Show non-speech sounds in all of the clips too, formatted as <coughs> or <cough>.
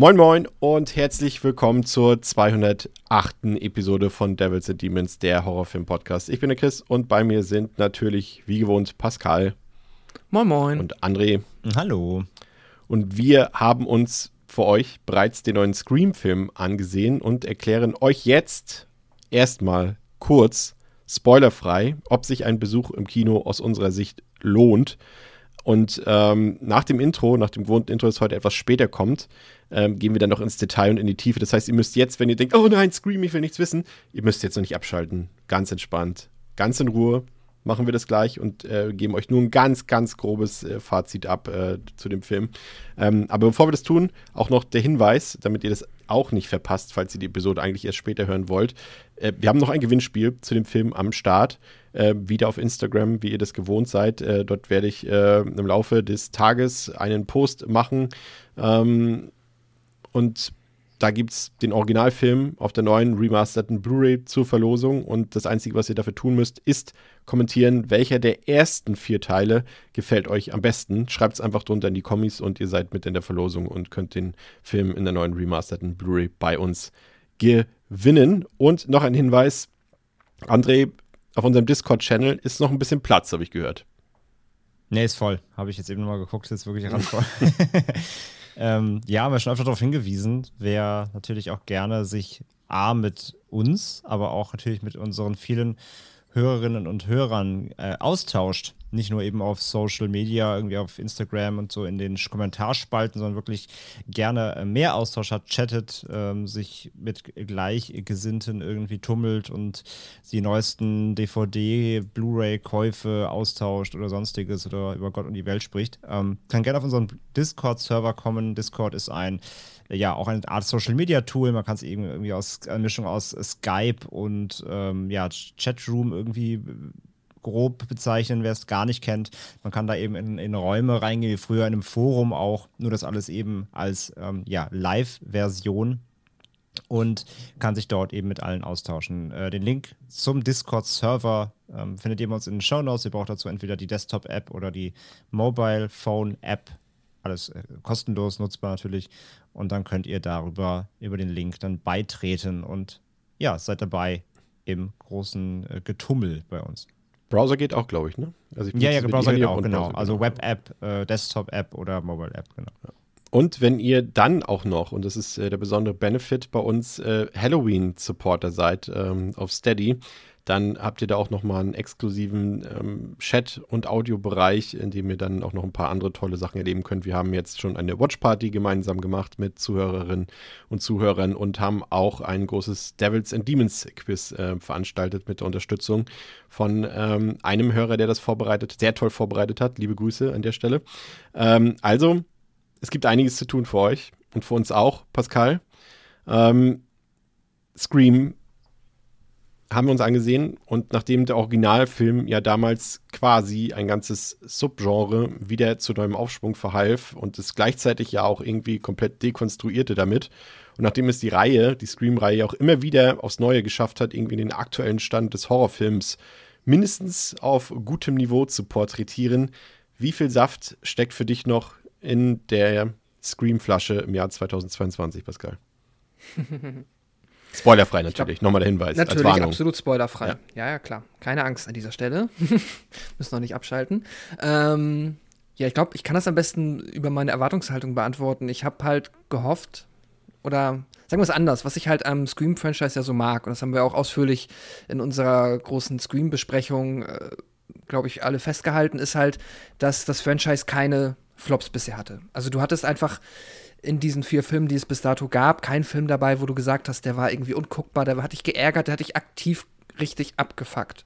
Moin Moin und herzlich willkommen zur 208. Episode von Devils and Demons, der Horrorfilm-Podcast. Ich bin der Chris und bei mir sind natürlich wie gewohnt Pascal. Moin Moin. Und André. Hallo. Und wir haben uns für euch bereits den neuen Scream-Film angesehen und erklären euch jetzt erstmal kurz, spoilerfrei, ob sich ein Besuch im Kino aus unserer Sicht lohnt. Und ähm, nach dem Intro, nach dem gewohnten Intro, das heute etwas später kommt, ähm, gehen wir dann noch ins Detail und in die Tiefe. Das heißt, ihr müsst jetzt, wenn ihr denkt, oh nein, Scream, ich will nichts wissen, ihr müsst jetzt noch nicht abschalten. Ganz entspannt, ganz in Ruhe machen wir das gleich und äh, geben euch nur ein ganz, ganz grobes äh, Fazit ab äh, zu dem Film. Ähm, aber bevor wir das tun, auch noch der Hinweis, damit ihr das auch nicht verpasst, falls ihr die Episode eigentlich erst später hören wollt. Äh, wir haben noch ein Gewinnspiel zu dem Film am Start. Äh, wieder auf Instagram, wie ihr das gewohnt seid. Äh, dort werde ich im Laufe des Tages einen Post machen. Ähm, und da gibt es den Originalfilm auf der neuen remasterten Blu-ray zur Verlosung. Und das Einzige, was ihr dafür tun müsst, ist kommentieren, welcher der ersten vier Teile gefällt euch am besten. Schreibt es einfach drunter in die Kommis und ihr seid mit in der Verlosung und könnt den Film in der neuen remasterten Blu-ray bei uns gewinnen. Und noch ein Hinweis: André, auf unserem Discord-Channel ist noch ein bisschen Platz, habe ich gehört. Nee, ist voll. Habe ich jetzt eben nochmal geguckt, ist wirklich <laughs> randvoll. Ähm, ja, haben wir schon öfter darauf hingewiesen, wer natürlich auch gerne sich A mit uns, aber auch natürlich mit unseren vielen Hörerinnen und Hörern äh, austauscht. Nicht nur eben auf Social Media, irgendwie auf Instagram und so in den Kommentarspalten, sondern wirklich gerne äh, mehr Austausch hat, chattet, ähm, sich mit Gleichgesinnten irgendwie tummelt und die neuesten DVD, Blu-ray-Käufe austauscht oder sonstiges oder über Gott und die Welt spricht. Ähm, kann gerne auf unseren Discord-Server kommen. Discord ist ein ja auch eine Art Social Media Tool. Man kann es irgendwie aus eine Mischung aus Skype und ähm, ja, Chatroom irgendwie grob bezeichnen, wer es gar nicht kennt. Man kann da eben in, in, Räume reingehen, wie früher in einem Forum auch, nur das alles eben als ähm, ja, Live-Version und kann sich dort eben mit allen austauschen. Äh, den Link zum Discord-Server ähm, findet ihr bei uns in den Show Notes. Ihr braucht dazu entweder die Desktop-App oder die Mobile Phone-App. Alles äh, kostenlos nutzbar natürlich. Und dann könnt ihr darüber, über den Link dann beitreten und ja, seid dabei im großen äh, Getummel bei uns. Browser geht auch, glaube ich, ne? Also ich ja, ja, Browser geht auch, genau. Browser also Web-App, äh, Desktop-App oder Mobile-App, genau. Ja. Und wenn ihr dann auch noch, und das ist äh, der besondere Benefit bei uns, äh, Halloween-Supporter seid ähm, auf Steady, dann habt ihr da auch nochmal einen exklusiven ähm, Chat- und Audiobereich, in dem ihr dann auch noch ein paar andere tolle Sachen erleben könnt. Wir haben jetzt schon eine Watchparty gemeinsam gemacht mit Zuhörerinnen und Zuhörern und haben auch ein großes Devils and Demons Quiz äh, veranstaltet mit der Unterstützung von ähm, einem Hörer, der das vorbereitet, sehr toll vorbereitet hat. Liebe Grüße an der Stelle. Ähm, also, es gibt einiges zu tun für euch und für uns auch, Pascal. Ähm, Scream haben wir uns angesehen und nachdem der Originalfilm ja damals quasi ein ganzes Subgenre wieder zu neuem Aufschwung verhalf und es gleichzeitig ja auch irgendwie komplett dekonstruierte damit und nachdem es die Reihe, die Scream-Reihe auch immer wieder aufs Neue geschafft hat, irgendwie den aktuellen Stand des Horrorfilms mindestens auf gutem Niveau zu porträtieren, wie viel Saft steckt für dich noch in der Scream-Flasche im Jahr 2022, Pascal? <laughs> Spoilerfrei natürlich, nochmal der Hinweis. Natürlich, absolut spoilerfrei. Ja. ja. ja, klar. Keine Angst an dieser Stelle. <laughs> Müssen noch nicht abschalten. Ähm, ja, ich glaube, ich kann das am besten über meine Erwartungshaltung beantworten. Ich habe halt gehofft, oder sagen wir es anders, was ich halt am Scream-Franchise ja so mag, und das haben wir auch ausführlich in unserer großen Scream-Besprechung, äh, glaube ich, alle festgehalten, ist halt, dass das Franchise keine Flops bisher hatte. Also du hattest einfach in diesen vier Filmen, die es bis dato gab, kein Film dabei, wo du gesagt hast, der war irgendwie unguckbar, der hat dich geärgert, der hat dich aktiv richtig abgefuckt.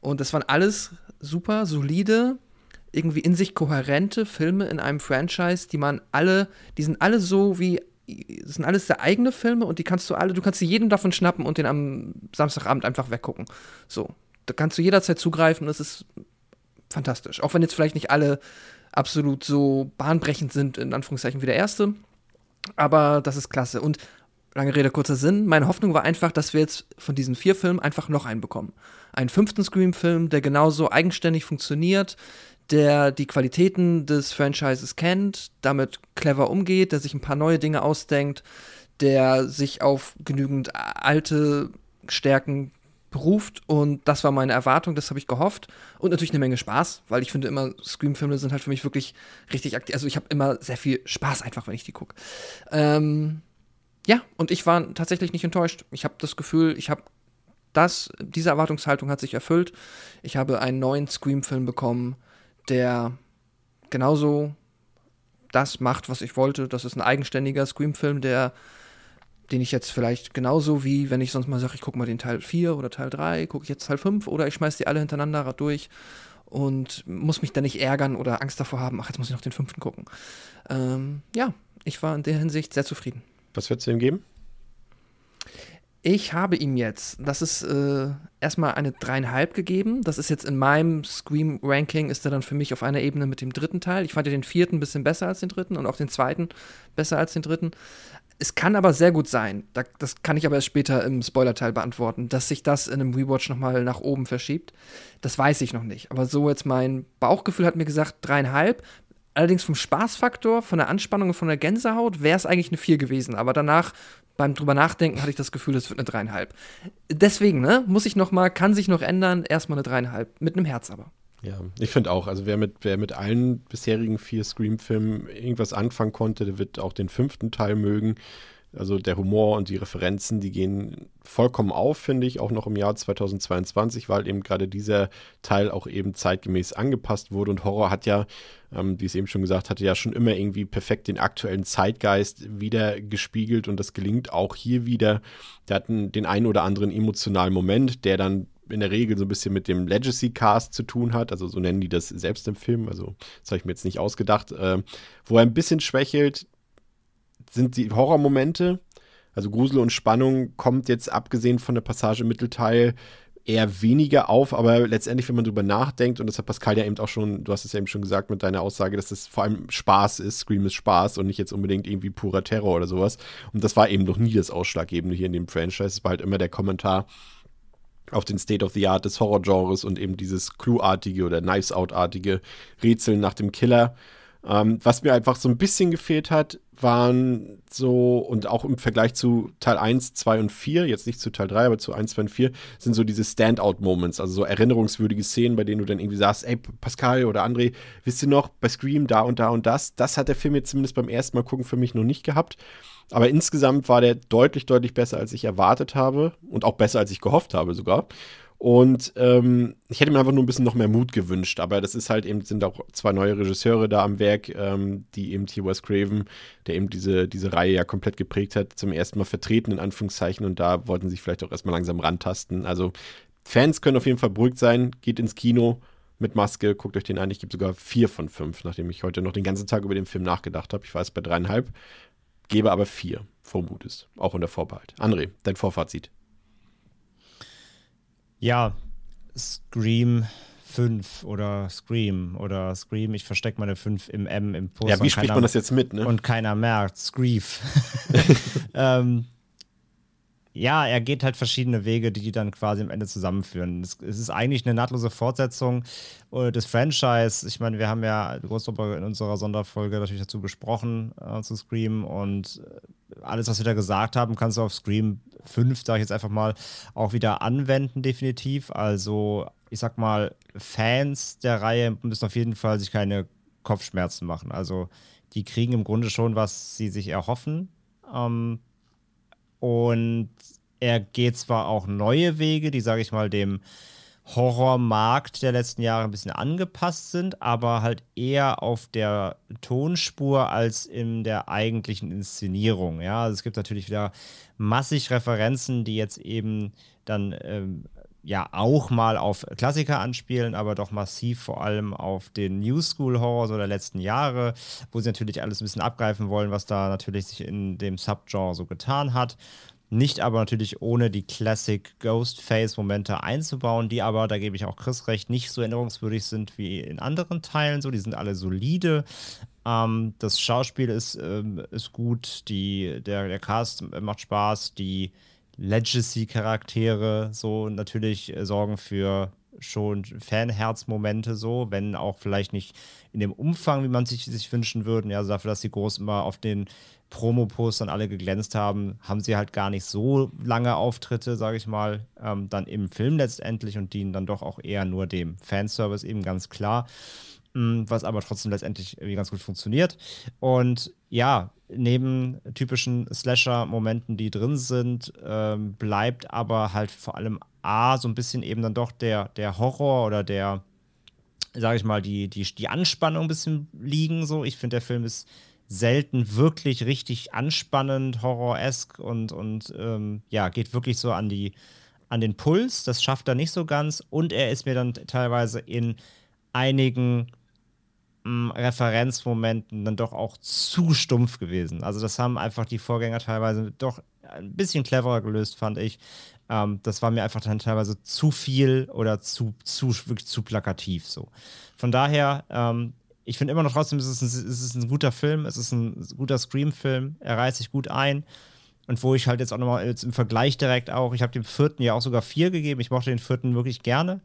Und das waren alles super solide, irgendwie in sich kohärente Filme in einem Franchise, die man alle, die sind alle so wie, das sind alles sehr eigene Filme und die kannst du alle, du kannst jeden davon schnappen und den am Samstagabend einfach weggucken. So. Da kannst du jederzeit zugreifen, das ist fantastisch. Auch wenn jetzt vielleicht nicht alle absolut so bahnbrechend sind, in Anführungszeichen, wie der erste. Aber das ist klasse. Und lange Rede, kurzer Sinn. Meine Hoffnung war einfach, dass wir jetzt von diesen vier Filmen einfach noch einen bekommen. Einen fünften Scream-Film, der genauso eigenständig funktioniert, der die Qualitäten des Franchises kennt, damit clever umgeht, der sich ein paar neue Dinge ausdenkt, der sich auf genügend alte Stärken beruft und das war meine Erwartung, das habe ich gehofft und natürlich eine Menge Spaß, weil ich finde immer Scream-Filme sind halt für mich wirklich richtig aktiv, also ich habe immer sehr viel Spaß einfach, wenn ich die gucke. Ähm, ja, und ich war tatsächlich nicht enttäuscht. Ich habe das Gefühl, ich habe das, diese Erwartungshaltung hat sich erfüllt. Ich habe einen neuen Scream-Film bekommen, der genauso das macht, was ich wollte. Das ist ein eigenständiger Scream-Film, der den ich jetzt vielleicht genauso wie, wenn ich sonst mal sage, ich gucke mal den Teil 4 oder Teil 3, gucke ich jetzt Teil 5 oder ich schmeiße die alle hintereinander durch und muss mich dann nicht ärgern oder Angst davor haben, ach, jetzt muss ich noch den fünften gucken. Ähm, ja, ich war in der Hinsicht sehr zufrieden. Was würdest du ihm geben? Ich habe ihm jetzt, das ist äh, erstmal eine dreieinhalb gegeben. Das ist jetzt in meinem Scream-Ranking, ist er dann für mich auf einer Ebene mit dem dritten Teil. Ich fand ja den vierten ein bisschen besser als den dritten und auch den zweiten besser als den dritten. Es kann aber sehr gut sein, das kann ich aber erst später im Spoiler-Teil beantworten, dass sich das in einem Rewatch nochmal nach oben verschiebt. Das weiß ich noch nicht. Aber so jetzt mein Bauchgefühl hat mir gesagt, dreieinhalb. Allerdings vom Spaßfaktor, von der Anspannung und von der Gänsehaut wäre es eigentlich eine 4 gewesen. Aber danach, beim drüber nachdenken, hatte ich das Gefühl, es wird eine dreieinhalb. Deswegen, ne, muss ich noch mal, kann sich noch ändern, erstmal eine dreieinhalb. Mit einem Herz aber. Ja, ich finde auch, also wer mit, wer mit allen bisherigen vier Scream-Filmen irgendwas anfangen konnte, der wird auch den fünften Teil mögen. Also der Humor und die Referenzen, die gehen vollkommen auf, finde ich, auch noch im Jahr 2022, weil eben gerade dieser Teil auch eben zeitgemäß angepasst wurde. Und Horror hat ja, ähm, wie es eben schon gesagt hatte, ja schon immer irgendwie perfekt den aktuellen Zeitgeist wieder gespiegelt und das gelingt auch hier wieder. Der hat den einen oder anderen emotionalen Moment, der dann in der Regel so ein bisschen mit dem Legacy-Cast zu tun hat, also so nennen die das selbst im Film, also das habe ich mir jetzt nicht ausgedacht, äh, wo er ein bisschen schwächelt, sind die Horrormomente, also Grusel und Spannung kommt jetzt abgesehen von der Passage im Mittelteil eher weniger auf, aber letztendlich, wenn man drüber nachdenkt, und das hat Pascal ja eben auch schon, du hast es ja eben schon gesagt mit deiner Aussage, dass es vor allem Spaß ist, Scream ist Spaß und nicht jetzt unbedingt irgendwie purer Terror oder sowas. Und das war eben noch nie das Ausschlaggebende hier in dem Franchise. Es war halt immer der Kommentar, auf den State of the Art des Horrorgenres und eben dieses Clue-artige oder Knives-Out-artige Rätseln nach dem Killer. Ähm, was mir einfach so ein bisschen gefehlt hat, waren so, und auch im Vergleich zu Teil 1, 2 und 4, jetzt nicht zu Teil 3, aber zu 1, 2 und 4, sind so diese Standout-Moments, also so erinnerungswürdige Szenen, bei denen du dann irgendwie sagst, ey, Pascal oder André, wisst ihr noch, bei Scream da und da und das, das hat der Film jetzt zumindest beim ersten Mal gucken für mich noch nicht gehabt. Aber insgesamt war der deutlich, deutlich besser, als ich erwartet habe und auch besser, als ich gehofft habe sogar. Und ähm, ich hätte mir einfach nur ein bisschen noch mehr Mut gewünscht, aber das ist halt eben, sind auch zwei neue Regisseure da am Werk, ähm, die eben T. Wes Craven, der eben diese, diese Reihe ja komplett geprägt hat, zum ersten Mal vertreten, in Anführungszeichen, und da wollten sie sich vielleicht auch erstmal langsam rantasten. Also Fans können auf jeden Fall beruhigt sein, geht ins Kino mit Maske, guckt euch den an. Ich gebe sogar vier von fünf, nachdem ich heute noch den ganzen Tag über den Film nachgedacht habe. Ich war jetzt bei dreieinhalb gebe aber vier vermutest, auch unter Vorbehalt. André, dein Vorfazit. Ja, Scream 5 oder Scream oder Scream, ich verstecke meine 5 im M im Post. Ja, wie spricht man das jetzt mit, ne? Und keiner merkt, Screef. <laughs> <laughs> ähm, ja, er geht halt verschiedene Wege, die die dann quasi am Ende zusammenführen. Es, es ist eigentlich eine nahtlose Fortsetzung äh, des Franchise. Ich meine, wir haben ja groß in unserer Sonderfolge natürlich dazu besprochen, äh, zu Scream und äh, alles, was wir da gesagt haben, kannst du auf Scream 5, sage ich jetzt einfach mal, auch wieder anwenden, definitiv. Also, ich sag mal, Fans der Reihe müssen auf jeden Fall sich keine Kopfschmerzen machen. Also, die kriegen im Grunde schon, was sie sich erhoffen. Ähm, und er geht zwar auch neue Wege, die, sage ich mal, dem Horrormarkt der letzten Jahre ein bisschen angepasst sind, aber halt eher auf der Tonspur als in der eigentlichen Inszenierung. Ja, also es gibt natürlich wieder massig Referenzen, die jetzt eben dann ähm, ja auch mal auf Klassiker anspielen, aber doch massiv vor allem auf den New School Horror so der letzten Jahre, wo sie natürlich alles ein bisschen abgreifen wollen, was da natürlich sich in dem Subgenre so getan hat. nicht aber natürlich ohne die Classic Ghostface-Momente einzubauen, die aber, da gebe ich auch Chris recht, nicht so erinnerungswürdig sind wie in anderen Teilen. So, die sind alle solide. Ähm, das Schauspiel ist, ähm, ist gut, die, der, der Cast macht Spaß, die Legacy-Charaktere so natürlich äh, sorgen für schon Fanherzmomente so, wenn auch vielleicht nicht in dem Umfang, wie man sich, sich wünschen würde. Ja, also dafür, dass die groß immer auf den Promo-Postern alle geglänzt haben, haben sie halt gar nicht so lange Auftritte, sage ich mal, ähm, dann im Film letztendlich und dienen dann doch auch eher nur dem Fanservice eben ganz klar, was aber trotzdem letztendlich irgendwie ganz gut funktioniert. Und ja, neben typischen Slasher-Momenten, die drin sind, ähm, bleibt aber halt vor allem A, so ein bisschen eben dann doch der, der Horror oder der, sage ich mal, die, die, die Anspannung ein bisschen liegen. So. Ich finde, der Film ist selten wirklich richtig anspannend, horror-esk und, und ähm, ja, geht wirklich so an, die, an den Puls. Das schafft er nicht so ganz. Und er ist mir dann teilweise in einigen mm, Referenzmomenten dann doch auch zu stumpf gewesen. Also, das haben einfach die Vorgänger teilweise doch ein bisschen cleverer gelöst, fand ich. Ähm, das war mir einfach dann teilweise zu viel oder zu, zu, zu plakativ so. Von daher, ähm, ich finde immer noch trotzdem, es ist, ein, es ein guter Film, es ist ein guter Scream-Film, er reißt sich gut ein. Und wo ich halt jetzt auch nochmal im Vergleich direkt auch, ich habe dem vierten ja auch sogar vier gegeben. Ich mochte den vierten wirklich gerne,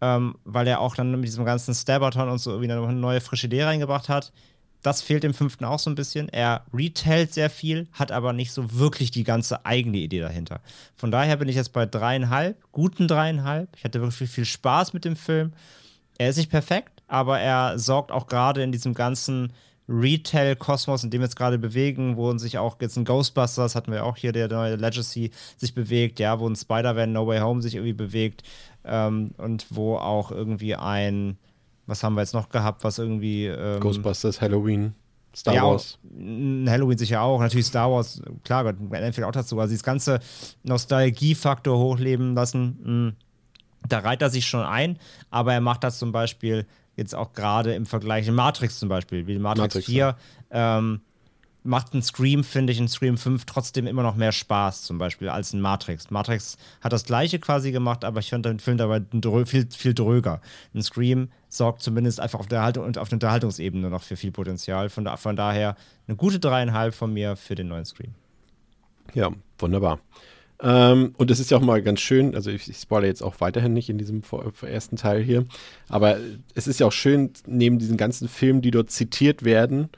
ähm, weil er auch dann mit diesem ganzen Stabberton und so irgendwie eine neue frische Idee reingebracht hat. Das fehlt dem fünften auch so ein bisschen. Er retellt sehr viel, hat aber nicht so wirklich die ganze eigene Idee dahinter. Von daher bin ich jetzt bei dreieinhalb, guten dreieinhalb. Ich hatte wirklich viel Spaß mit dem Film. Er ist nicht perfekt, aber er sorgt auch gerade in diesem ganzen Retail-Kosmos, in dem wir uns gerade bewegen, wo sich auch jetzt ein Ghostbusters, hatten wir auch hier, der neue Legacy sich bewegt, ja, wo ein Spider-Man No Way Home sich irgendwie bewegt ähm, und wo auch irgendwie ein, was haben wir jetzt noch gehabt, was irgendwie. Ähm, Ghostbusters, Halloween. Star ja, Wars. Halloween sicher auch. Natürlich Star Wars, klar, Endeffekt auch dazu. Also, dieses ganze Nostalgie-Faktor hochleben lassen, mh, hm, da reiht er sich schon ein, aber er macht das zum Beispiel jetzt auch gerade im Vergleich, in Matrix zum Beispiel, wie Matrix, Matrix 4, ja. ähm, macht ein Scream, finde ich, ein Scream 5 trotzdem immer noch mehr Spaß, zum Beispiel, als ein Matrix. Matrix hat das gleiche quasi gemacht, aber ich finde den Film dabei viel, viel dröger. Ein Scream sorgt zumindest einfach auf der, Haltung, und auf der Unterhaltungsebene noch für viel Potenzial. Von, da, von daher eine gute dreieinhalb von mir für den neuen Scream. Ja, wunderbar. Ähm, und es ist ja auch mal ganz schön, also ich, ich spoilere jetzt auch weiterhin nicht in diesem ersten Teil hier, aber es ist ja auch schön, neben diesen ganzen Filmen, die dort zitiert werden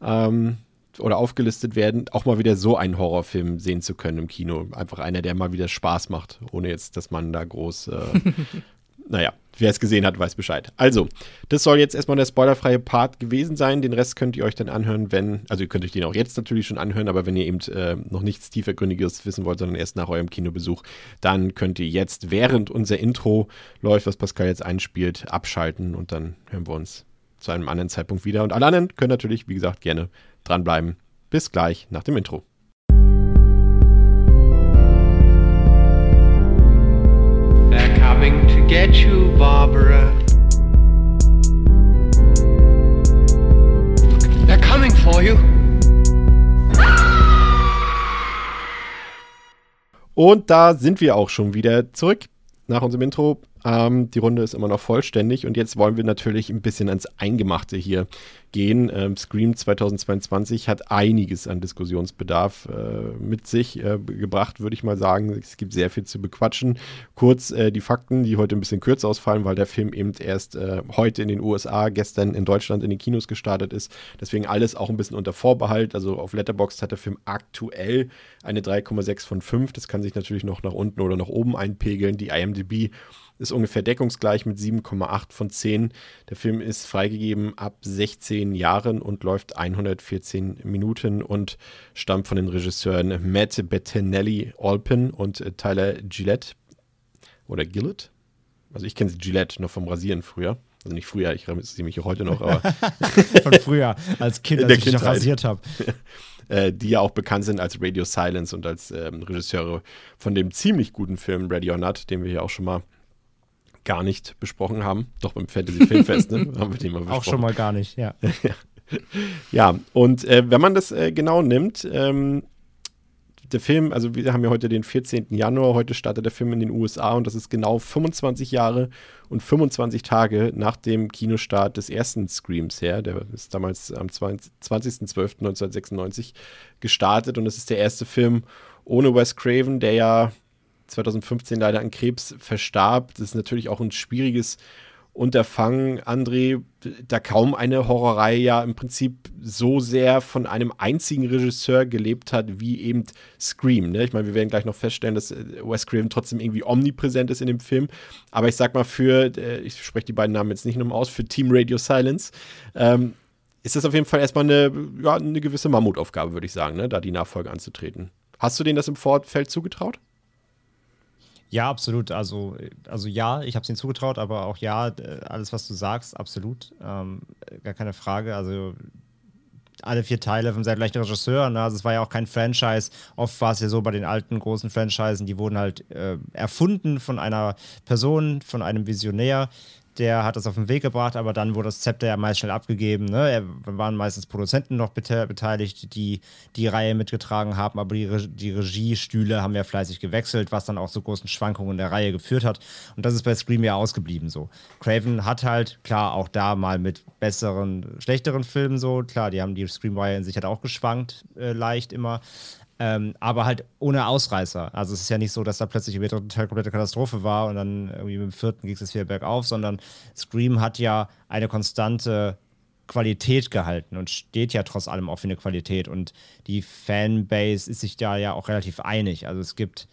ähm, oder aufgelistet werden, auch mal wieder so einen Horrorfilm sehen zu können im Kino. Einfach einer, der mal wieder Spaß macht, ohne jetzt, dass man da groß äh, <laughs> naja, wer es gesehen hat, weiß Bescheid. Also, das soll jetzt erstmal der spoilerfreie Part gewesen sein. Den Rest könnt ihr euch dann anhören, wenn, also ihr könnt euch den auch jetzt natürlich schon anhören, aber wenn ihr eben äh, noch nichts tiefergründiges wissen wollt, sondern erst nach eurem Kinobesuch, dann könnt ihr jetzt, während unser Intro läuft, was Pascal jetzt einspielt, abschalten und dann hören wir uns zu einem anderen Zeitpunkt wieder. Und alle anderen können natürlich, wie gesagt, gerne dranbleiben. Bis gleich nach dem Intro. coming to get you, Barbara. They're coming for you. Und da sind wir auch schon wieder zurück nach unserem Intro. Ähm, die Runde ist immer noch vollständig und jetzt wollen wir natürlich ein bisschen ans Eingemachte hier gehen. Ähm, Scream 2022 hat einiges an Diskussionsbedarf äh, mit sich äh, gebracht, würde ich mal sagen. Es gibt sehr viel zu bequatschen. Kurz äh, die Fakten, die heute ein bisschen kürzer ausfallen, weil der Film eben erst äh, heute in den USA, gestern in Deutschland in den Kinos gestartet ist. Deswegen alles auch ein bisschen unter Vorbehalt. Also auf Letterboxd hat der Film aktuell eine 3,6 von 5. Das kann sich natürlich noch nach unten oder nach oben einpegeln. Die IMDb ist ungefähr deckungsgleich mit 7,8 von 10. Der Film ist freigegeben ab 16 Jahren und läuft 114 Minuten und stammt von den Regisseuren Matt Bettinelli Alpin und äh, Tyler Gillette. Oder Gillette? Also ich kenne Gillette noch vom Rasieren früher. Also nicht früher, ich rasiere mich heute noch, aber. <laughs> von früher, als Kind, als ich Kindheit. noch rasiert habe. <laughs> Äh, die ja auch bekannt sind als Radio Silence und als ähm, Regisseure von dem ziemlich guten Film Ready or Not, den wir hier auch schon mal gar nicht besprochen haben. Doch beim Fantasy Filmfest, ne? <laughs> haben wir den mal besprochen. Auch schon mal gar nicht, ja. <laughs> ja, und äh, wenn man das äh, genau nimmt, ähm, der Film, also wir haben ja heute den 14. Januar, heute startet der Film in den USA und das ist genau 25 Jahre und 25 Tage nach dem Kinostart des ersten Screams her. Der ist damals am 20.12.1996 gestartet und es ist der erste Film ohne Wes Craven, der ja 2015 leider an Krebs verstarb. Das ist natürlich auch ein schwieriges Unterfangen, André, da kaum eine Horrorreihe ja im Prinzip so sehr von einem einzigen Regisseur gelebt hat, wie eben Scream. Ne? Ich meine, wir werden gleich noch feststellen, dass äh, Wes Craven trotzdem irgendwie omnipräsent ist in dem Film. Aber ich sag mal, für, äh, ich spreche die beiden Namen jetzt nicht nochmal aus, für Team Radio Silence, ähm, ist das auf jeden Fall erstmal eine, ja, eine gewisse Mammutaufgabe, würde ich sagen, ne? da die Nachfolge anzutreten. Hast du denen das im Vorfeld zugetraut? Ja, absolut. Also, also ja, ich habe es ihnen zugetraut, aber auch ja, alles, was du sagst, absolut. Ähm, gar keine Frage. Also alle vier Teile vom sehr gleichen Regisseur. Ne? Also es war ja auch kein Franchise. Oft war es ja so bei den alten großen Franchisen, die wurden halt äh, erfunden von einer Person, von einem Visionär der hat das auf den Weg gebracht, aber dann wurde das Zepter ja meist schnell abgegeben. Ne? Er waren meistens Produzenten noch beteiligt, die die Reihe mitgetragen haben, aber die, Re die Regiestühle haben ja fleißig gewechselt, was dann auch zu großen Schwankungen in der Reihe geführt hat. Und das ist bei Scream ja ausgeblieben so. Craven hat halt, klar, auch da mal mit besseren, schlechteren Filmen so, klar, die haben die Scream-Reihe in sich halt auch geschwankt, äh, leicht immer. Ähm, aber halt ohne Ausreißer. Also es ist ja nicht so, dass da plötzlich im dritten Teil komplette Katastrophe war und dann irgendwie mit dem vierten ging es wieder bergauf, sondern Scream hat ja eine konstante Qualität gehalten und steht ja trotz allem auch für eine Qualität. Und die Fanbase ist sich da ja auch relativ einig. Also es gibt,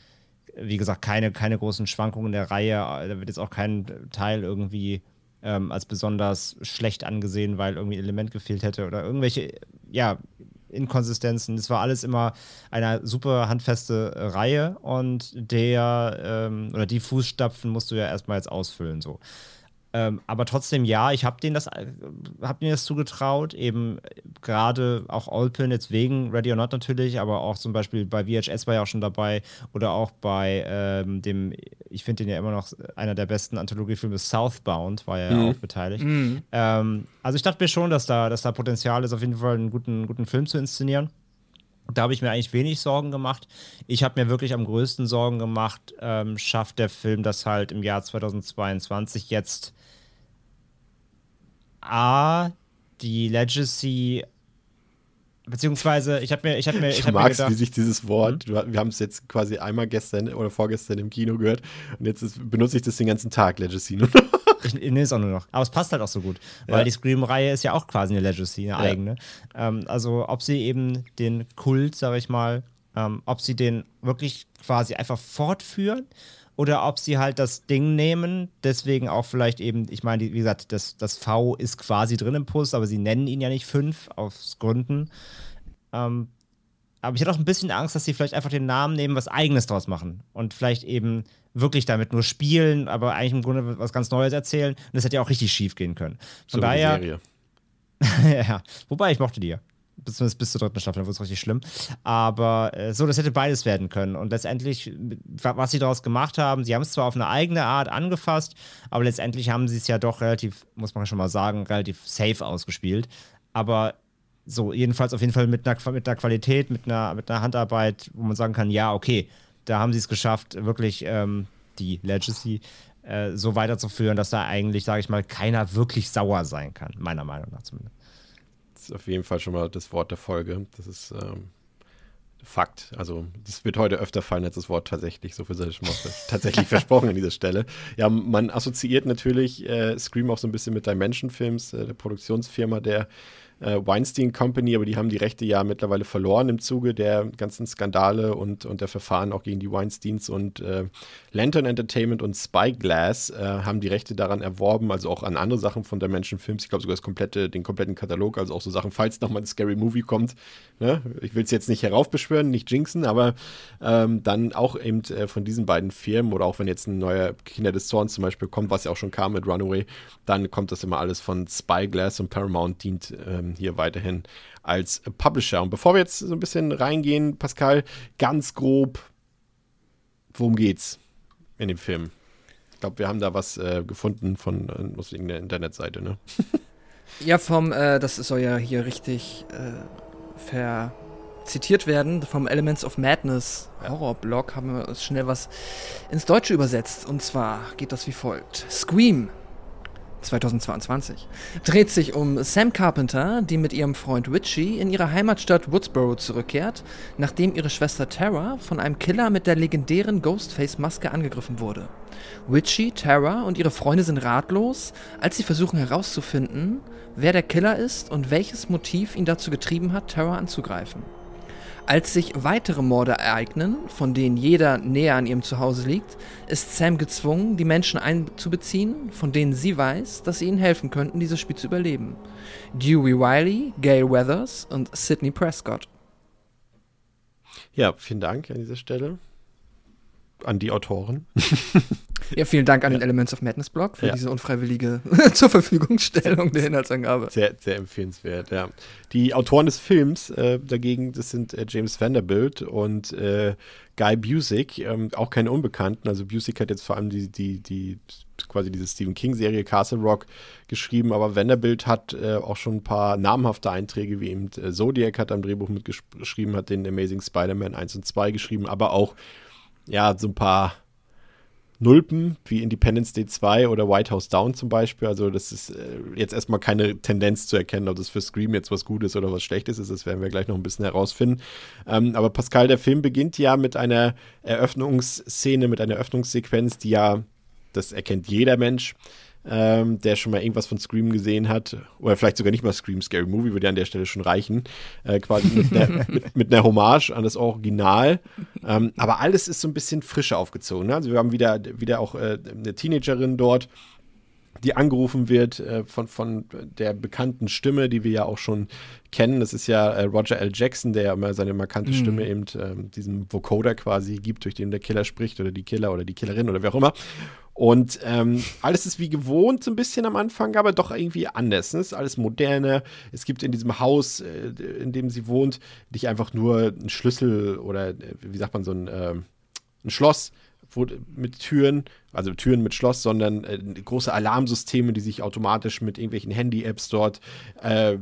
wie gesagt, keine, keine großen Schwankungen in der Reihe. Da wird jetzt auch kein Teil irgendwie ähm, als besonders schlecht angesehen, weil irgendwie ein Element gefehlt hätte oder irgendwelche, ja, Inkonsistenzen. Es war alles immer eine super handfeste Reihe und der ähm, oder die Fußstapfen musst du ja erstmal jetzt ausfüllen so. Ähm, aber trotzdem, ja, ich habe denen das, äh, hab denen das zugetraut, eben gerade auch Olpin jetzt wegen Ready or Not natürlich, aber auch zum Beispiel bei VHS war ja auch schon dabei oder auch bei ähm, dem, ich finde den ja immer noch einer der besten Anthologiefilme, Southbound, war ja mhm. auch beteiligt. Mhm. Ähm, also ich dachte mir schon, dass da, dass da Potenzial ist, auf jeden Fall einen guten, guten Film zu inszenieren. Da habe ich mir eigentlich wenig Sorgen gemacht. Ich habe mir wirklich am größten Sorgen gemacht, ähm, schafft der Film das halt im Jahr 2022 jetzt A, die Legacy Beziehungsweise, ich habe mir, ich habe mir, ich, ich mag wie sich dieses Wort, wir haben es jetzt quasi einmal gestern oder vorgestern im Kino gehört und jetzt ist, benutze ich das den ganzen Tag, Legacy nur noch. Ich, ich nehme es auch nur noch. Aber es passt halt auch so gut, weil ja. die Scream-Reihe ist ja auch quasi eine Legacy, eine ja. eigene. Ähm, also, ob sie eben den Kult, sage ich mal, ähm, ob sie den wirklich quasi einfach fortführen oder ob sie halt das Ding nehmen, deswegen auch vielleicht eben, ich meine, wie gesagt, das, das V ist quasi drin im Puls, aber sie nennen ihn ja nicht fünf, aus Gründen. Ähm, aber ich hatte auch ein bisschen Angst, dass sie vielleicht einfach den Namen nehmen, was Eigenes draus machen und vielleicht eben wirklich damit nur spielen, aber eigentlich im Grunde was ganz Neues erzählen. Und das hätte ja auch richtig schief gehen können. Von so daher. <laughs> ja, wobei ich mochte die ja zumindest bis zur dritten Staffel, dann wurde es richtig schlimm. Aber äh, so, das hätte beides werden können. Und letztendlich, was sie daraus gemacht haben, sie haben es zwar auf eine eigene Art angefasst, aber letztendlich haben sie es ja doch relativ, muss man schon mal sagen, relativ safe ausgespielt. Aber so, jedenfalls auf jeden Fall mit einer, mit einer Qualität, mit einer, mit einer Handarbeit, wo man sagen kann, ja, okay, da haben sie es geschafft, wirklich ähm, die Legacy äh, so weiterzuführen, dass da eigentlich, sage ich mal, keiner wirklich sauer sein kann, meiner Meinung nach zumindest ist auf jeden Fall schon mal das Wort der Folge. Das ist ähm, Fakt. Also, das wird heute öfter fallen als das Wort tatsächlich. So viel sei schon mal <laughs> tatsächlich versprochen an dieser Stelle. Ja, man assoziiert natürlich äh, Scream auch so ein bisschen mit Dimension Films, äh, der Produktionsfirma der äh, Weinstein Company, aber die haben die Rechte ja mittlerweile verloren im Zuge der ganzen Skandale und, und der Verfahren auch gegen die Weinsteins und äh, Lantern Entertainment und Spyglass äh, haben die Rechte daran erworben, also auch an andere Sachen von Dimension Films. Ich glaube sogar das komplette, den kompletten Katalog, also auch so Sachen, falls nochmal ein Scary Movie kommt. Ne? Ich will es jetzt nicht heraufbeschwören, nicht jinxen, aber ähm, dann auch eben äh, von diesen beiden Firmen oder auch wenn jetzt ein neuer Kinder des Zorns zum Beispiel kommt, was ja auch schon kam mit Runaway, dann kommt das immer alles von Spyglass und Paramount dient ähm, hier weiterhin als Publisher. Und bevor wir jetzt so ein bisschen reingehen, Pascal, ganz grob, worum geht's in dem Film? Ich glaube, wir haben da was äh, gefunden von äh, aus irgendeiner Internetseite, ne? <laughs> ja, vom, äh, das soll ja hier richtig äh, ver zitiert werden vom Elements of Madness Horrorblog, haben wir schnell was ins Deutsche übersetzt. Und zwar geht das wie folgt: Scream 2022 dreht sich um Sam Carpenter, die mit ihrem Freund Richie in ihre Heimatstadt Woodsboro zurückkehrt, nachdem ihre Schwester Tara von einem Killer mit der legendären Ghostface-Maske angegriffen wurde. Richie, Tara und ihre Freunde sind ratlos, als sie versuchen herauszufinden, wer der Killer ist und welches Motiv ihn dazu getrieben hat, Tara anzugreifen. Als sich weitere Morde ereignen, von denen jeder näher an ihrem Zuhause liegt, ist Sam gezwungen, die Menschen einzubeziehen, von denen sie weiß, dass sie ihnen helfen könnten, dieses Spiel zu überleben. Dewey Wiley, Gail Weathers und Sidney Prescott. Ja, vielen Dank an dieser Stelle an die Autoren. <laughs> Ja, vielen Dank an den Elements of Madness Blog für Ja. diese unfreiwillige <laughs> zur Verfügungstellung der Inhaltsangabe. Sehr, sehr empfehlenswert, ja. Die Autoren des Films äh, dagegen, das sind äh, James Vanderbilt und äh, Guy Busick, ähm, auch keine Unbekannten. Also Busick hat jetzt vor allem die, die, die quasi diese Stephen King-Serie Castle Rock geschrieben, aber Vanderbilt hat äh, auch schon ein paar namhafte Einträge, wie eben äh, Zodiac hat am Drehbuch mitgeschrieben, hat den Amazing Spider-Man 1 und 2 geschrieben, aber auch ja, so ein paar Nulpen wie Independence Day 2 oder White House Down zum Beispiel. Also, das ist äh, jetzt erstmal keine Tendenz zu erkennen, ob das für Scream jetzt was Gutes oder was Schlechtes ist. Das werden wir gleich noch ein bisschen herausfinden. Ähm, aber Pascal, der Film beginnt ja mit einer Eröffnungsszene, mit einer Eröffnungssequenz, die ja, das erkennt jeder Mensch, ähm, der schon mal irgendwas von Scream gesehen hat, oder vielleicht sogar nicht mal Scream, Scary Movie würde ja an der Stelle schon reichen, äh, quasi mit einer, <laughs> mit, mit einer Hommage an das Original. Ähm, aber alles ist so ein bisschen frischer aufgezogen. Ne? Also wir haben wieder, wieder auch äh, eine Teenagerin dort, die angerufen wird äh, von, von der bekannten Stimme, die wir ja auch schon kennen. Das ist ja äh, Roger L. Jackson, der ja immer seine markante Stimme eben ähm, diesem Vocoder quasi gibt, durch den der Killer spricht oder die Killer oder die Killerin oder wer auch immer. Und ähm, alles ist wie gewohnt so ein bisschen am Anfang, aber doch irgendwie anders. Ne? Es ist alles moderne. Es gibt in diesem Haus, äh, in dem sie wohnt, nicht einfach nur einen Schlüssel oder äh, wie sagt man so ein, ähm, ein Schloss wo, mit Türen, also Türen mit Schloss, sondern äh, große Alarmsysteme, die sich automatisch mit irgendwelchen Handy-Apps dort äh,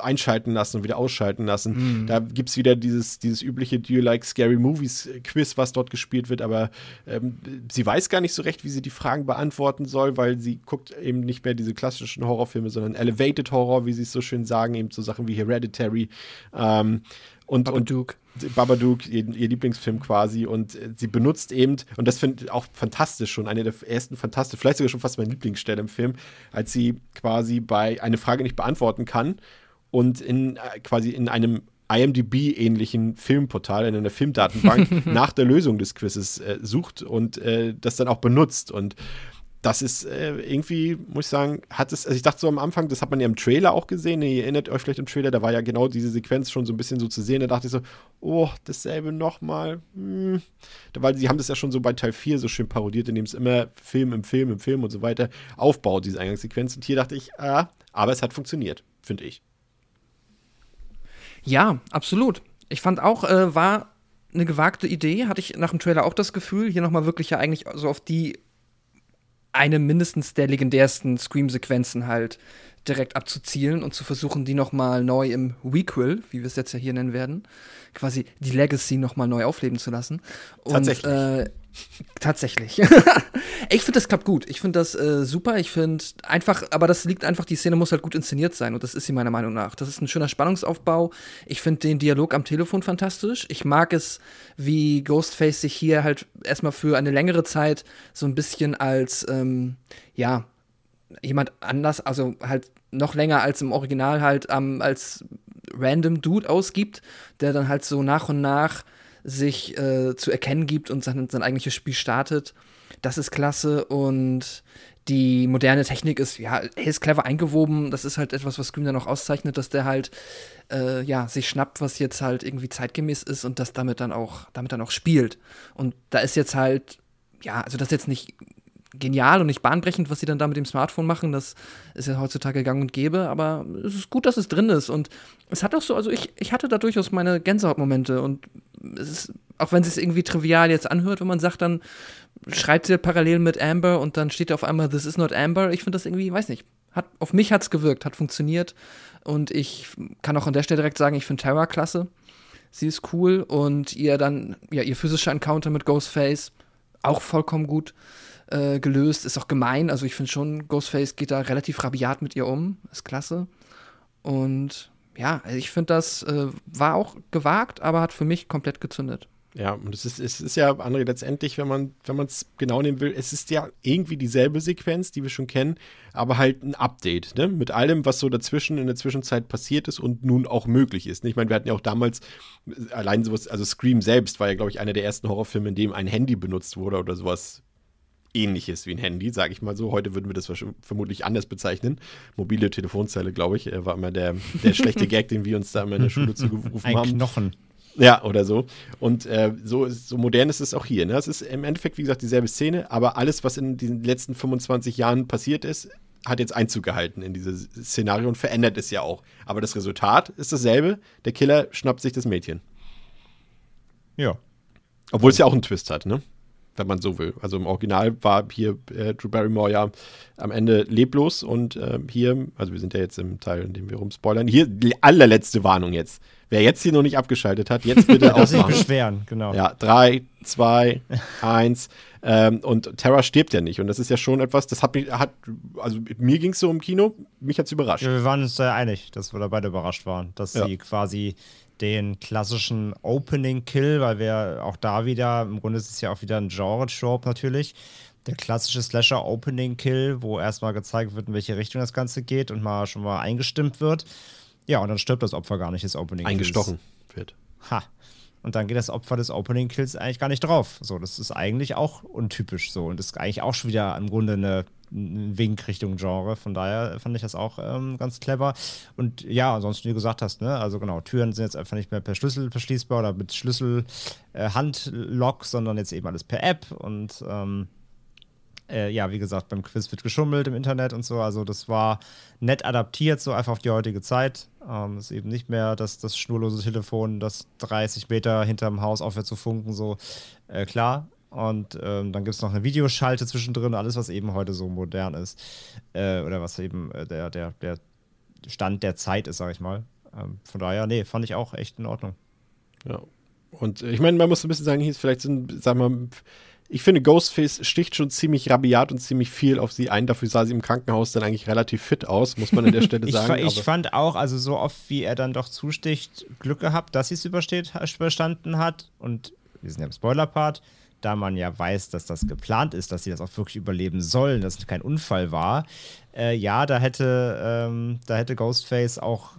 einschalten lassen und wieder ausschalten lassen. Da gibt es wieder dieses, dieses übliche Do you like scary movies Quiz, was dort gespielt wird, aber ähm, sie weiß gar nicht so recht, wie sie die Fragen beantworten soll, weil sie guckt eben nicht mehr diese klassischen Horrorfilme, sondern Elevated Horror, wie sie es so schön sagen, eben so Sachen wie Hereditary. Ähm, und, und Babadook. Babadook, ihr, ihr Lieblingsfilm quasi. Und äh, sie benutzt eben, und das finde ich auch fantastisch schon, eine der ersten fantastischen, vielleicht sogar schon fast meine Lieblingsstelle im Film, als sie quasi bei eine Frage nicht beantworten kann und in äh, quasi in einem IMDb-ähnlichen Filmportal, in einer Filmdatenbank <laughs> nach der Lösung des Quizzes äh, sucht und äh, das dann auch benutzt. Und das ist äh, irgendwie, muss ich sagen, hat es, also ich dachte so am Anfang, das hat man ja im Trailer auch gesehen, ihr erinnert euch vielleicht im Trailer, da war ja genau diese Sequenz schon so ein bisschen so zu sehen, da dachte ich so, oh, dasselbe nochmal, hm. Da- weil sie haben das ja schon so bei Teil 4 so schön parodiert, indem es immer Film im Film im Film und so weiter aufbaut, diese Eingangssequenz und hier dachte ich, ah, aber es hat funktioniert, finde ich. Ja, absolut. Ich fand auch, äh, war eine gewagte Idee, hatte ich nach dem Trailer auch das Gefühl, hier nochmal wirklich ja eigentlich so auf die eine mindestens der legendärsten Scream-Sequenzen halt direkt abzuzielen und zu versuchen, die nochmal neu im Requel, wie wir es jetzt ja hier nennen werden, quasi die Legacy nochmal neu aufleben zu lassen. Und, Tatsächlich. Äh, tatsächlich. <laughs> ich finde, das klappt gut. Ich finde das äh, super. Ich finde einfach, aber das liegt einfach, die Szene muss halt gut inszeniert sein und das ist sie meiner Meinung nach. Das ist ein schöner Spannungsaufbau. Ich finde den Dialog am Telefon fantastisch. Ich mag es, wie Ghostface sich hier halt erstmal für eine längere Zeit so ein bisschen als, ähm, ja, jemand anders, also halt noch länger als im Original halt ähm, als random Dude ausgibt, der dann halt so nach und nach sich äh, zu erkennen gibt und sein, sein eigentliches Spiel startet. Das ist klasse und die moderne Technik ist, ja, er ist clever eingewoben. Das ist halt etwas, was Scream dann auch auszeichnet, dass der halt, äh, ja, sich schnappt, was jetzt halt irgendwie zeitgemäß ist und das damit dann auch, damit dann auch spielt. Und da ist jetzt halt, ja, also das ist jetzt nicht genial und nicht bahnbrechend, was sie dann da mit dem Smartphone machen. Das ist ja heutzutage gang und gäbe, aber es ist gut, dass es drin ist. Und es hat auch so, also ich, ich hatte da durchaus meine Gänsehautmomente und es ist, auch wenn es sich irgendwie trivial jetzt anhört, wenn man sagt, dann schreibt sie parallel mit Amber und dann steht auf einmal, this is not Amber. Ich finde das irgendwie, weiß nicht, Hat, auf mich hat es gewirkt, hat funktioniert. Und ich kann auch an der Stelle direkt sagen, ich finde Terra klasse. Sie ist cool und ihr dann, ja, ihr physischer Encounter mit Ghostface auch vollkommen gut äh, gelöst. Ist auch gemein. Also ich finde schon, Ghostface geht da relativ rabiat mit ihr um. Ist klasse. Und ja, also ich finde, das äh, war auch gewagt, aber hat für mich komplett gezündet. Ja, und es ist, es ist ja, André, letztendlich, wenn man wenn es genau nehmen will, es ist ja irgendwie dieselbe Sequenz, die wir schon kennen, aber halt ein Update, ne? Mit allem, was so dazwischen in der Zwischenzeit passiert ist und nun auch möglich ist. Ne? Ich meine, wir hatten ja auch damals allein sowas, also Scream selbst war ja, glaube ich, einer der ersten Horrorfilme, in dem ein Handy benutzt wurde oder sowas ähnliches wie ein Handy, sage ich mal so. Heute würden wir das vermutlich anders bezeichnen. Mobile Telefonzelle, glaube ich, äh, war immer der, der <laughs> schlechte Gag, den wir uns da immer in der Schule zugerufen ein haben. Knochen. Ja, oder so. Und äh, so, so modern ist es auch hier. Ne? Es ist im Endeffekt, wie gesagt, dieselbe Szene, aber alles, was in den letzten 25 Jahren passiert ist, hat jetzt Einzug gehalten in dieses Szenario und verändert es ja auch. Aber das Resultat ist dasselbe. Der Killer schnappt sich das Mädchen. Ja. Obwohl es ja auch einen Twist hat, ne? Wenn man so will. Also im Original war hier äh, Drew Barrymore ja am Ende leblos und äh, hier, also wir sind ja jetzt im Teil, in dem wir rumspoilern, hier die allerletzte Warnung jetzt. Wer jetzt hier noch nicht abgeschaltet hat, jetzt bitte <laughs> ausmachen. sich beschweren, genau. Ja, drei, zwei, eins. Ähm, und Terra stirbt ja nicht. Und das ist ja schon etwas, das hat mich, hat, also mir ging es so im Kino, mich hat es überrascht. Ja, wir waren uns da einig, dass wir da beide überrascht waren, dass ja. sie quasi den klassischen Opening-Kill, weil wir auch da wieder, im Grunde ist es ja auch wieder ein Genre-Trope natürlich, der klassische Slasher-Opening-Kill, wo erstmal gezeigt wird, in welche Richtung das Ganze geht und mal schon mal eingestimmt wird. Ja, und dann stirbt das Opfer gar nicht des Opening-Kills. Eingestochen wird. Ha. Und dann geht das Opfer des Opening Kills eigentlich gar nicht drauf. So, das ist eigentlich auch untypisch so. Und das ist eigentlich auch schon wieder im Grunde eine, ein Wink Richtung Genre. Von daher fand ich das auch ähm, ganz clever. Und ja, ansonsten, wie du gesagt hast, ne, also genau, Türen sind jetzt einfach nicht mehr per Schlüssel verschließbar oder mit Schlüssel äh, sondern jetzt eben alles per App. Und ähm, äh, ja, wie gesagt, beim Quiz wird geschummelt im Internet und so. Also das war nett adaptiert, so einfach auf die heutige Zeit. Ähm, ist eben nicht mehr das, das schnurlose Telefon, das 30 Meter hinterm Haus aufhört zu funken, so äh, klar. Und ähm, dann gibt es noch eine Videoschalte zwischendrin, alles, was eben heute so modern ist. Äh, oder was eben äh, der, der, der Stand der Zeit ist, sag ich mal. Ähm, von daher, nee, fand ich auch echt in Ordnung. Ja. Und ich meine, man muss ein bisschen sagen, hier ist vielleicht so ein, sag mal, ich finde, Ghostface sticht schon ziemlich rabiat und ziemlich viel auf sie ein. Dafür sah sie im Krankenhaus dann eigentlich relativ fit aus, muss man an der <laughs> Stelle sagen. ich, ich fand auch, also so oft wie er dann doch zusticht, Glück gehabt, dass sie es überstanden hat. Und wir sind ja im Spoiler-Part, da man ja weiß, dass das geplant ist, dass sie das auch wirklich überleben sollen, dass es kein Unfall war. Äh, ja, da hätte, ähm, da hätte Ghostface auch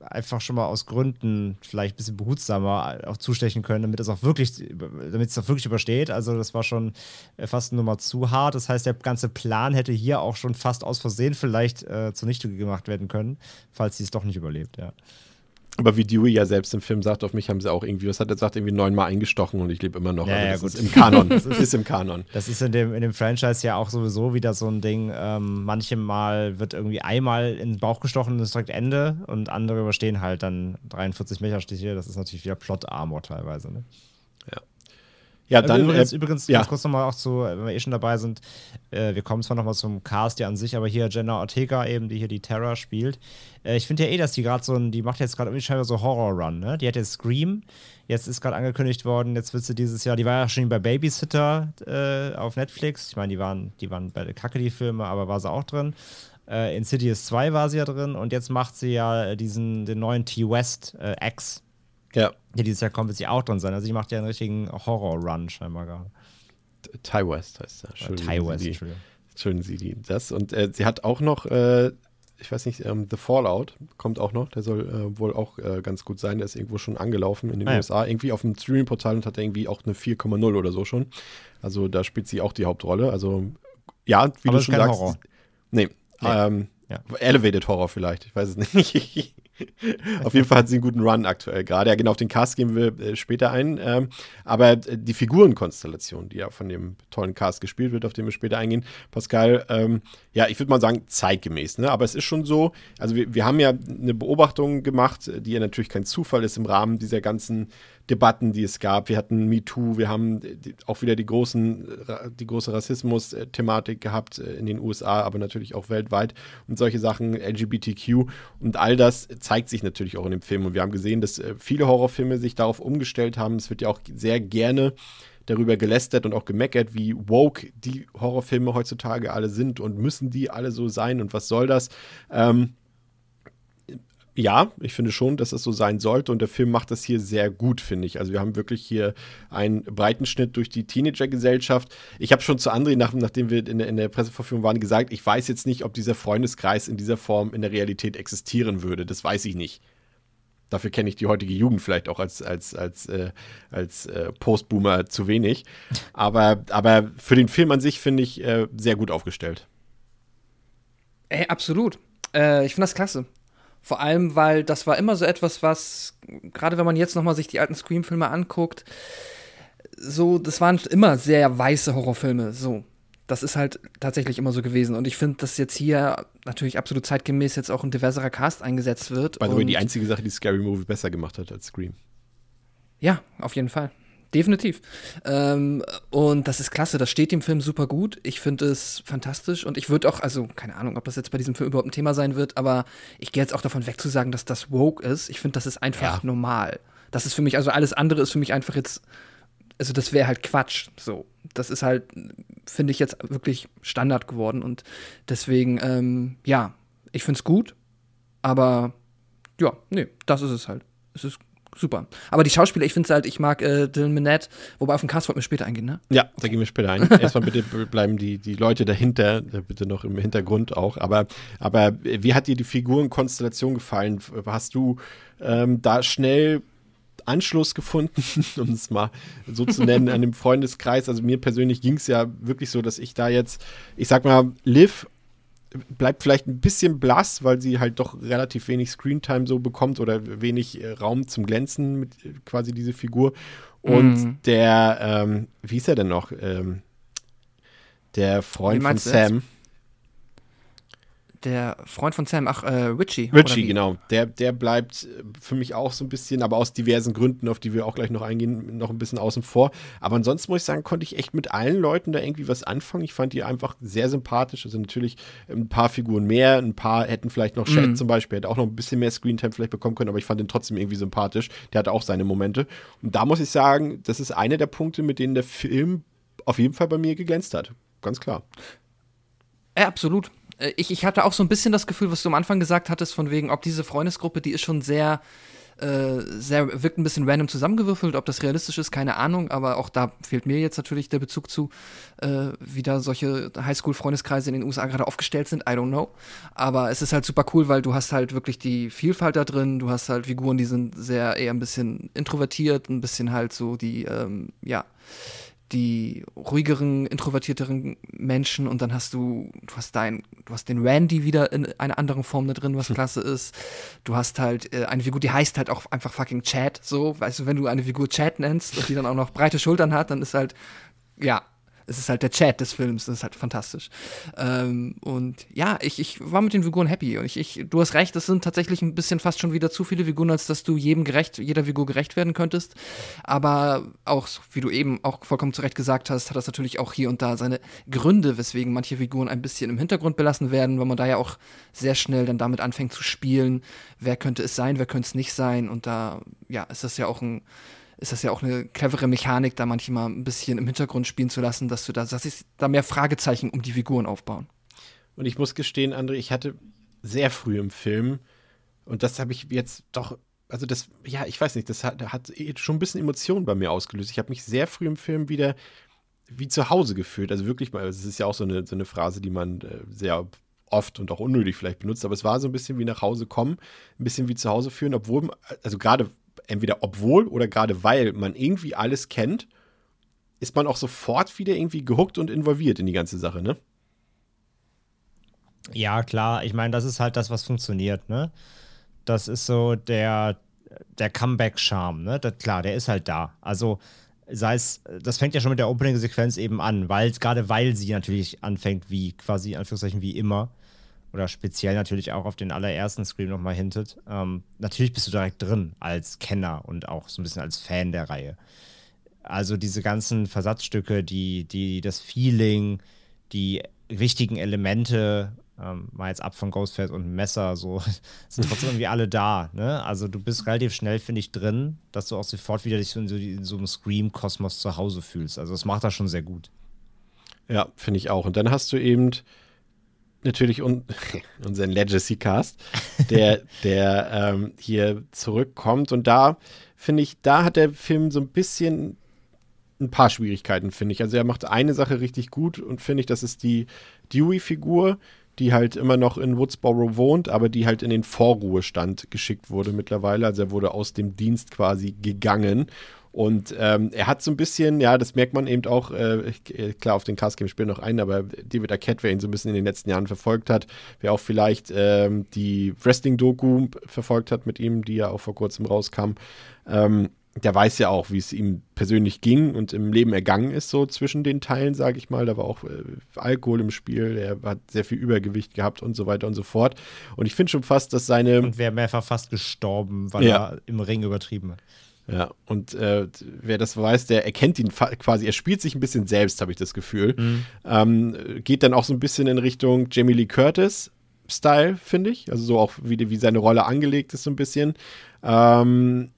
einfach schon mal aus Gründen vielleicht ein bisschen behutsamer auch zustechen können, damit es auch wirklich, damit es auch wirklich übersteht. Also das war schon fast eine Nummer zu hart. Das heißt, der ganze Plan hätte hier auch schon fast aus Versehen vielleicht äh, zunichte gemacht werden können, falls sie es doch nicht überlebt, ja. Aber wie Dewey ja selbst im Film sagt, auf mich haben sie auch irgendwie, was hat er gesagt, irgendwie neunmal eingestochen und ich lebe immer noch. Ja, also ja, das gut. ist im Kanon. <laughs> das ist im Kanon. Das ist in dem, in dem Franchise ja auch sowieso wieder so ein Ding. Ähm, manchmal wird irgendwie einmal in den Bauch gestochen und ist direkt Ende und andere überstehen halt dann 43 Mecherstiche. Das ist natürlich wieder Plot-Armor teilweise. Ne? Ja. Ja, dann. Übrigens, äh, übrigens ja. ganz kurz nochmal auch zu, wenn wir eh schon dabei sind, äh, wir kommen zwar nochmal zum Cast ja an sich, aber hier Jenna Ortega eben, die hier die Terror spielt. Äh, ich finde ja eh, dass die gerade so ein, die macht jetzt gerade irgendwie scheinbar so Horror-Run, ne? Die hat jetzt Scream, jetzt ist gerade angekündigt worden, jetzt wird sie dieses Jahr, die war ja schon bei Babysitter äh, auf Netflix. Ich meine, die waren, die waren bei der Kacke, die Filme, aber war sie auch drin. Äh, in Cities 2 war sie ja drin und jetzt macht sie ja diesen, den neuen T-West äh, X. Ja. Ja, dieses Jahr kommt sie auch drin sein. Also, sie macht ja einen richtigen Horror-Run scheinbar gerade. Ty West heißt er. Ty West, Entschuldigung. schön sie die das. Und äh, sie hat auch noch, äh, ich weiß nicht, ähm, The Fallout kommt auch noch. Der soll äh, wohl auch äh, ganz gut sein. Der ist irgendwo schon angelaufen in den Ah, ja. USA. Irgendwie auf dem Streaming-Portal und hat irgendwie auch eine 4,0 oder so schon. Also da spielt sie auch die Hauptrolle. Also ja, wie Aber du schon sagst. Horror. Nee. Nee. Ähm, Ja. Elevated Horror vielleicht. Ich weiß es nicht. <laughs> auf jeden Fall hat sie einen guten Run aktuell gerade. Ja, genau, auf den Cast gehen wir äh, später ein. Ähm, aber äh, die Figurenkonstellation, die ja von dem tollen Cast gespielt wird, auf den wir später eingehen, Pascal, ähm, ja, ich würde mal sagen, zeitgemäß. Ne? Aber es ist schon so, also wir, wir haben ja eine Beobachtung gemacht, die ja natürlich kein Zufall ist im Rahmen dieser ganzen Debatten, die es gab. Wir hatten MeToo, wir haben auch wieder die, großen, die große Rassismus-Thematik gehabt äh, in den USA, aber natürlich auch weltweit und solche Sachen, LGBTQ und all das zeigt sich natürlich auch in dem Film. Und wir haben gesehen, dass äh, viele Horrorfilme sich darauf umgestellt haben. Es wird ja auch sehr gerne darüber gelästert und auch gemeckert, wie woke die Horrorfilme heutzutage alle sind und müssen die alle so sein und was soll das? Ähm, ja, ich finde schon, dass es so sein sollte und der Film macht das hier sehr gut, finde ich. Also wir haben wirklich hier einen breiten Schnitt durch die Teenager-Gesellschaft. Ich habe schon zu André, nach, nachdem wir in der, in der Presseverführung waren, gesagt, ich weiß jetzt nicht, ob dieser Freundeskreis in dieser Form in der Realität existieren würde. Das weiß ich nicht. Dafür kenne ich die heutige Jugend vielleicht auch als, als, als, äh, als äh, Postboomer zu wenig. Aber, aber für den Film an sich finde ich äh, sehr gut aufgestellt. Ey, absolut. Äh, ich finde das klasse. Vor allem, weil das war immer so etwas, was, gerade wenn man jetzt nochmal sich die alten Scream-Filme anguckt, so, das waren immer sehr weiße Horrorfilme, so. Das ist halt tatsächlich immer so gewesen. Und ich finde, dass jetzt hier natürlich absolut zeitgemäß jetzt auch ein diverserer Cast eingesetzt wird. By the way, die einzige Sache, die Scary Movie besser gemacht hat als Scream. Ja, auf jeden Fall. Definitiv. Ähm, und das ist klasse, das steht dem Film super gut. Ich finde es fantastisch und ich würde auch, also keine Ahnung, ob das jetzt bei diesem Film überhaupt ein Thema sein wird, aber ich gehe jetzt auch davon weg zu sagen, dass das woke ist. Ich finde, das ist einfach ja. normal. Das ist für mich, also alles andere ist für mich einfach jetzt, also das wäre halt Quatsch. So, das ist halt, finde ich jetzt wirklich Standard geworden und deswegen, ähm, ja, ich finde es gut, aber ja, nee, das ist es halt. Es ist super. Aber die Schauspieler, ich finde es halt, ich mag äh, Dylan Minette, wobei auf den Cast wollten wir später eingehen, ne? Ja, da gehen wir später ein. <laughs> Erstmal bitte bleiben die, die Leute dahinter, äh, bitte noch im Hintergrund auch. Aber, aber wie hat dir die Figurenkonstellation gefallen? Hast du ähm, da schnell Anschluss gefunden, <laughs> um es mal so zu nennen, an dem <laughs> Freundeskreis. Also mir persönlich ging es ja wirklich so, dass ich da jetzt, ich sag mal, Liv bleibt vielleicht ein bisschen blass, weil sie halt doch relativ wenig Screentime so bekommt oder wenig äh, Raum zum Glänzen mit äh, quasi diese Figur. Und mhm. der, ähm, wie ist er denn noch? Ähm, der Freund von Sam der Freund von Sam, ach, äh, Richie. Richie, genau. Der, der bleibt äh, für mich auch so ein bisschen, aber aus diversen Gründen, auf die wir auch gleich noch eingehen, noch ein bisschen außen vor. Aber ansonsten muss ich sagen, konnte ich echt mit allen Leuten da irgendwie was anfangen. Ich fand die einfach sehr sympathisch. Also natürlich ein paar Figuren mehr, ein paar hätten vielleicht noch Chat mhm. zum Beispiel, hätte auch noch ein bisschen mehr Screentime vielleicht bekommen können, aber ich fand den trotzdem irgendwie sympathisch. Der hatte auch seine Momente. Und da muss ich sagen, das ist einer der Punkte, mit denen der Film auf jeden Fall bei mir geglänzt hat. Ganz klar. Ja, absolut. Äh, ich, ich hatte auch so ein bisschen das Gefühl, was du am Anfang gesagt hattest, von wegen, ob diese Freundesgruppe, die ist schon sehr, äh, sehr, wirkt ein bisschen random zusammengewürfelt, ob das realistisch ist, keine Ahnung, aber auch da fehlt mir jetzt natürlich der Bezug zu, äh, wie da solche Highschool-Freundeskreise in den USA gerade aufgestellt sind, I don't know. Aber es ist halt super cool, weil du hast halt wirklich die Vielfalt da drin, du hast halt Figuren, die sind sehr eher ein bisschen introvertiert, ein bisschen halt so die, ähm, ja, die ruhigeren, introvertierteren Menschen und dann hast du, du hast dein, du hast den Randy wieder in einer anderen Form da drin, was klasse ist. Du hast halt äh, eine Figur, die heißt halt auch einfach fucking Chat, so, weißt du, wenn du eine Figur Chat nennst und die dann auch noch breite Schultern hat, dann ist halt, ja, es ist halt der Chat des Films, das ist halt fantastisch. Ähm, und ja, ich, ich war mit den Figuren happy. Und ich, ich, du hast recht, es sind tatsächlich ein bisschen fast schon wieder zu viele Figuren, als dass du jedem gerecht, jeder Figur gerecht werden könntest. Aber auch, wie du eben auch vollkommen zu Recht gesagt hast, hat das natürlich auch hier und da seine Gründe, weswegen manche Figuren ein bisschen im Hintergrund belassen werden, weil man da ja auch sehr schnell dann damit anfängt zu spielen. Wer könnte es sein, wer könnte es nicht sein? Und da, ja, ist das ja auch ein ist das ja auch eine clevere Mechanik, da manchmal ein bisschen im Hintergrund spielen zu lassen, dass du da, dass ich da mehr Fragezeichen um die Figuren aufbauen. Und ich muss gestehen, André, ich hatte sehr früh im Film, und das habe ich jetzt doch, also das, ja, ich weiß nicht, das hat, hat schon ein bisschen Emotionen bei mir ausgelöst. Ich habe mich sehr früh im Film wieder wie zu Hause gefühlt. Also wirklich mal, es ist ja auch so eine, so eine Phrase, die man äh, sehr oft und auch unnötig vielleicht benutzt, aber es war so ein bisschen wie nach Hause kommen, ein bisschen wie zu Hause führen, obwohl, also gerade entweder obwohl oder gerade weil man irgendwie alles kennt, ist man auch sofort wieder irgendwie gehuckt und involviert in die ganze Sache, ne? Ja, klar. Ich meine, das ist halt das, was funktioniert, ne? das ist so der, der Comeback-Charme, ne? Das, klar, der ist halt da. Also sei es, das fängt ja schon mit der Opening-Sequenz eben an, weil gerade weil sie natürlich anfängt wie quasi in Anführungszeichen wie immer oder speziell natürlich auch auf den allerersten Scream nochmal hintet. Ähm, natürlich bist du direkt drin als Kenner und auch so ein bisschen als Fan der Reihe. Also diese ganzen Versatzstücke, die, die, das Feeling, die wichtigen Elemente, ähm, mal jetzt ab von Ghostface und Messer, so <laughs> sind <laughs> trotzdem irgendwie alle da. Ne? Also du bist relativ schnell, finde ich, drin, dass du auch sofort wieder dich in so, in so einem Scream-Kosmos zu Hause fühlst. Also das macht das schon sehr gut. Ja, finde ich auch. Und dann hast du eben natürlich un <laughs> unseren Legacy-Cast, der, <laughs> der ähm, hier zurückkommt. Und da finde ich, da hat der Film so ein bisschen ein paar Schwierigkeiten, finde ich. Also er macht eine Sache richtig gut und finde ich, das ist die Dewey-Figur, die halt immer noch in Woodsboro wohnt, aber die halt in den Vorruhestand geschickt wurde mittlerweile. Also er wurde aus dem Dienst quasi gegangen. Und ähm, er hat so ein bisschen, ja, das merkt man eben auch, äh, klar, auf den Cast Game spielen noch ein, aber David Arquette, wer ihn so ein bisschen in den letzten Jahren verfolgt hat, wer auch vielleicht ähm, die Wrestling-Doku verfolgt hat mit ihm, die ja auch vor kurzem rauskam, ähm, der weiß ja auch, wie es ihm persönlich ging und im Leben ergangen ist, so zwischen den Teilen, sage ich mal. Da war auch äh, Alkohol im Spiel, er hat sehr viel Übergewicht gehabt und so weiter und so fort. Und ich finde schon fast, dass seine. Und wäre mehrfach fast gestorben, weil ja. er im Ring übertrieben hat. Ja, und äh, wer das weiß, der erkennt ihn quasi, er spielt sich ein bisschen selbst, habe ich das Gefühl. Mhm. Ähm, geht dann auch so ein bisschen in Richtung Jamie Lee Curtis. Style, finde ich. Also so auch, wie, wie seine Rolle angelegt ist, so ein bisschen. Ähm,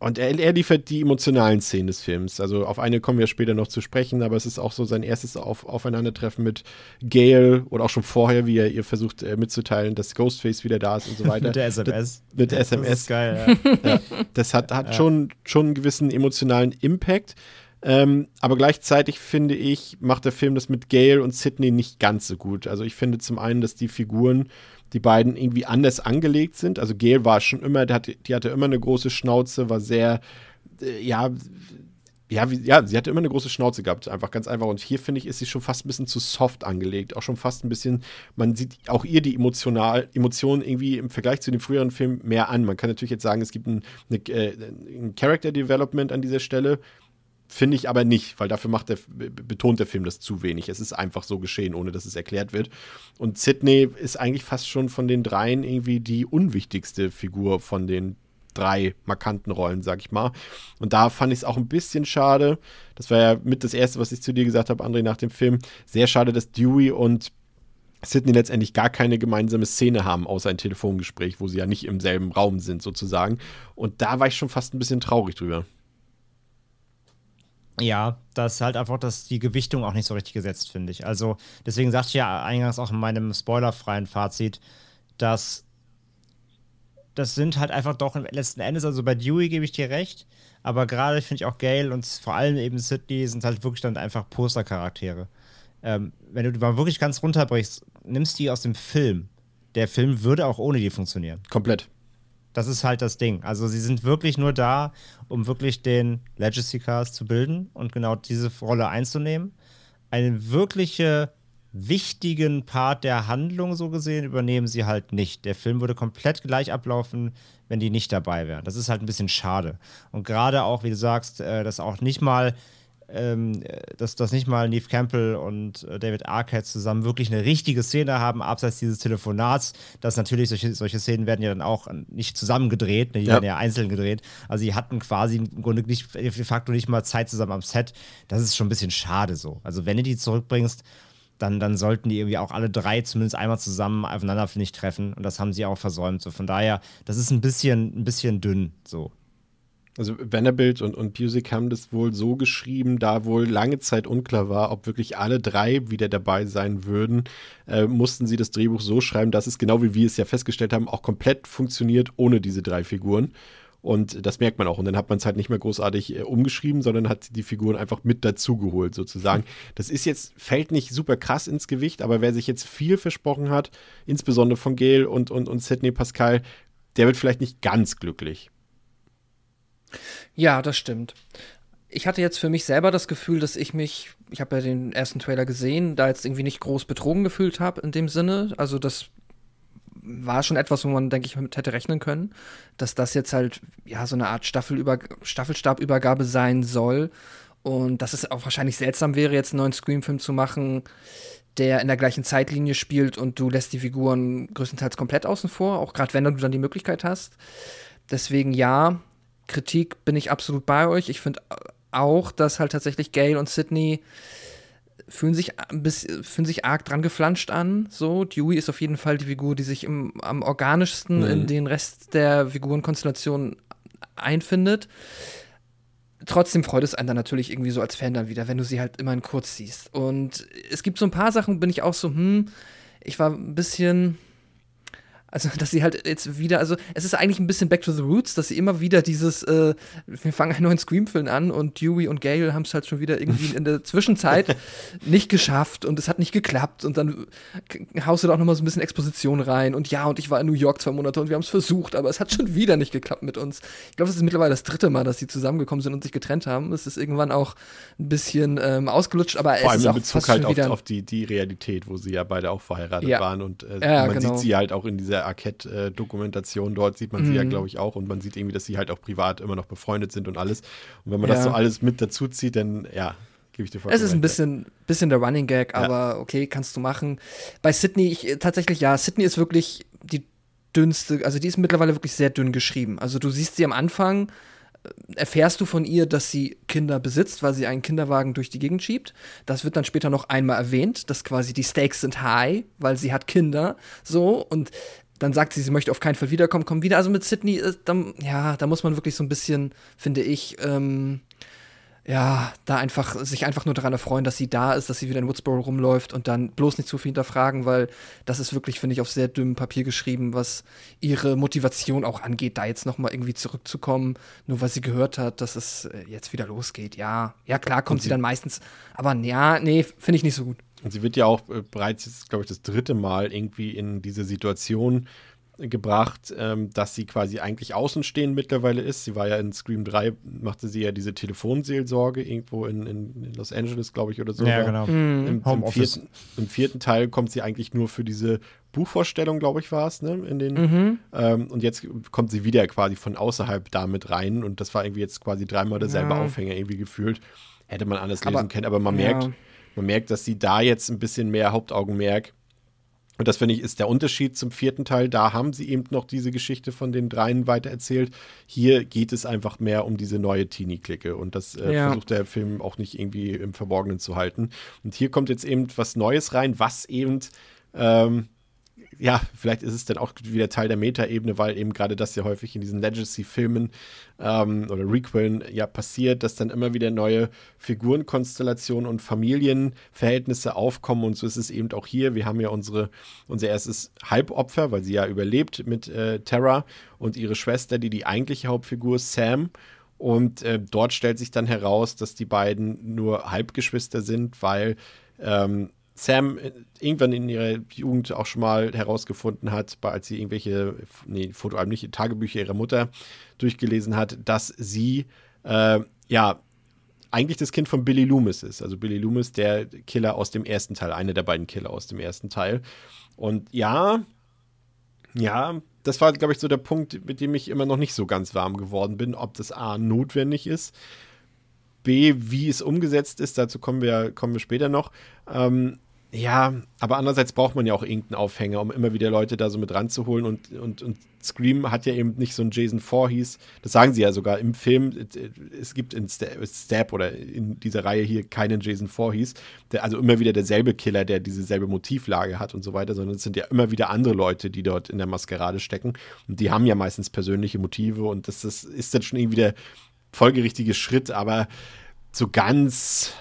und er, er, liefert die emotionalen Szenen des Films. Also auf eine kommen wir später noch zu sprechen, aber es ist auch so sein erstes auf, Aufeinandertreffen mit Gail oder auch schon vorher, wie er ihr versucht äh, mitzuteilen, dass Ghostface wieder da ist und so <laughs> weiter. mit der SMS. Das, mit der SMS. Das ist geil, ja. ja. Das hat, hat ja. schon, schon einen gewissen emotionalen Impact. Ähm, aber gleichzeitig finde ich, macht der Film das mit Gail und Sidney nicht ganz so gut. Also ich finde zum einen, dass die Figuren die beiden irgendwie anders angelegt sind. Also Gail war schon immer, die hatte, die hatte immer eine große Schnauze, war sehr, äh, ja, ja, wie, ja, sie hatte immer eine große Schnauze gehabt, einfach ganz einfach. Und hier finde ich, ist sie schon fast ein bisschen zu soft angelegt. Auch schon fast ein bisschen, man sieht auch ihr die emotional, Emotionen irgendwie im Vergleich zu den früheren Filmen mehr an. Man kann natürlich jetzt sagen, es gibt ein, eine, äh, ein Character Development an dieser Stelle. Finde ich aber nicht, weil dafür macht der, betont der Film das zu wenig. Es ist einfach so geschehen, ohne dass es erklärt wird. Und Sidney ist eigentlich fast schon von den dreien irgendwie die unwichtigste Figur von den drei markanten Rollen, sag ich mal. Und da fand ich es auch ein bisschen schade. Das war ja mit das Erste, was ich zu dir gesagt habe, André, nach dem Film. Sehr schade, dass Dewey und Sidney letztendlich gar keine gemeinsame Szene haben, außer ein Telefongespräch, wo sie ja nicht im selben Raum sind, sozusagen. Und da war ich schon fast ein bisschen traurig drüber. Ja, das ist halt einfach, dass die Gewichtung auch nicht so richtig gesetzt, finde ich. Also, deswegen sagte ich ja eingangs auch in meinem spoilerfreien Fazit, dass das sind halt einfach doch letzten Endes, also bei Dewey gebe ich dir recht, aber gerade finde ich auch Gail und vor allem eben Sidney sind halt wirklich dann einfach Postercharaktere. Ähm, wenn du die mal wirklich ganz runterbrichst, nimmst die aus dem Film. Der Film würde auch ohne die funktionieren. Komplett. Das ist halt das Ding. Also sie sind wirklich nur da, um wirklich den Legacy Cast zu bilden und genau diese Rolle einzunehmen. Einen wirkliche wichtigen Part der Handlung so gesehen übernehmen sie halt nicht. Der Film würde komplett gleich ablaufen, wenn die nicht dabei wären. Das ist halt ein bisschen schade. Und gerade auch, wie du sagst, äh, dass auch nicht mal ähm, dass, dass nicht mal Neve Campbell und äh, David Arquette zusammen wirklich eine richtige Szene haben, abseits dieses Telefonats. Das natürlich, solche, solche Szenen werden ja dann auch nicht zusammen gedreht, ne, die ja. werden ja einzeln gedreht. Also die hatten quasi im Grunde nicht, de facto nicht mal Zeit zusammen am Set. Das ist schon ein bisschen schade so. Also wenn du die zurückbringst, dann, dann sollten die irgendwie auch alle drei zumindest einmal zusammen aufeinander, finde ich, treffen. Und das haben sie auch versäumt. So, von daher, das ist ein bisschen, ein bisschen dünn so. Also Vanderbilt und, und Busick haben das wohl so geschrieben, da wohl lange Zeit unklar war, ob wirklich alle drei wieder dabei sein würden, äh, mussten sie das Drehbuch so schreiben, dass es genau wie wir es ja festgestellt haben, auch komplett funktioniert ohne diese drei Figuren. Und das merkt man auch. Und dann hat man es halt nicht mehr großartig äh, umgeschrieben, sondern hat die Figuren einfach mit dazugeholt, sozusagen. Das ist jetzt, fällt nicht super krass ins Gewicht, aber wer sich jetzt viel versprochen hat, insbesondere von Gail und, und, und Sidney Pascal, der wird vielleicht nicht ganz glücklich. Ja, das stimmt. Ich hatte jetzt für mich selber das Gefühl, dass ich mich, ich habe ja den ersten Trailer gesehen, da jetzt irgendwie nicht groß betrogen gefühlt habe in dem Sinne. Also das war schon etwas, wo man, denke ich, mit hätte rechnen können, dass das jetzt halt ja so eine Art Staffelüber Staffelstabübergabe sein soll. Und dass es auch wahrscheinlich seltsam wäre, jetzt einen neuen Scream-Film zu machen, der in der gleichen Zeitlinie spielt und du lässt die Figuren größtenteils komplett außen vor, auch gerade wenn du dann die Möglichkeit hast. Deswegen ja, Kritik bin ich absolut bei euch. Ich finde auch, dass halt tatsächlich Gail und Sydney fühlen sich, bis, fühlen sich arg dran geflanscht an. So, Dewey ist auf jeden Fall die Figur, die sich im, am organischsten mhm. in den Rest der Figurenkonstellation einfindet. Trotzdem freut es einen dann natürlich irgendwie so als Fan dann wieder, wenn du sie halt immer in kurz siehst. Und es gibt so ein paar Sachen, bin ich auch so, hm, ich war ein bisschen also, <laughs> dass sie halt jetzt wieder, also es ist eigentlich ein bisschen Back to the Roots, dass sie immer wieder dieses, äh, wir fangen einen neuen Scream-Film an und Dewey und Gale haben es halt schon wieder irgendwie in der Zwischenzeit <laughs> nicht geschafft und es hat nicht geklappt und dann haust du da auch nochmal so ein bisschen Exposition rein und ja, und ich war in New York zwei Monate und wir haben es versucht, aber es hat schon wieder nicht geklappt mit uns. Ich glaube, das ist mittlerweile das dritte Mal, dass sie zusammengekommen sind und sich getrennt haben. Es ist irgendwann auch ein bisschen ähm, ausgelutscht, aber Vor es ist allem auch in Bezug fast halt schon wieder auf, auf die, die Realität, wo sie ja beide auch verheiratet Ja. waren und äh, Ja, man genau. sieht sie halt auch in dieser Arquette-Dokumentation, dort sieht man sie ja, Mhm. glaube ich, auch und man sieht irgendwie, dass sie halt auch privat immer noch befreundet sind und alles. Und wenn man Ja. das so alles mit dazu zieht, dann ja, gebe ich dir vollkommen Es ist ein bisschen, bisschen der Running Gag, aber okay, kannst du machen. Bei Sydney, ich, äh, tatsächlich ja, Sydney ist wirklich die dünnste, also die ist mittlerweile wirklich sehr dünn geschrieben. Also du siehst sie am Anfang, äh, erfährst du von ihr, dass sie Kinder besitzt, weil sie einen Kinderwagen durch die Gegend schiebt. Das wird dann später noch einmal erwähnt, dass quasi die Stakes sind high, weil sie hat Kinder, so und dann sagt sie, sie möchte auf keinen Fall wiederkommen, kommt wieder. Also mit Sydney, äh, dann, ja, da muss man wirklich so ein bisschen, finde ich, ähm, ja, da einfach, sich einfach nur daran erfreuen, dass sie da ist, dass sie wieder in Woodsboro rumläuft und dann bloß nicht zu viel hinterfragen, weil das ist wirklich, finde ich, auf sehr dünnem Papier geschrieben, was ihre Motivation auch angeht, da jetzt nochmal irgendwie zurückzukommen, nur weil sie gehört hat, dass es äh, jetzt wieder losgeht. Ja, ja, klar kommt sie dann meistens, aber ja, nee, finde ich nicht so gut. Und sie wird ja auch äh, bereits, jetzt, glaube ich, das dritte Mal irgendwie in diese Situation gebracht, ähm, dass sie quasi eigentlich außenstehend mittlerweile ist. Sie war ja in Scream 3, machte sie ja diese Telefonseelsorge irgendwo in, in, in Los Angeles, glaube ich, oder so. Ja, genau. Mhm. Im, im, vierten, Im vierten Teil kommt sie eigentlich nur für diese Buchvorstellung, glaube ich, war es, ne? In den, Mhm. ähm, und jetzt kommt sie wieder quasi von außerhalb damit rein und das war irgendwie jetzt quasi dreimal derselbe Ja. Aufhänger irgendwie gefühlt. Hätte man anders Aber- lesen können, aber man ja. merkt, man merkt, dass sie da jetzt ein bisschen mehr Hauptaugenmerk und das finde ich ist der Unterschied zum vierten Teil. Da haben sie eben noch diese Geschichte von den dreien weitererzählt. Hier geht es einfach mehr um diese neue Teenie-Clique. Und das äh, Ja. versucht der Film auch nicht irgendwie im Verborgenen zu halten. Und hier kommt jetzt eben was Neues rein, was eben ähm, ja, vielleicht ist es dann auch wieder Teil der Metaebene, weil eben gerade das ja häufig in diesen Legacy-Filmen ähm, oder Requellen ja passiert, dass dann immer wieder neue Figurenkonstellationen und Familienverhältnisse aufkommen und so ist es eben auch hier. Wir haben ja unsere, unser erstes Halbopfer, weil sie ja überlebt mit äh, Terra und ihre Schwester, die die eigentliche Hauptfigur ist, Sam. Und äh, dort stellt sich dann heraus, dass die beiden nur Halbgeschwister sind, weil ähm, Sam äh, irgendwann in ihrer Jugend auch schon mal herausgefunden hat, als sie irgendwelche, nee, fotoalbliche Tagebücher ihrer Mutter durchgelesen hat, dass sie, äh, ja, eigentlich das Kind von Billy Loomis ist. Also Billy Loomis, der Killer aus dem ersten Teil, einer der beiden Killer aus dem ersten Teil. Und ja, ja, das war, glaube ich, so der Punkt, mit dem ich immer noch nicht so ganz warm geworden bin, ob das A notwendig ist, B, wie es umgesetzt ist, dazu kommen wir, kommen wir später noch. Ähm, ja, aber andererseits braucht man ja auch irgendeinen Aufhänger, um immer wieder Leute da so mit ranzuholen. Und, und, und Scream hat ja eben nicht so einen Jason Voorhees. Das sagen sie ja sogar im Film. Es gibt in Sta- Stab oder in dieser Reihe hier keinen Jason Voorhees. Der, also immer wieder derselbe Killer, der dieselbe Motivlage hat und so weiter, sondern es sind ja immer wieder andere Leute, die dort in der Maskerade stecken. Und die haben ja meistens persönliche Motive und das, das ist dann schon irgendwie der folgerichtige Schritt, aber so ganz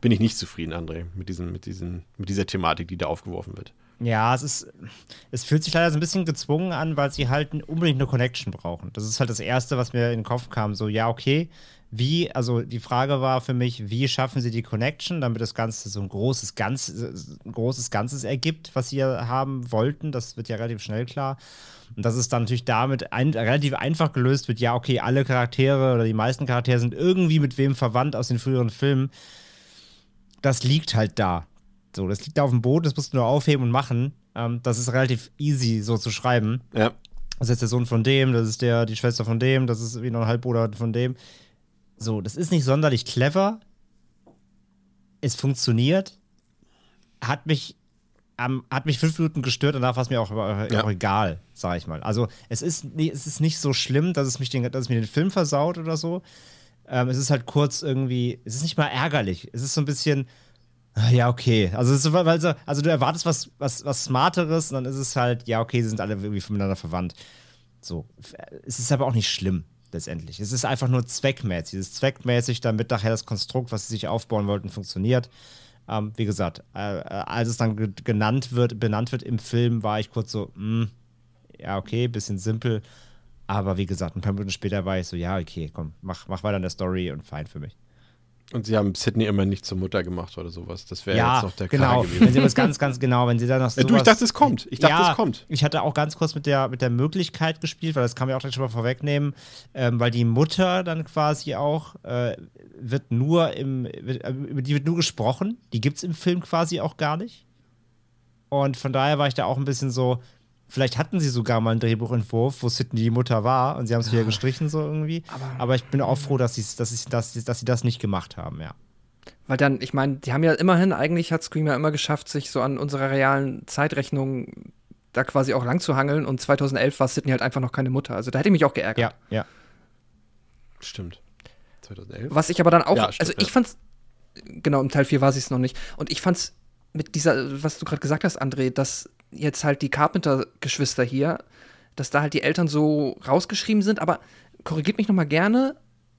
bin ich nicht zufrieden, André, mit, diesem, mit, diesem, mit dieser Thematik, die da aufgeworfen wird. Ja, es ist, es fühlt sich leider so ein bisschen gezwungen an, weil sie halt unbedingt eine Connection brauchen. Das ist halt das Erste, was mir in den Kopf kam. So, ja, okay, wie, also die Frage war für mich, wie schaffen sie die Connection, damit das Ganze so ein großes, Ganz, ein großes Ganzes ergibt, was sie ja haben wollten. Das wird ja relativ schnell klar. Und dass es dann natürlich damit ein, relativ einfach gelöst wird, ja, okay, alle Charaktere oder die meisten Charaktere sind irgendwie mit wem verwandt aus den früheren Filmen. Das liegt halt da. So, das liegt da auf dem Boot, das musst du nur aufheben und machen. Ähm, das ist relativ easy so zu schreiben. Ja. Das ist jetzt der Sohn von dem, das ist der, die Schwester von dem, das ist wie noch ein Halbbruder von dem. So, das ist nicht sonderlich clever. Es funktioniert. Hat mich, ähm, hat mich fünf Minuten gestört, danach war es mir auch, äh, Ja. auch egal, sag ich mal. Also, es ist, es ist nicht so schlimm, dass es, mich den, dass es mir den Film versaut oder so. Ähm, es ist halt kurz irgendwie, es ist nicht mal ärgerlich. Es ist so ein bisschen, ah, ja, okay. Also, so, weil so, also du erwartest was, was, was Smarteres und dann ist es halt, ja, okay, sie sind alle irgendwie miteinander verwandt. So. Es ist aber auch nicht schlimm, letztendlich. Es ist einfach nur zweckmäßig. Es ist zweckmäßig, damit nachher das Konstrukt, was sie sich aufbauen wollten, funktioniert. Ähm, wie gesagt, äh, äh, als es dann ge genannt wird, benannt wird im Film, war ich kurz so, hm, ja, okay, bisschen simpel. Aber wie gesagt, ein paar Minuten später war ich so, ja, okay, komm, mach, mach weiter in der Story und fein für mich. Und sie haben Sydney immer nicht zur Mutter gemacht oder sowas. Das wäre ja, jetzt noch der genau. Klar Wenn gewesen. sie das ganz, ganz genau, wenn sie da noch Ja, du, ich dachte, es kommt. Ich dachte, ja, es kommt. Ich hatte auch ganz kurz mit der, mit der Möglichkeit gespielt, weil das kann man ja auch schon mal vorwegnehmen, ähm, weil die Mutter dann quasi auch äh, wird nur im, wird, äh, über die wird nur gesprochen. Die gibt es im Film quasi auch gar nicht. Und von daher war ich da auch ein bisschen so, vielleicht hatten sie sogar mal einen Drehbuchentwurf, wo Sidney die Mutter war und sie haben es wieder gestrichen so irgendwie. Aber, ich bin auch froh, dass, dass, sie- dass, dass sie das nicht gemacht haben, ja. Weil dann, ich meine, die haben ja immerhin, eigentlich hat Scream ja immer geschafft, sich so an unserer realen Zeitrechnung da quasi auch lang zu hangeln und 2011 war Sydney halt einfach noch keine Mutter. Also da hätte ich mich auch geärgert. Ja, ja. Stimmt. 2011? Was ich aber dann auch, Ja, stimmt, also ich ja. fand's, genau, im Teil 4 war sie es noch nicht. Und ich fand's mit dieser, was du gerade gesagt hast, André, dass jetzt halt die Carpenter-Geschwister hier, dass da halt die Eltern so rausgeschrieben sind, aber korrigiert mich noch mal gerne.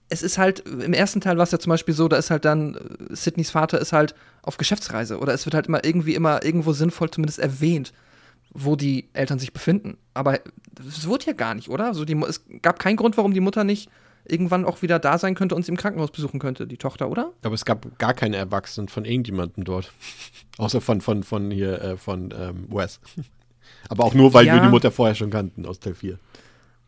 Es ist halt, im ersten Teil war es ja zum Beispiel so, da ist halt dann, äh, Sidneys Vater ist halt auf Geschäftsreise oder es wird halt immer irgendwie immer irgendwo sinnvoll zumindest erwähnt, wo die Eltern sich befinden. Aber es wurde ja gar nicht, oder? So die, Mu- es gab keinen Grund, warum die Mutter nicht irgendwann auch wieder da sein könnte und sie im Krankenhaus besuchen könnte, die Tochter, oder? Aber es gab gar keine Erwachsenen von irgendjemandem dort. <laughs> Außer von, von, von hier, äh, von ähm, Wes. <laughs> Aber auch nur, weil Ja. wir die Mutter vorher schon kannten aus Teil 4.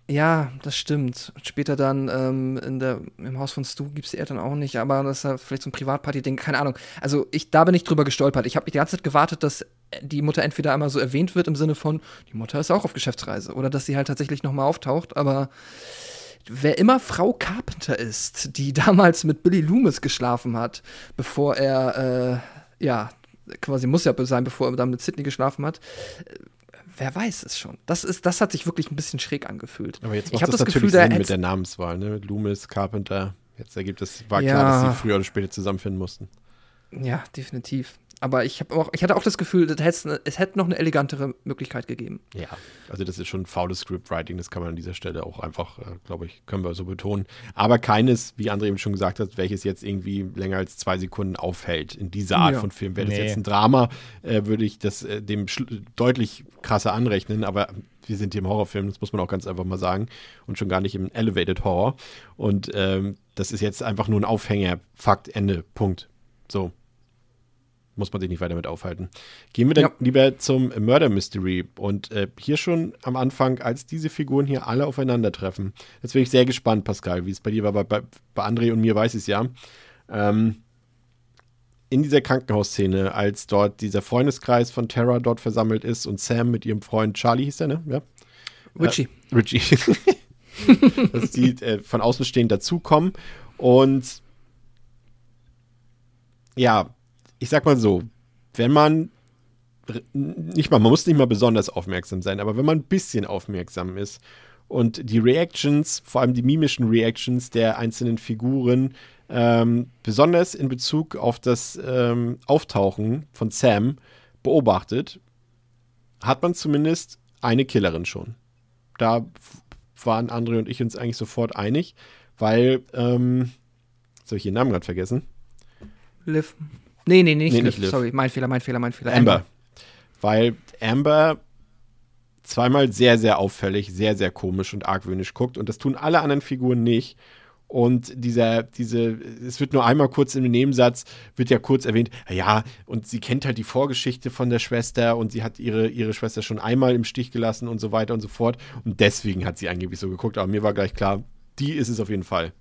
Ja, das stimmt. Später dann ähm, in der, im Haus von Stu gibt es die Eltern auch nicht, aber das ist ja vielleicht so ein Privatparty-Ding, keine Ahnung. Also ich, da bin ich drüber gestolpert. Ich habe die ganze Zeit gewartet, dass die Mutter entweder einmal so erwähnt wird im Sinne von, die Mutter ist auch auf Geschäftsreise oder dass sie halt tatsächlich nochmal auftaucht, aber wer immer Frau Carpenter ist, die <laughs> damals mit Billy Loomis geschlafen hat, bevor er, äh, ja, quasi muss ja sein, bevor er dann mit Sidney geschlafen hat, äh, wer weiß es schon. Das, ist, das hat sich wirklich ein bisschen schräg angefühlt. Aber jetzt ich macht habe das, das natürlich Gefühl, da Sinn mit der Namenswahl, ne? Loomis, Carpenter. Jetzt ergibt es, war Ja. klar, dass sie früher oder später zusammenfinden mussten. Ja, definitiv. Aber ich, hab auch, ich hatte auch das Gefühl, das ne- es hätte noch eine elegantere Möglichkeit gegeben. Ja. Also das ist schon faules Scriptwriting, das kann man an dieser Stelle auch einfach, äh, glaube ich, können wir so betonen. Aber keines, wie André eben schon gesagt hat, welches jetzt irgendwie länger als zwei Sekunden aufhält in dieser Art Ja. von Film. Wäre das Nee. jetzt ein Drama, äh, würde ich das äh, dem deutlich krasser anrechnen, aber wir sind hier im Horrorfilm, das muss man auch ganz einfach mal sagen, und schon gar nicht im Elevated Horror. Und ähm, das ist jetzt einfach nur ein Aufhänger, Fakt, Ende, Punkt. So. Muss man sich nicht weiter mit aufhalten. Gehen wir dann Ja. lieber zum Murder Mystery. Und äh, hier schon am Anfang, als diese Figuren hier alle aufeinandertreffen. Jetzt bin ich sehr gespannt, Pascal, wie es bei dir war. Bei, bei, bei André und mir weiß ich es ja. Ähm, in dieser Krankenhausszene, als dort dieser Freundeskreis von Tara dort versammelt ist und Sam mit ihrem Freund Charlie hieß der, ne? Ja. Richie. Richie. <laughs> dass die äh, von außen stehend dazukommen. Und ja, ich sag mal so, wenn man nicht mal, man muss nicht mal besonders aufmerksam sein, aber wenn man ein bisschen aufmerksam ist und die Reactions, vor allem die mimischen Reactions der einzelnen Figuren, ähm, besonders in Bezug auf das ähm, Auftauchen von Sam beobachtet, hat man zumindest eine Killerin schon. Da waren André und ich uns eigentlich sofort einig, weil, ähm, jetzt ich ihren Namen gerade vergessen. Liv. Nee, nee, nicht, Nee, nicht Liv. Sorry, mein Fehler, mein Fehler, mein Fehler. Amber. Weil Amber zweimal sehr, sehr auffällig, sehr, sehr komisch und argwöhnisch guckt und das tun alle anderen Figuren nicht. Und dieser, diese, es wird nur einmal kurz im Nebensatz, wird ja kurz erwähnt, ja, und sie kennt halt die Vorgeschichte von der Schwester und sie hat ihre, ihre Schwester schon einmal im Stich gelassen und so weiter und so fort. Und deswegen hat sie angeblich so geguckt, aber mir war gleich klar, die ist es auf jeden Fall.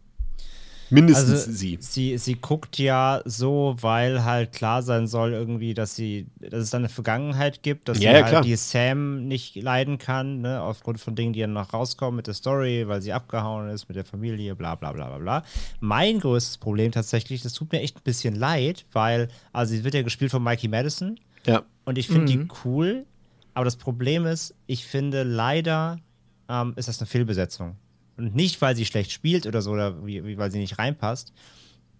Mindestens Also, sie. sie. Sie guckt ja so, weil halt klar sein soll, irgendwie, dass sie, dass es da eine Vergangenheit gibt, dass Ja, sie ja, klar. halt die Sam nicht leiden kann, ne, aufgrund von Dingen, die dann noch rauskommen mit der Story, weil sie abgehauen ist mit der Familie, bla bla bla bla bla. Mein größtes Problem tatsächlich, das tut mir echt ein bisschen leid, weil, also sie wird ja gespielt von Mikey Madison Ja. und ich finde die cool, aber das Problem ist, ich finde leider ähm, ist das eine Fehlbesetzung. Und nicht, weil sie schlecht spielt oder so, oder wie, weil sie nicht reinpasst.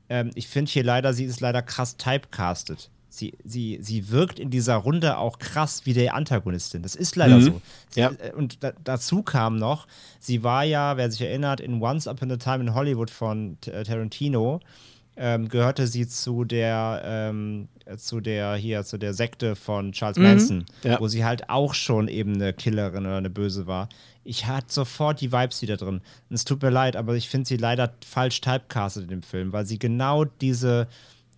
Ähm, ich finde hier leider, sie ist leider krass typecastet. Sie, sie, sie wirkt in dieser Runde auch krass wie der Antagonistin. Das ist leider Mhm. so. Sie, Ja. äh, Und da, dazu kam noch, sie war ja, wer sich erinnert, in Once Upon a Time in Hollywood von äh, Tarantino ähm, gehörte sie zu der, ähm, äh, zu der, hier, zu der Sekte von Charles Manson, Ja. wo sie halt auch schon eben eine Killerin oder eine Böse war. Ich hatte sofort die Vibes wieder drin. Und es tut mir leid, aber ich finde sie leider falsch typecastet in dem Film, weil sie genau diese,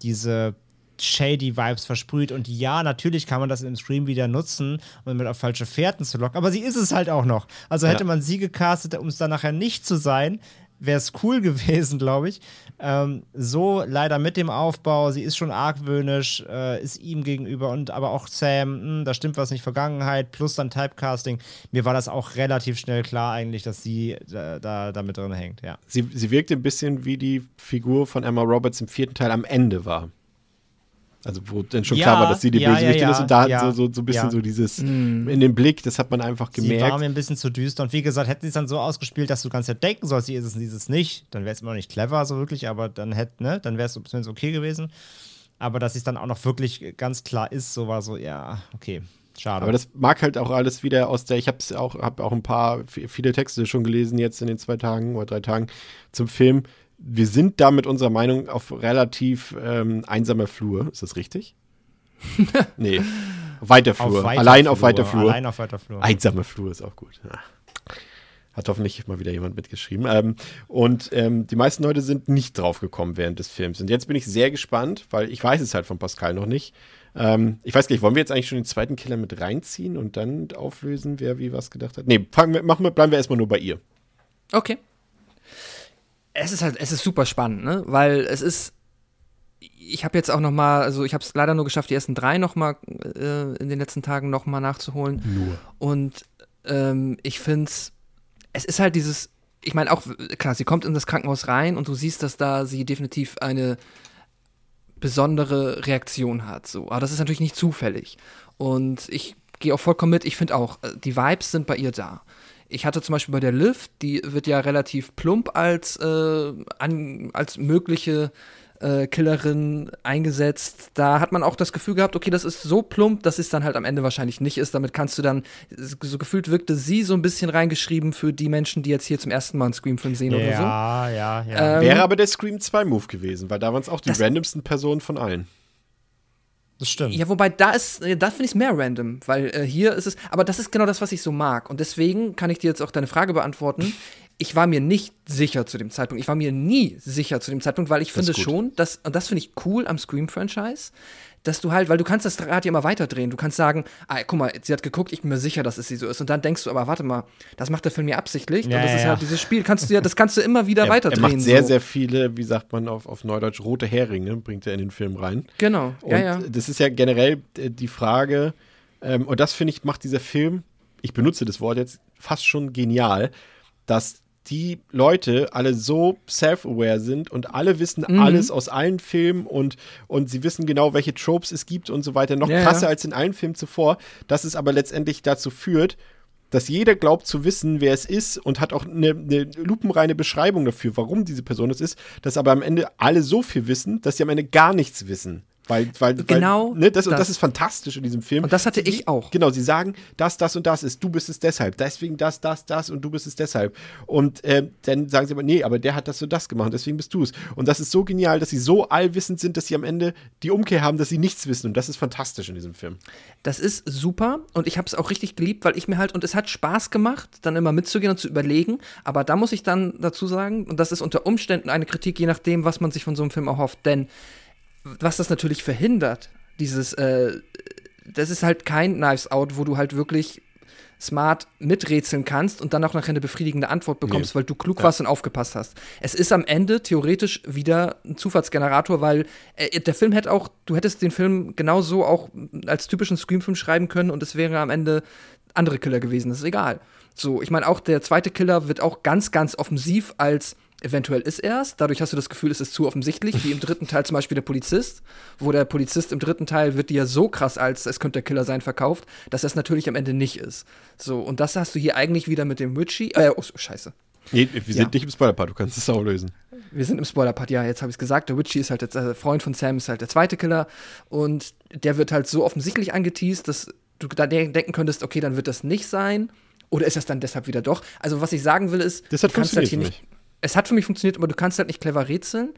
diese shady Vibes versprüht. Und ja, natürlich kann man das im Stream wieder nutzen, um mit auf falsche Fährten zu locken, aber sie ist es halt auch noch. Also hätte Ja. man sie gecastet, um es dann nachher nicht zu sein, wäre es cool <laughs> gewesen, glaube ich. Ähm, so leider mit dem Aufbau, sie ist schon argwöhnisch, äh, ist ihm gegenüber und aber auch Sam, hm, da stimmt was nicht, Vergangenheit, plus dann Typecasting. Mir war das auch relativ schnell klar eigentlich, dass sie da, da, da mit drin hängt, ja. Sie, sie wirkte ein bisschen wie die Figur von Emma Roberts im vierten Teil am Ende war. Also wo dann schon Ja, klar war, dass sie die ja, Bösewichtin ja, ist und da ja, hat so, so, so ein bisschen so dieses in dem Blick, das hat man einfach Sie war gemerkt. mir ein bisschen zu düster. Und wie gesagt, hätten sie es dann so ausgespielt, dass du ganz ja denken sollst, sie ist es und sie ist es nicht, dann wäre es immer noch nicht clever, so wirklich, aber dann hätte, ne, dann wäre es zumindest okay gewesen. Aber dass es dann auch noch wirklich ganz klar ist, so war so, ja, okay, schade. Aber das mag halt auch alles wieder aus der, ich habe auch, hab auch ein paar, viele Texte schon gelesen jetzt in den zwei Tagen oder drei Tagen zum Film. Wir sind da mit unserer Meinung auf relativ ähm, einsamer Flur. Ist das richtig? <laughs> nee. Weiter Flur. weiter Allein Flur, auf weiter Flur. Allein auf weiter Flur. Einsame Flur ist auch gut. Ja. Hat hoffentlich mal wieder jemand mitgeschrieben. Ähm, und ähm, die meisten Leute sind nicht drauf gekommen während des Films. Und jetzt bin ich sehr gespannt, weil ich weiß es halt von Pascal noch nicht. Ähm, ich weiß gar nicht, wollen wir jetzt eigentlich schon den zweiten Killer mit reinziehen und dann auflösen, wer wie was gedacht hat? Nee, fangen wir, machen wir, bleiben wir erstmal nur bei ihr. Okay. Es ist halt, es ist super spannend, ne? Weil es ist. Ich habe jetzt auch noch mal, also ich habe es leider nur geschafft, die ersten drei noch mal äh, in den letzten Tagen noch mal nachzuholen. Nur. Und ähm, ich finde es, es ist halt dieses, ich meine auch, klar, sie kommt in das Krankenhaus rein und du siehst, dass da sie definitiv eine besondere Reaktion hat. So. Aber das ist natürlich nicht zufällig. Und ich gehe auch vollkommen mit, ich finde auch, äh, die Vibes sind bei ihr da. Ich hatte zum Beispiel bei der Liv, die wird ja relativ plump als, äh, an, als mögliche äh, Killerin eingesetzt. Da hat man auch das Gefühl gehabt, okay, das ist so plump, dass es dann halt am Ende wahrscheinlich nicht ist. Damit kannst du dann, so gefühlt wirkte sie so ein bisschen reingeschrieben für die Menschen, die jetzt hier zum ersten Mal einen Scream-Film sehen oder so. ja, ja, ja. Ähm, Wäre aber der Scream 2 Move gewesen, weil da waren es auch die randomsten Personen von allen. Das stimmt. Ja, wobei da ist, äh, da finde ich es mehr random, weil äh, hier ist es, aber das ist genau das, was ich so mag. Und deswegen kann ich dir jetzt auch deine Frage beantworten. <laughs> Ich war mir nicht sicher zu dem Zeitpunkt. Ich war mir nie sicher zu dem Zeitpunkt, weil ich Das finde schon, dass, und das finde ich cool am Scream-Franchise, dass du halt, weil du kannst das Rad ja immer weiterdrehen. Du kannst sagen, ah, guck mal, sie hat geguckt, ich bin mir sicher, dass es sie so ist. Und dann denkst du, aber warte mal, das macht der Film ja absichtlich. Ja, und das ja, ist ja. halt dieses Spiel, kannst du ja, das kannst du immer wieder Er, er weiterdrehen. macht sehr, so. sehr viele, wie sagt man auf, auf Neudeutsch, rote Heringe, bringt er in den Film rein. Genau, Und ja, ja. das ist ja generell äh, die Frage, ähm, und das finde ich, macht dieser Film, ich benutze das Wort jetzt fast schon genial, dass die Leute alle so self-aware sind und alle wissen Mhm. alles aus allen Filmen und, und sie wissen genau, welche Tropes es gibt und so weiter. Noch Ja, ja. krasser als in allen Filmen zuvor, dass es aber letztendlich dazu führt, dass jeder glaubt zu wissen, wer es ist und hat auch eine, eine lupenreine Beschreibung dafür, warum diese Person es ist, dass aber am Ende alle so viel wissen, dass sie am Ende gar nichts wissen. Weil, weil, Genau weil, ne, das, und das. das ist fantastisch in diesem Film. Und das hatte ich auch. Genau, sie sagen, das, das und das ist, du bist es deshalb, deswegen das, das, das und du bist es deshalb. Und äh, dann sagen sie aber, nee, aber der hat das und das gemacht, deswegen bist du es. Und das ist so genial, dass sie so allwissend sind, dass sie am Ende die Umkehr haben, dass sie nichts wissen. Und das ist fantastisch in diesem Film. Das ist super und ich habe es auch richtig geliebt, weil ich mir halt, und es hat Spaß gemacht, dann immer mitzugehen und zu überlegen, aber da muss ich dann dazu sagen, und das ist unter Umständen eine Kritik, je nachdem, was man sich von so einem Film erhofft, denn was das natürlich verhindert, dieses, äh, das ist halt kein Knives Out, wo du halt wirklich smart miträtseln kannst und dann auch nachher eine befriedigende Antwort bekommst, Nee. weil du klug Ja. warst und aufgepasst hast. Es ist am Ende theoretisch wieder ein Zufallsgenerator, weil äh, der Film hätte auch, du hättest den Film genauso auch als typischen Scream-Film schreiben können und es wäre am Ende andere Killer gewesen. Das ist egal. So, ich meine, auch der zweite Killer wird auch ganz, ganz offensiv als eventuell ist er's. Dadurch hast du das Gefühl, es ist zu offensichtlich, wie im dritten Teil zum Beispiel der Polizist, wo der Polizist im dritten Teil wird dir so krass als es könnte der Killer sein verkauft, dass das natürlich am Ende nicht ist. So, und das hast du hier eigentlich wieder mit dem Richie. Äh, oh, scheiße. Nee, wir sind Ja. nicht im Spoiler-Part, du kannst es auch lösen. Wir sind im Spoiler-Part, ja, jetzt habe ich es gesagt. Der Witchy ist halt der äh, Freund von Sam, ist halt der zweite Killer. Und der wird halt so offensichtlich angeteased, dass du da de denken könntest, okay, dann wird das nicht sein. Oder ist das dann deshalb wieder doch? Also, was ich sagen will, ist, Das hat du kannst halt hier funktioniert nicht. Es hat für mich funktioniert, aber du kannst halt nicht clever rätseln.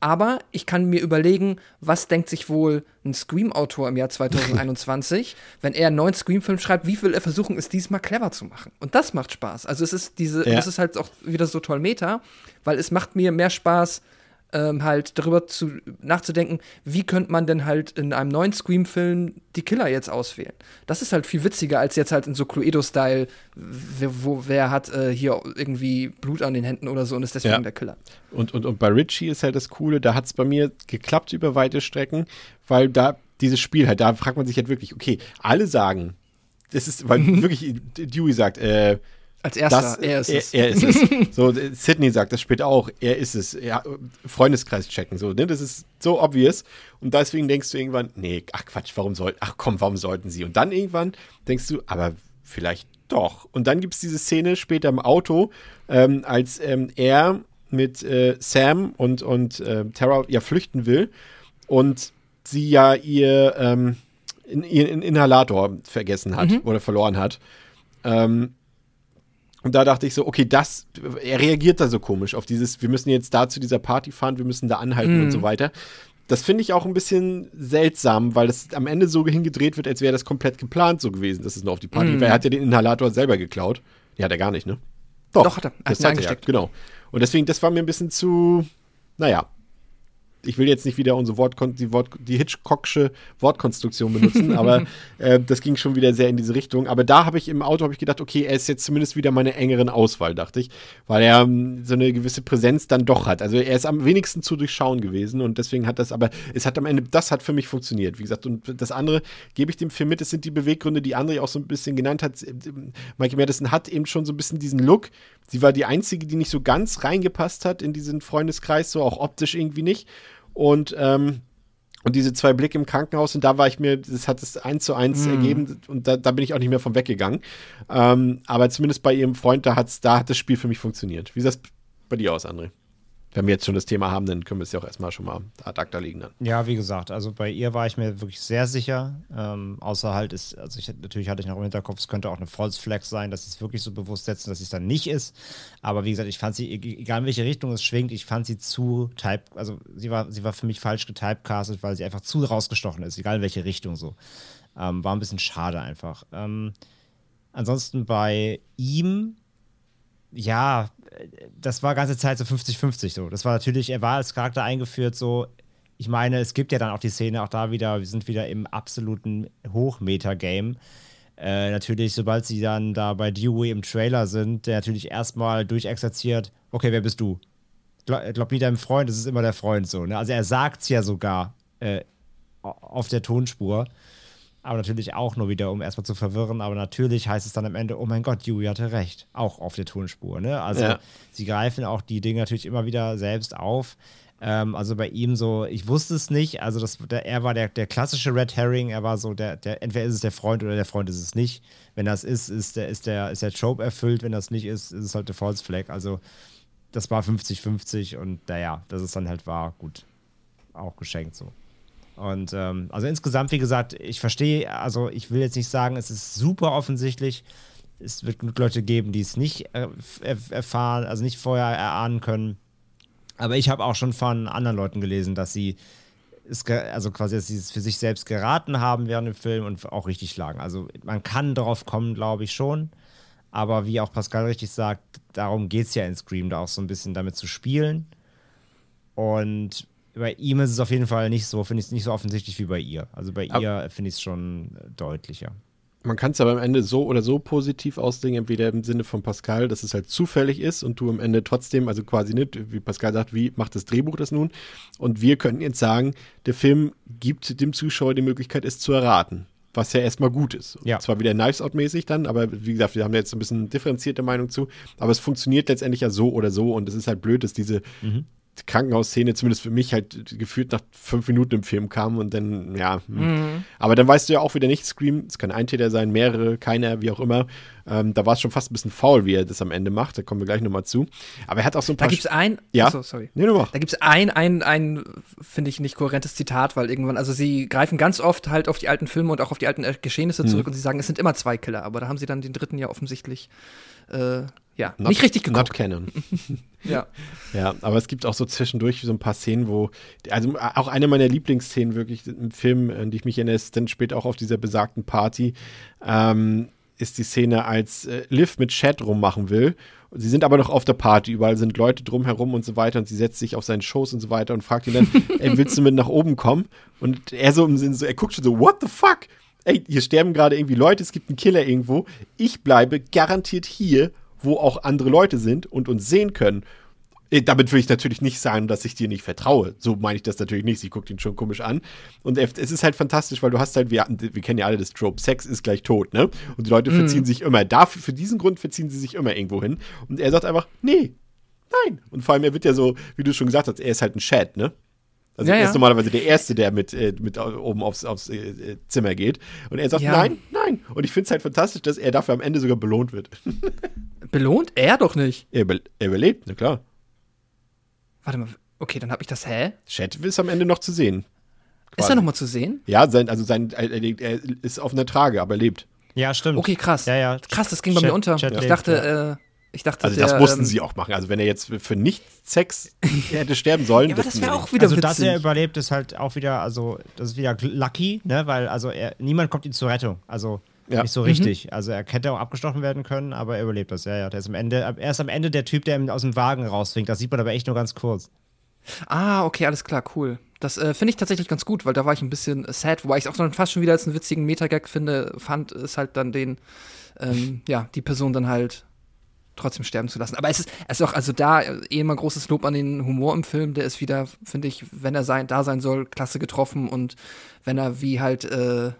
Aber ich kann mir überlegen, was denkt sich wohl ein Scream-Autor im Jahr 2021, <laughs> wenn er einen neuen Scream-Film schreibt, wie will er versuchen, es diesmal clever zu machen? Und das macht Spaß. Also es ist diese, Ja. das ist halt auch wieder so toll Meta, weil es macht mir mehr Spaß, ähm, halt darüber zu, nachzudenken, wie könnte man denn halt in einem neuen Scream-Film die Killer jetzt auswählen. Das ist halt viel witziger als jetzt halt in so Cluedo-Style, wo wer hat äh, hier irgendwie Blut an den Händen oder so und ist deswegen Ja. der Killer. Und, und, und bei Richie ist halt das Coole, da hat es bei mir geklappt über weite Strecken, weil da dieses Spiel halt, da fragt man sich halt wirklich, okay, alle sagen, das ist, weil <laughs> wirklich Dewey sagt, äh, Als erster, das, er ist er, es. er ist es. <laughs> So, Sydney sagt das später auch, er ist es. Ja, Freundeskreis checken, so, ne? Das ist so obvious. Und deswegen denkst du irgendwann, nee, ach Quatsch, warum soll, ach komm, warum sollten sie? Und dann irgendwann denkst du, aber vielleicht doch. Und dann gibt es diese Szene später im Auto, ähm, als ähm, er mit äh, Sam und, und äh, Tara ja flüchten will und sie ja ihr, ähm, in, ihren Inhalator vergessen hat oder verloren hat. Ähm, und da dachte ich so, okay, das, er reagiert da so komisch auf dieses, wir müssen jetzt da zu dieser Party fahren, wir müssen da anhalten und so weiter. Das finde ich auch ein bisschen seltsam, weil das am Ende so hingedreht wird, als wäre das komplett geplant so gewesen, dass es nur auf die Party, weil er hat ja den Inhalator selber geklaut. Ja, hat er gar nicht, ne? Doch, hat er. Hat Das hat er, ja, genau. Und deswegen, das war mir ein bisschen zu, naja, ich will jetzt nicht wieder unsere Wortkon die, Wort die Hitchcocksche Wortkonstruktion benutzen, <laughs> aber äh, das ging schon wieder sehr in diese Richtung. Aber da habe ich im Auto habe ich gedacht, okay, er ist jetzt zumindest wieder meine engeren Auswahl, dachte ich, weil er ähm, so eine gewisse Präsenz dann doch hat. Also er ist am wenigsten zu durchschauen gewesen und deswegen hat das, aber es hat am Ende, das hat für mich funktioniert, wie gesagt. Und das andere gebe ich dem Film mit, es sind die Beweggründe, die André auch so ein bisschen genannt hat. Michael Madison hat eben schon so ein bisschen diesen Look. Sie war die einzige, die nicht so ganz reingepasst hat in diesen Freundeskreis, so auch optisch irgendwie nicht. Und, ähm, und diese zwei Blicke im Krankenhaus, und da war ich mir, das hat es eins zu eins ergeben, und da, da bin ich auch nicht mehr von weggegangen. Ähm, aber zumindest bei ihrem Freund, da, hat's, da hat das Spiel für mich funktioniert. Wie sieht das bei dir aus, André? Wenn wir jetzt schon das Thema haben, dann können wir es ja auch erstmal schon mal ad acta legen dann. Ja, wie gesagt, also bei ihr war ich mir wirklich sehr sicher. Ähm, außer halt ist, also ich natürlich hatte ich noch im Hinterkopf, es könnte auch eine False Flag sein, dass sie es wirklich so bewusst setzen, dass es dann nicht ist. Aber wie gesagt, ich fand sie, e- egal in welche Richtung es schwingt, ich fand sie zu type, also sie war, sie war für mich falsch getypecastet, weil sie einfach zu rausgestochen ist, egal in welche Richtung so. Ähm, war ein bisschen schade einfach. Ähm, ansonsten bei ihm, ja, das war ganze Zeit so 50-50 so. Das war natürlich, er war als Charakter eingeführt so, ich meine, es gibt ja dann auch die Szene, auch da wieder, wir sind wieder im absoluten Hochmeta-Game. Äh, natürlich, sobald sie dann da bei Dewey im Trailer sind, der natürlich erstmal durchexerziert, okay, wer bist du? Glaub, glaub nie deinem Freund, das ist immer der Freund so. Ne? Also er sagt es ja sogar äh, auf der Tonspur. Aber natürlich auch nur wieder, um erstmal zu verwirren. Aber natürlich heißt es dann am Ende, oh mein Gott, Dewey hatte recht. Auch auf der Tonspur. Ne? Also Ja. sie greifen auch die Dinge natürlich immer wieder selbst auf. Ähm, also bei ihm so, ich wusste es nicht. Also das, der, er war der, der klassische Red Herring. Er war so, der, der, entweder ist es der Freund oder der Freund ist es nicht. Wenn das ist, ist der, ist der, ist der Trope erfüllt. Wenn das nicht ist, ist es halt der False Flag. Also das war 50-50 und naja, dass es dann halt war, gut. Auch geschenkt so. Und ähm, also insgesamt, wie gesagt, ich verstehe, also ich will jetzt nicht sagen, es ist super offensichtlich. Es wird genug Leute geben, die es nicht äh, erf- erfahren, also nicht vorher erahnen können. Aber ich habe auch schon von anderen Leuten gelesen, dass sie es, also quasi, dass sie es für sich selbst geraten haben während dem Film und auch richtig lagen. Also man kann darauf kommen, glaube ich schon. Aber wie auch Pascal richtig sagt, darum geht es ja in Scream, da auch so ein bisschen damit zu spielen. Und bei ihm ist es auf jeden Fall nicht so, finde ich es nicht so offensichtlich wie bei ihr. Also bei Ab- ihr finde ich es schon äh, deutlicher. man kann es aber am Ende so oder so positiv auslegen, entweder im Sinne von Pascal, dass es halt zufällig ist und du am Ende trotzdem, also quasi nicht, wie Pascal sagt, wie macht das Drehbuch das nun? Und wir könnten jetzt sagen, der Film gibt dem Zuschauer die Möglichkeit, es zu erraten. Was ja erstmal gut ist. Ja. Zwar wieder Knives Out-mäßig dann, aber wie gesagt, wir haben da jetzt ein bisschen differenzierte Meinung zu. Aber es funktioniert letztendlich ja so oder so und es ist halt blöd, dass diese Krankenhausszene zumindest für mich halt gefühlt nach fünf Minuten im Film kam und dann, ja. hm. Aber dann weißt du ja auch wieder nicht, Scream, es kann ein Täter sein, mehrere, keiner, wie auch immer. Ähm, da war es schon fast ein bisschen faul, wie er das am Ende macht. Da kommen wir gleich nochmal zu. Aber er hat auch so ein Da paar. gibt es ein, Ja. Achso, sorry. nee, du mach. Da gibt es ein, ein, ein finde ich, nicht kohärentes Zitat, weil irgendwann, also sie greifen ganz oft halt auf die alten Filme und auch auf die alten Geschehnisse zurück und sie sagen, es sind immer zwei Killer, aber da haben sie dann den dritten ja offensichtlich, äh, ja, Not- nicht richtig Not geguckt. Canon. <laughs> Ja. Ja, aber es gibt auch so zwischendurch so ein paar Szenen, wo, also auch eine meiner Lieblingsszenen wirklich im Film, an die ich mich erinnere, ist dann später auch auf dieser besagten Party, ähm, ist die Szene, als äh, Liv mit Chad rummachen will. Sie sind aber noch auf der Party, überall sind Leute drumherum und so weiter und sie setzt sich auf seinen Schoß und so weiter und fragt ihn dann, <laughs> ey, willst du mit nach oben kommen? Und er so im Sinn, so, er guckt schon so, what the fuck? Ey, hier sterben gerade irgendwie Leute, es gibt einen Killer irgendwo. Ich bleibe garantiert hier, wo auch andere Leute sind und uns sehen können. Äh, Damit will ich natürlich nicht sagen, dass ich dir nicht vertraue. So meine ich das natürlich nicht. Sie guckt ihn schon komisch an. Und es ist halt fantastisch, weil du hast halt, wir, wir kennen ja alle das Trope, Sex ist gleich tot, ne? Und die Leute verziehen sich immer. Dafür, für diesen Grund verziehen sie sich immer irgendwo hin. Und er sagt einfach, nee, nein. Und vor allem, er wird ja so, wie du schon gesagt hast, er ist halt ein Chat, ne? Also Ja, er ist ja. normalerweise der Erste, der mit, äh, mit oben aufs, aufs äh, Zimmer geht. Und er sagt, Ja. nein, nein. Und ich finde es halt fantastisch, dass er dafür am Ende sogar belohnt wird. <laughs> Belohnt? Er doch nicht. er, über, er überlebt, na klar. Warte mal, okay, dann habe ich das, hä? Chat ist am Ende noch zu sehen. Ist Quasi. er noch mal zu sehen? Ja, sein, also sein, er, er er ist auf einer Trage, aber lebt. Ja, stimmt. Okay, krass. Ja, ja. Krass, das ging bei Chat- mir unter. Chat ich lebt, dachte, äh, ich dachte, Also der, das mussten ähm, sie auch machen. Also wenn er jetzt für- nicht Sex <laughs> hätte sterben sollen, Ja, das wäre auch wieder also, witzig. dass er überlebt, ist halt auch wieder, also, das ist wieder lucky, ne, weil, also, er, niemand kommt ihm zur Rettung. Also, Ja. nicht so richtig. Also, er hätte auch abgestochen werden können, aber er überlebt das. Ja, ja. Der ist am Ende, er ist am Ende der Typ, der ihn aus dem Wagen rausfinkt. Das sieht man aber echt nur ganz kurz. Ah, okay, alles klar, cool. Das äh, finde ich tatsächlich ganz gut, weil da war ich ein bisschen sad, wobei ich es auch dann fast schon wieder als einen witzigen Metagag finde, fand es halt dann den, ähm, ja, die Person dann halt trotzdem sterben zu lassen. Aber es ist, es ist auch, also da eh immer großes Lob an den Humor im Film, der ist wieder, finde ich, wenn er sein, da sein soll, klasse getroffen und wenn er wie halt, äh,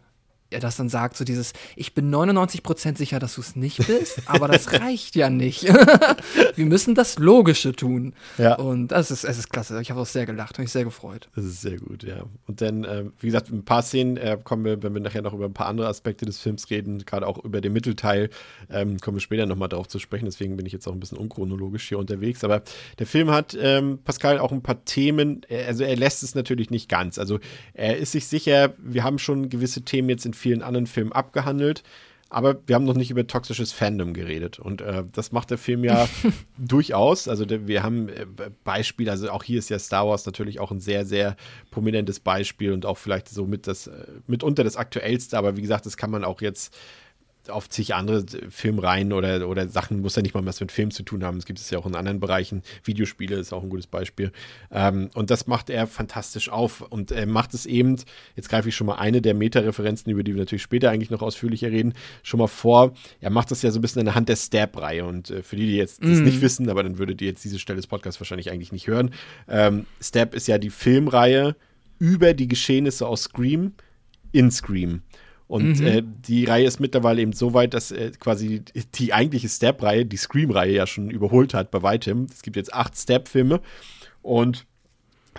er das dann sagt, so dieses, ich bin 99% sicher, dass du es nicht bist, aber das <laughs> reicht ja nicht. <laughs> Wir müssen das Logische tun. Ja. Und das ist, es ist klasse. Ich habe auch sehr gelacht und mich sehr gefreut. Das ist sehr gut, ja. Und dann, äh, wie gesagt, ein paar Szenen äh, kommen wir, wenn wir nachher noch über ein paar andere Aspekte des Films reden, gerade auch über den Mittelteil, ähm, kommen wir später nochmal drauf zu sprechen. Deswegen bin ich jetzt auch ein bisschen unchronologisch hier unterwegs. Aber der Film hat, ähm, Pascal, auch ein paar Themen, also er lässt es natürlich nicht ganz. Also er ist sich sicher, wir haben schon gewisse Themen jetzt in vielen anderen Filmen abgehandelt. Aber wir haben noch nicht über toxisches Fandom geredet. Und äh, das macht der Film ja <laughs> durchaus. Also wir haben äh, Beispiele, also auch hier ist ja Star Wars natürlich auch ein sehr, sehr prominentes Beispiel und auch vielleicht so mit das, äh, mitunter das aktuellste. Aber wie gesagt, das kann man auch jetzt auf zig andere Filmreihen oder, oder Sachen, muss ja nicht mal was mit Film zu tun haben. Es gibt es ja auch in anderen Bereichen. Videospiele ist auch ein gutes Beispiel. Ähm, und das macht er fantastisch auf. Und er macht es eben, jetzt greife ich schon mal eine der Meta-Referenzen, über die wir natürlich später eigentlich noch ausführlicher reden, schon mal vor. Er macht das ja so ein bisschen anhand der Stab-Reihe. Und äh, für die, die jetzt das nicht wissen, aber dann würdet ihr jetzt diese Stelle des Podcasts wahrscheinlich eigentlich nicht hören. Ähm, Stab ist ja die Filmreihe über die Geschehnisse aus Scream in Scream. Und äh, die Reihe ist mittlerweile eben so weit, dass äh, quasi die eigentliche Stab-Reihe, die Scream-Reihe ja schon überholt hat bei weitem. Es gibt jetzt acht Stab-Filme und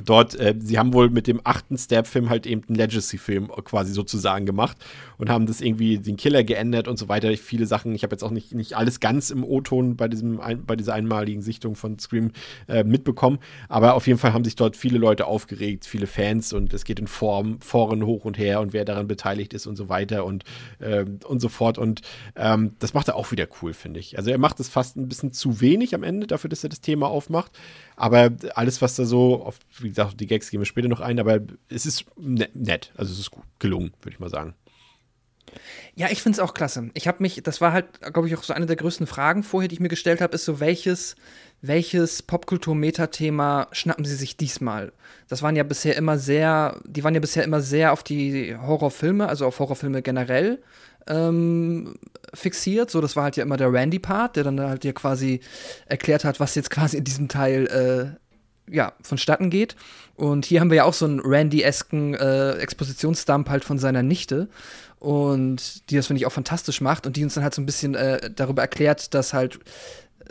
dort, äh, sie haben wohl mit dem achten Stab-Film halt eben einen Legacy-Film quasi sozusagen gemacht und haben das irgendwie den Killer geändert und so weiter. Viele Sachen, ich habe jetzt auch nicht, nicht alles ganz im O-Ton bei, bei dieser einmaligen Sichtung von Scream äh, mitbekommen, aber auf jeden Fall haben sich dort viele Leute aufgeregt, viele Fans und es geht in Form, Foren hoch und her und wer daran beteiligt ist und so weiter und, ähm, und so fort und ähm, das macht er auch wieder cool, finde ich. Also er macht es fast ein bisschen zu wenig am Ende dafür, dass er das Thema aufmacht, aber alles, was da so, auf, wie gesagt, die Gags gehen wir später noch ein, aber es ist ne- nett, also es ist gut gelungen, würde ich mal sagen. Ja, ich finde es auch klasse. Ich habe mich, das war halt, glaube ich, auch so eine der größten Fragen vorher, die ich mir gestellt habe, ist so, welches, welches Popkultur-Meta-Thema schnappen sie sich diesmal? Das waren ja bisher immer sehr, die waren ja bisher immer sehr auf die Horrorfilme, also auf Horrorfilme generell ähm, fixiert. So, das war halt ja immer der Randy-Part, der dann halt dir quasi erklärt hat, was jetzt quasi in diesem Teil äh, ja, vonstatten geht. Und hier haben wir ja auch so einen Randy-esken äh, Expositionsdump halt von seiner Nichte. Und die das, finde ich, auch fantastisch macht und die uns dann halt so ein bisschen äh, darüber erklärt, dass halt,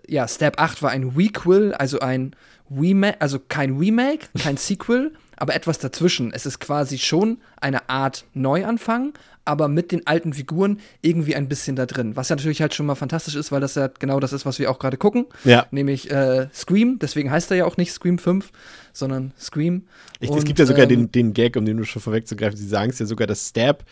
ja, Step 8 war ein Requel, also ein Remake, also kein Remake, kein Sequel, aber etwas dazwischen. Es ist quasi schon eine Art Neuanfang, aber mit den alten Figuren irgendwie ein bisschen da drin. Was ja natürlich halt schon mal fantastisch ist, weil das ja genau das ist, was wir auch gerade gucken. Ja. Nämlich äh, Scream, deswegen heißt er ja auch nicht Scream 5, sondern Scream. Ich, Und, es gibt ja sogar ähm, den, den Gag, um den du schon vorwegzugreifen, sie sagen es ja sogar, das Stab.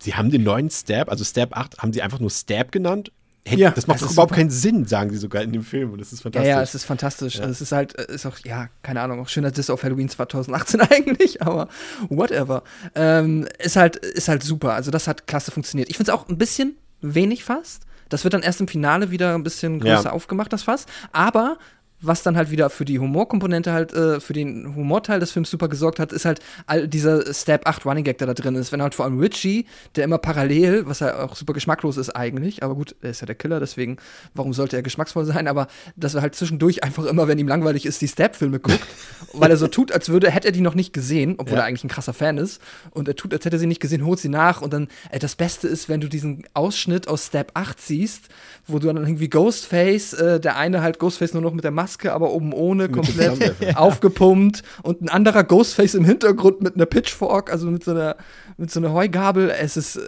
Sie haben den neuen Stab, also Stab 8, haben sie einfach nur Stab genannt? Hey, Ja, das macht das doch überhaupt super. keinen Sinn, sagen sie sogar in dem Film. Und das ist Ja, fantastisch. ja, es ist fantastisch. Also es ist halt, äh, ist auch, ja, keine Ahnung, auch schöner Diss auf Halloween 2018 <laughs> eigentlich, aber whatever. Ähm, ist halt, ist halt super. Also das hat klasse funktioniert. Ich finde es auch ein bisschen wenig fast. Das wird dann erst im Finale wieder ein bisschen größer Ja. aufgemacht, das Fass. Aber was dann halt wieder für die Humorkomponente halt, äh, für den Humorteil des Films super gesorgt hat, ist halt all dieser Step 8 Running Gag, der da drin ist. Wenn halt vor allem Richie, der immer parallel, was ja auch super geschmacklos ist eigentlich, aber gut, er ist ja der Killer, deswegen, warum sollte er geschmacksvoll sein? Aber dass er halt zwischendurch einfach immer, wenn ihm langweilig ist, die Step-Filme guckt, <laughs> weil er so tut, als würde, hätte er die noch nicht gesehen, obwohl Ja. er eigentlich ein krasser Fan ist. Und er tut, als hätte er sie nicht gesehen, holt sie nach und dann, äh, das Beste ist, wenn du diesen Ausschnitt aus Step 8 siehst, wo du dann irgendwie Ghostface, äh, der eine halt Ghostface nur noch mit der Maske, aber oben ohne, komplett <laughs> aufgepumpt und ein anderer Ghostface im Hintergrund mit einer Pitchfork, also mit so einer, mit so einer Heugabel. Es ist, äh,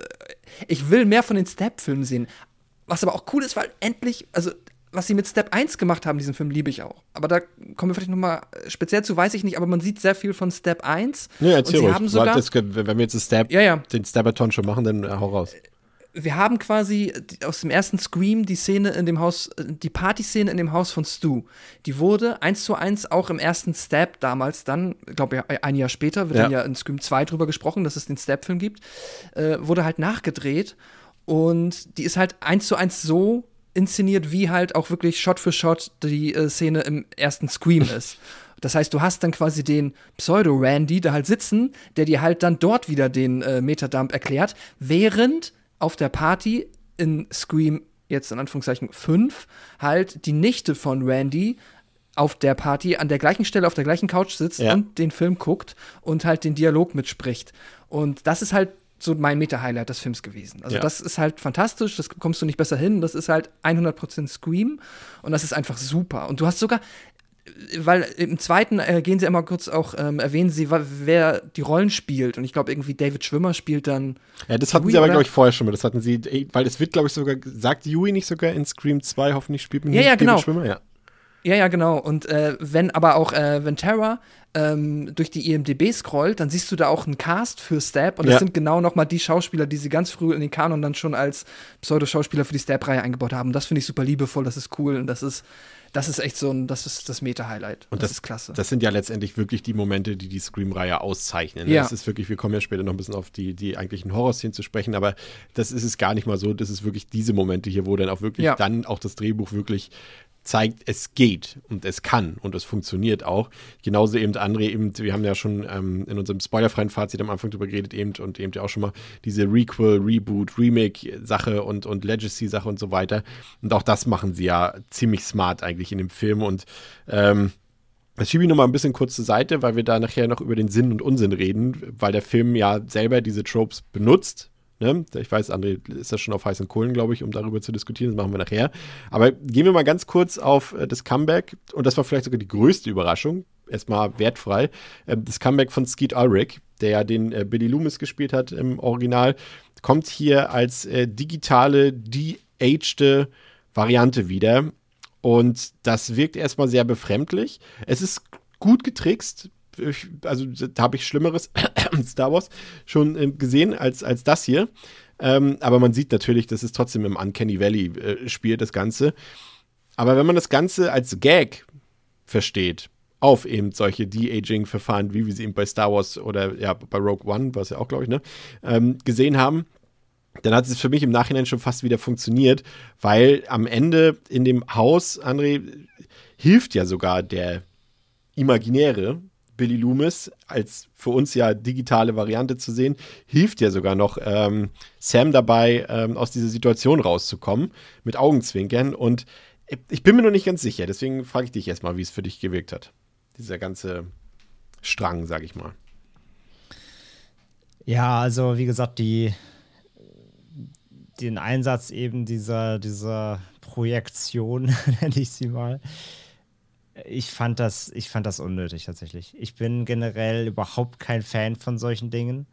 ich will mehr von den Step-Filmen sehen. Was aber auch cool ist, weil endlich, also was sie mit Step 1 gemacht haben, diesen Film liebe ich auch. Aber da kommen wir vielleicht noch mal äh, speziell zu, weiß ich nicht, aber man sieht sehr viel von Step 1. Ja, und erzähl sie ruhig. haben sogar, das, wenn wir jetzt Stab, Ja, ja. den Stabaton schon machen, dann hau raus. Wir haben quasi die- aus dem ersten Scream die Szene in dem Haus, äh, die Partyszene in dem Haus von Stu. Die wurde eins zu eins auch im ersten Stab damals dann, glaube ich, ein Jahr später, wird Ja. dann ja in Scream 2 drüber gesprochen, dass es den Stab-Film gibt, äh, wurde halt nachgedreht und die ist halt eins zu eins so inszeniert, wie halt auch wirklich Shot für Shot die äh, Szene im ersten Scream ist. <laughs> Das heißt, du hast dann quasi den Pseudo-Randy da halt sitzen, der dir halt dann dort wieder den äh, Metadump erklärt, während auf der Party in Scream, jetzt in Anführungszeichen 5, halt die Nichte von Randy auf der Party an der gleichen Stelle auf der gleichen Couch sitzt Ja. und den Film guckt und halt den Dialog mitspricht. Und das ist halt so mein Meta-Highlight des Films gewesen. Also Ja. das ist halt fantastisch, das kommst du nicht besser hin. Das ist halt 100% Scream und das ist einfach super. Und du hast sogar, weil im zweiten äh, gehen sie immer kurz auch, ähm, erwähnen sie, wer die Rollen spielt. Und ich glaube irgendwie David Schwimmer spielt dann Ja, das hatten Yui, sie aber, glaube ich, vorher schon mal. Das hatten sie, weil es wird, glaube ich, sogar, sagt Yui nicht sogar in Scream 2, hoffentlich spielt man Ja, ja, David genau. Schwimmer, ja. Ja, ja, genau. Und äh, wenn aber auch, äh, wenn Terra ähm, durch die IMDB scrollt, dann siehst du da auch einen Cast für Stab und das Ja. sind genau noch mal die Schauspieler, die sie ganz früh in den Kanon dann schon als Pseudo-Schauspieler für die Stab-Reihe eingebaut haben. Das finde ich super liebevoll, das ist cool und das ist, das ist echt so ein, das ist das Meta-Highlight. Und das, ist klasse. Das sind ja letztendlich wirklich die Momente, die die Scream-Reihe auszeichnen. ne? Ja. Das ist wirklich, wir kommen ja später noch ein bisschen auf die, die eigentlichen Horrorszenen zu sprechen, aber das ist es gar nicht mal so. Das ist wirklich diese Momente hier, wo dann auch wirklich Ja. dann auch das Drehbuch wirklich zeigt, es geht und es kann und es funktioniert auch. Genauso eben André eben, wir haben ja schon ähm, in unserem spoilerfreien Fazit am Anfang drüber geredet eben und eben ja auch schon mal diese Requel, Reboot, Remake-Sache und, und Legacy-Sache und so weiter. Und auch das machen sie ja ziemlich smart eigentlich in dem Film und ähm, das schiebe ich noch mal ein bisschen kurz zur Seite, weil wir da nachher noch über den Sinn und Unsinn reden, weil der Film ja selber diese Tropes benutzt. Ne? Ich weiß, André ist da schon auf heißen Kohlen, glaube ich, um darüber zu diskutieren. Das machen wir nachher. Aber gehen wir mal ganz kurz auf äh, das Comeback. Und das war vielleicht sogar die größte Überraschung. Erstmal wertfrei. Ähm, das Comeback von Skeet Ulrich, der ja den äh, Billy Loomis gespielt hat im Original, kommt hier als äh, digitale, de-agede Variante wieder. Und das wirkt erstmal sehr befremdlich. Es ist gut getrickst. Ich- Also da habe ich Schlimmeres <coughs> Star Wars schon äh, gesehen als, als das hier. Ähm, aber man sieht natürlich, dass es trotzdem im Uncanny Valley äh, spielt, das Ganze. Aber wenn man das Ganze als Gag versteht, auf eben solche De-Aging-Verfahren, wie wir sie eben bei Star Wars oder ja, bei Rogue One, was ja auch, glaube ich, ne, ähm, gesehen haben, dann hat es für mich im Nachhinein schon fast wieder funktioniert, weil am Ende in dem Haus, André, hilft ja sogar der Imaginäre Billy Loomis als für uns ja digitale Variante zu sehen, hilft ja sogar noch ähm, Sam dabei, ähm, aus dieser Situation rauszukommen, mit Augenzwinkern. Und ich bin mir noch nicht ganz sicher, deswegen frage ich dich erstmal, wie es für dich gewirkt hat. Dieser ganze Strang, sag ich mal. Ja, also wie gesagt, die, den Einsatz eben dieser, dieser Projektion, <laughs> nenne ich sie mal, ich fand das, ich fand das unnötig tatsächlich. Ich bin generell überhaupt kein Fan von solchen Dingen,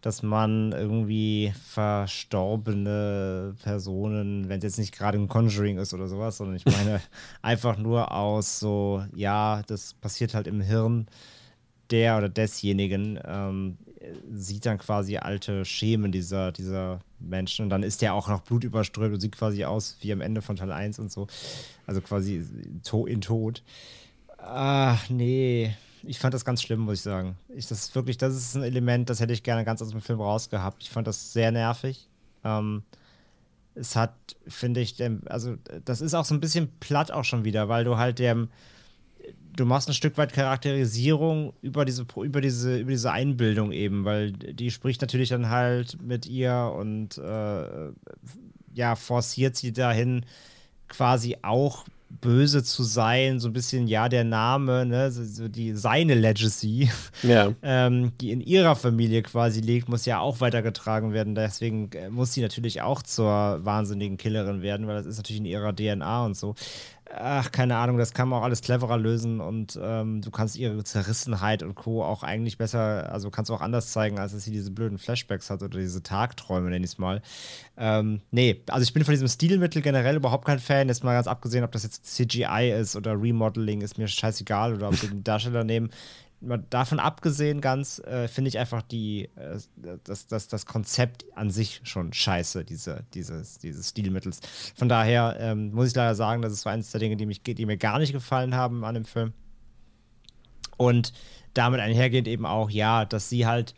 dass man irgendwie verstorbene Personen, wenn es jetzt nicht gerade ein Conjuring ist oder sowas, sondern ich meine <laughs> einfach nur aus so, ja, das passiert halt im Hirn der oder desjenigen, ähm, sieht dann quasi alte Schemen dieser, dieser Menschen und dann ist der auch noch blutüberströmt und sieht quasi aus wie am Ende von Teil 1 und so. Also quasi in Tod. Ach, nee. Ich fand das ganz schlimm, muss ich sagen. Ich, das ist wirklich, das ist ein Element, das hätte ich gerne ganz aus dem Film rausgehabt. Ich fand das sehr nervig. Ähm, es hat, finde ich, also das ist auch so ein bisschen platt auch schon wieder, weil du halt dem, du machst ein Stück weit Charakterisierung über diese, über diese, über diese Einbildung eben, weil die spricht natürlich dann halt mit ihr und äh, ja, forciert sie dahin, quasi auch böse zu sein, so ein bisschen, ja, der Name, ne, so die, seine Legacy, <laughs> ja. ähm, die in ihrer Familie quasi liegt, muss ja auch weitergetragen werden. Deswegen äh, muss sie natürlich auch zur wahnsinnigen Killerin werden, weil das ist natürlich in ihrer DNA und so ach, keine Ahnung, das kann man auch alles cleverer lösen und ähm, du kannst ihre Zerrissenheit und Co. auch eigentlich besser, also kannst du auch anders zeigen, als dass sie diese blöden Flashbacks hat oder diese Tagträume, nenne ich es mal. Ähm, nee, also ich bin von diesem Stilmittel generell überhaupt kein Fan, jetzt mal ganz abgesehen, ob das jetzt CGI ist oder Remodeling, ist mir scheißegal oder ob sie den Darsteller nehmen davon abgesehen ganz, äh, finde ich einfach die, äh, das, das, das Konzept an sich schon scheiße, diese, dieses, dieses Stilmittels. Von daher ähm, muss ich leider sagen, das ist eines der Dinge, die, mich, die mir gar nicht gefallen haben an dem Film. Und damit einhergehend eben auch, ja, dass sie halt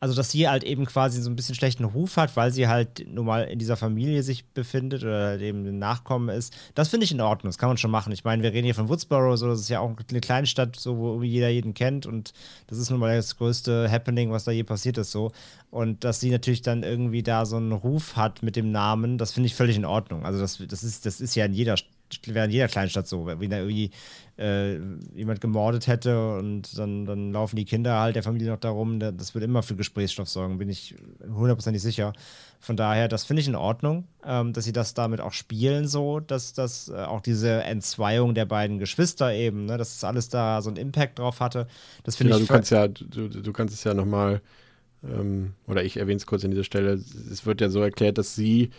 also dass sie halt eben quasi so ein bisschen schlechten Ruf hat, weil sie halt nun mal in dieser Familie sich befindet oder halt eben ein Nachkommen ist. Das finde ich in Ordnung, das kann man schon machen. Ich meine, wir reden hier von Woodsboro, so, das ist ja auch eine kleine Stadt, so, wo jeder jeden kennt und das ist nun mal das größte Happening, was da je passiert ist, so. Und dass sie natürlich dann irgendwie da so einen Ruf hat mit dem Namen, das finde ich völlig in Ordnung. Also das, das, ist, das ist ja in jeder wäre in jeder Kleinstadt so, wenn da irgendwie äh, jemand gemordet hätte und dann, dann laufen die Kinder halt der Familie noch darum, das wird immer für Gesprächsstoff sorgen, bin ich hundertprozentig sicher. Von daher, das finde ich in Ordnung, ähm, dass sie das damit auch spielen, so, dass das äh, auch diese Entzweiung der beiden Geschwister eben, ne, dass das alles da so einen Impact drauf hatte. Das finde genau, ich. Du kannst ja, du, du kannst es ja nochmal, ähm, oder ich erwähne es kurz an dieser Stelle, es wird ja so erklärt, dass sie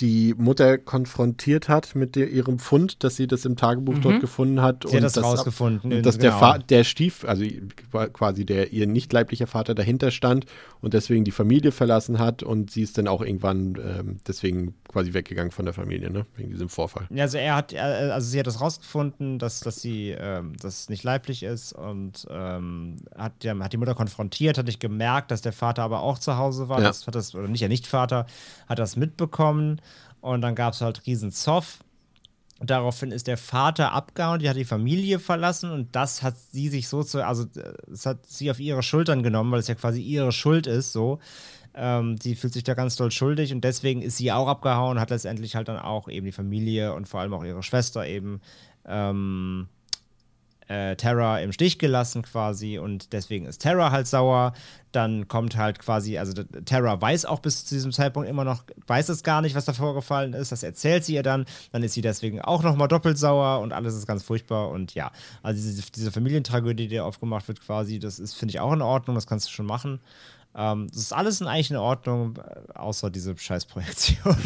die Mutter konfrontiert hat mit der, ihrem Fund, dass sie das im Tagebuch mhm. dort gefunden hat. Sie und hat das, das rausgefunden. Und dass genau. der, Fa der Stief, also quasi der ihr nicht leiblicher Vater dahinter stand und deswegen die Familie verlassen hat und sie ist dann auch irgendwann ähm, deswegen quasi weggegangen von der Familie, ne? Wegen diesem Vorfall. Ja, also er hat, also sie hat das rausgefunden, dass, dass sie ähm, das nicht leiblich ist und ähm, hat, ja, hat die Mutter konfrontiert, hat nicht gemerkt, dass der Vater aber auch zu Hause war. Ja. Das hat das, oder nicht, der Nicht-Vater, hat das mitbekommen und dann gab es halt riesen Zoff. Daraufhin ist der Vater abgehauen, die hat die Familie verlassen und das hat sie sich so zu, also es hat sie auf ihre Schultern genommen, weil es ja quasi ihre Schuld ist, so. Ähm, sie fühlt sich da ganz doll schuldig und deswegen ist sie auch abgehauen, hat letztendlich halt dann auch eben die Familie und vor allem auch ihre Schwester eben ähm, äh, Terra im Stich gelassen quasi und deswegen ist Terra halt sauer. Dann kommt halt quasi, also Terra weiß auch bis zu diesem Zeitpunkt immer noch, weiß es gar nicht, was da vorgefallen ist. Das erzählt sie ihr dann. Dann ist sie deswegen auch nochmal doppelt sauer und alles ist ganz furchtbar. Und ja, also diese, diese Familientragödie, die aufgemacht wird quasi, das ist, finde ich, auch in Ordnung. Das kannst du schon machen. Ähm, das ist alles in eigentlich in Ordnung, äh, außer diese Scheißprojektion.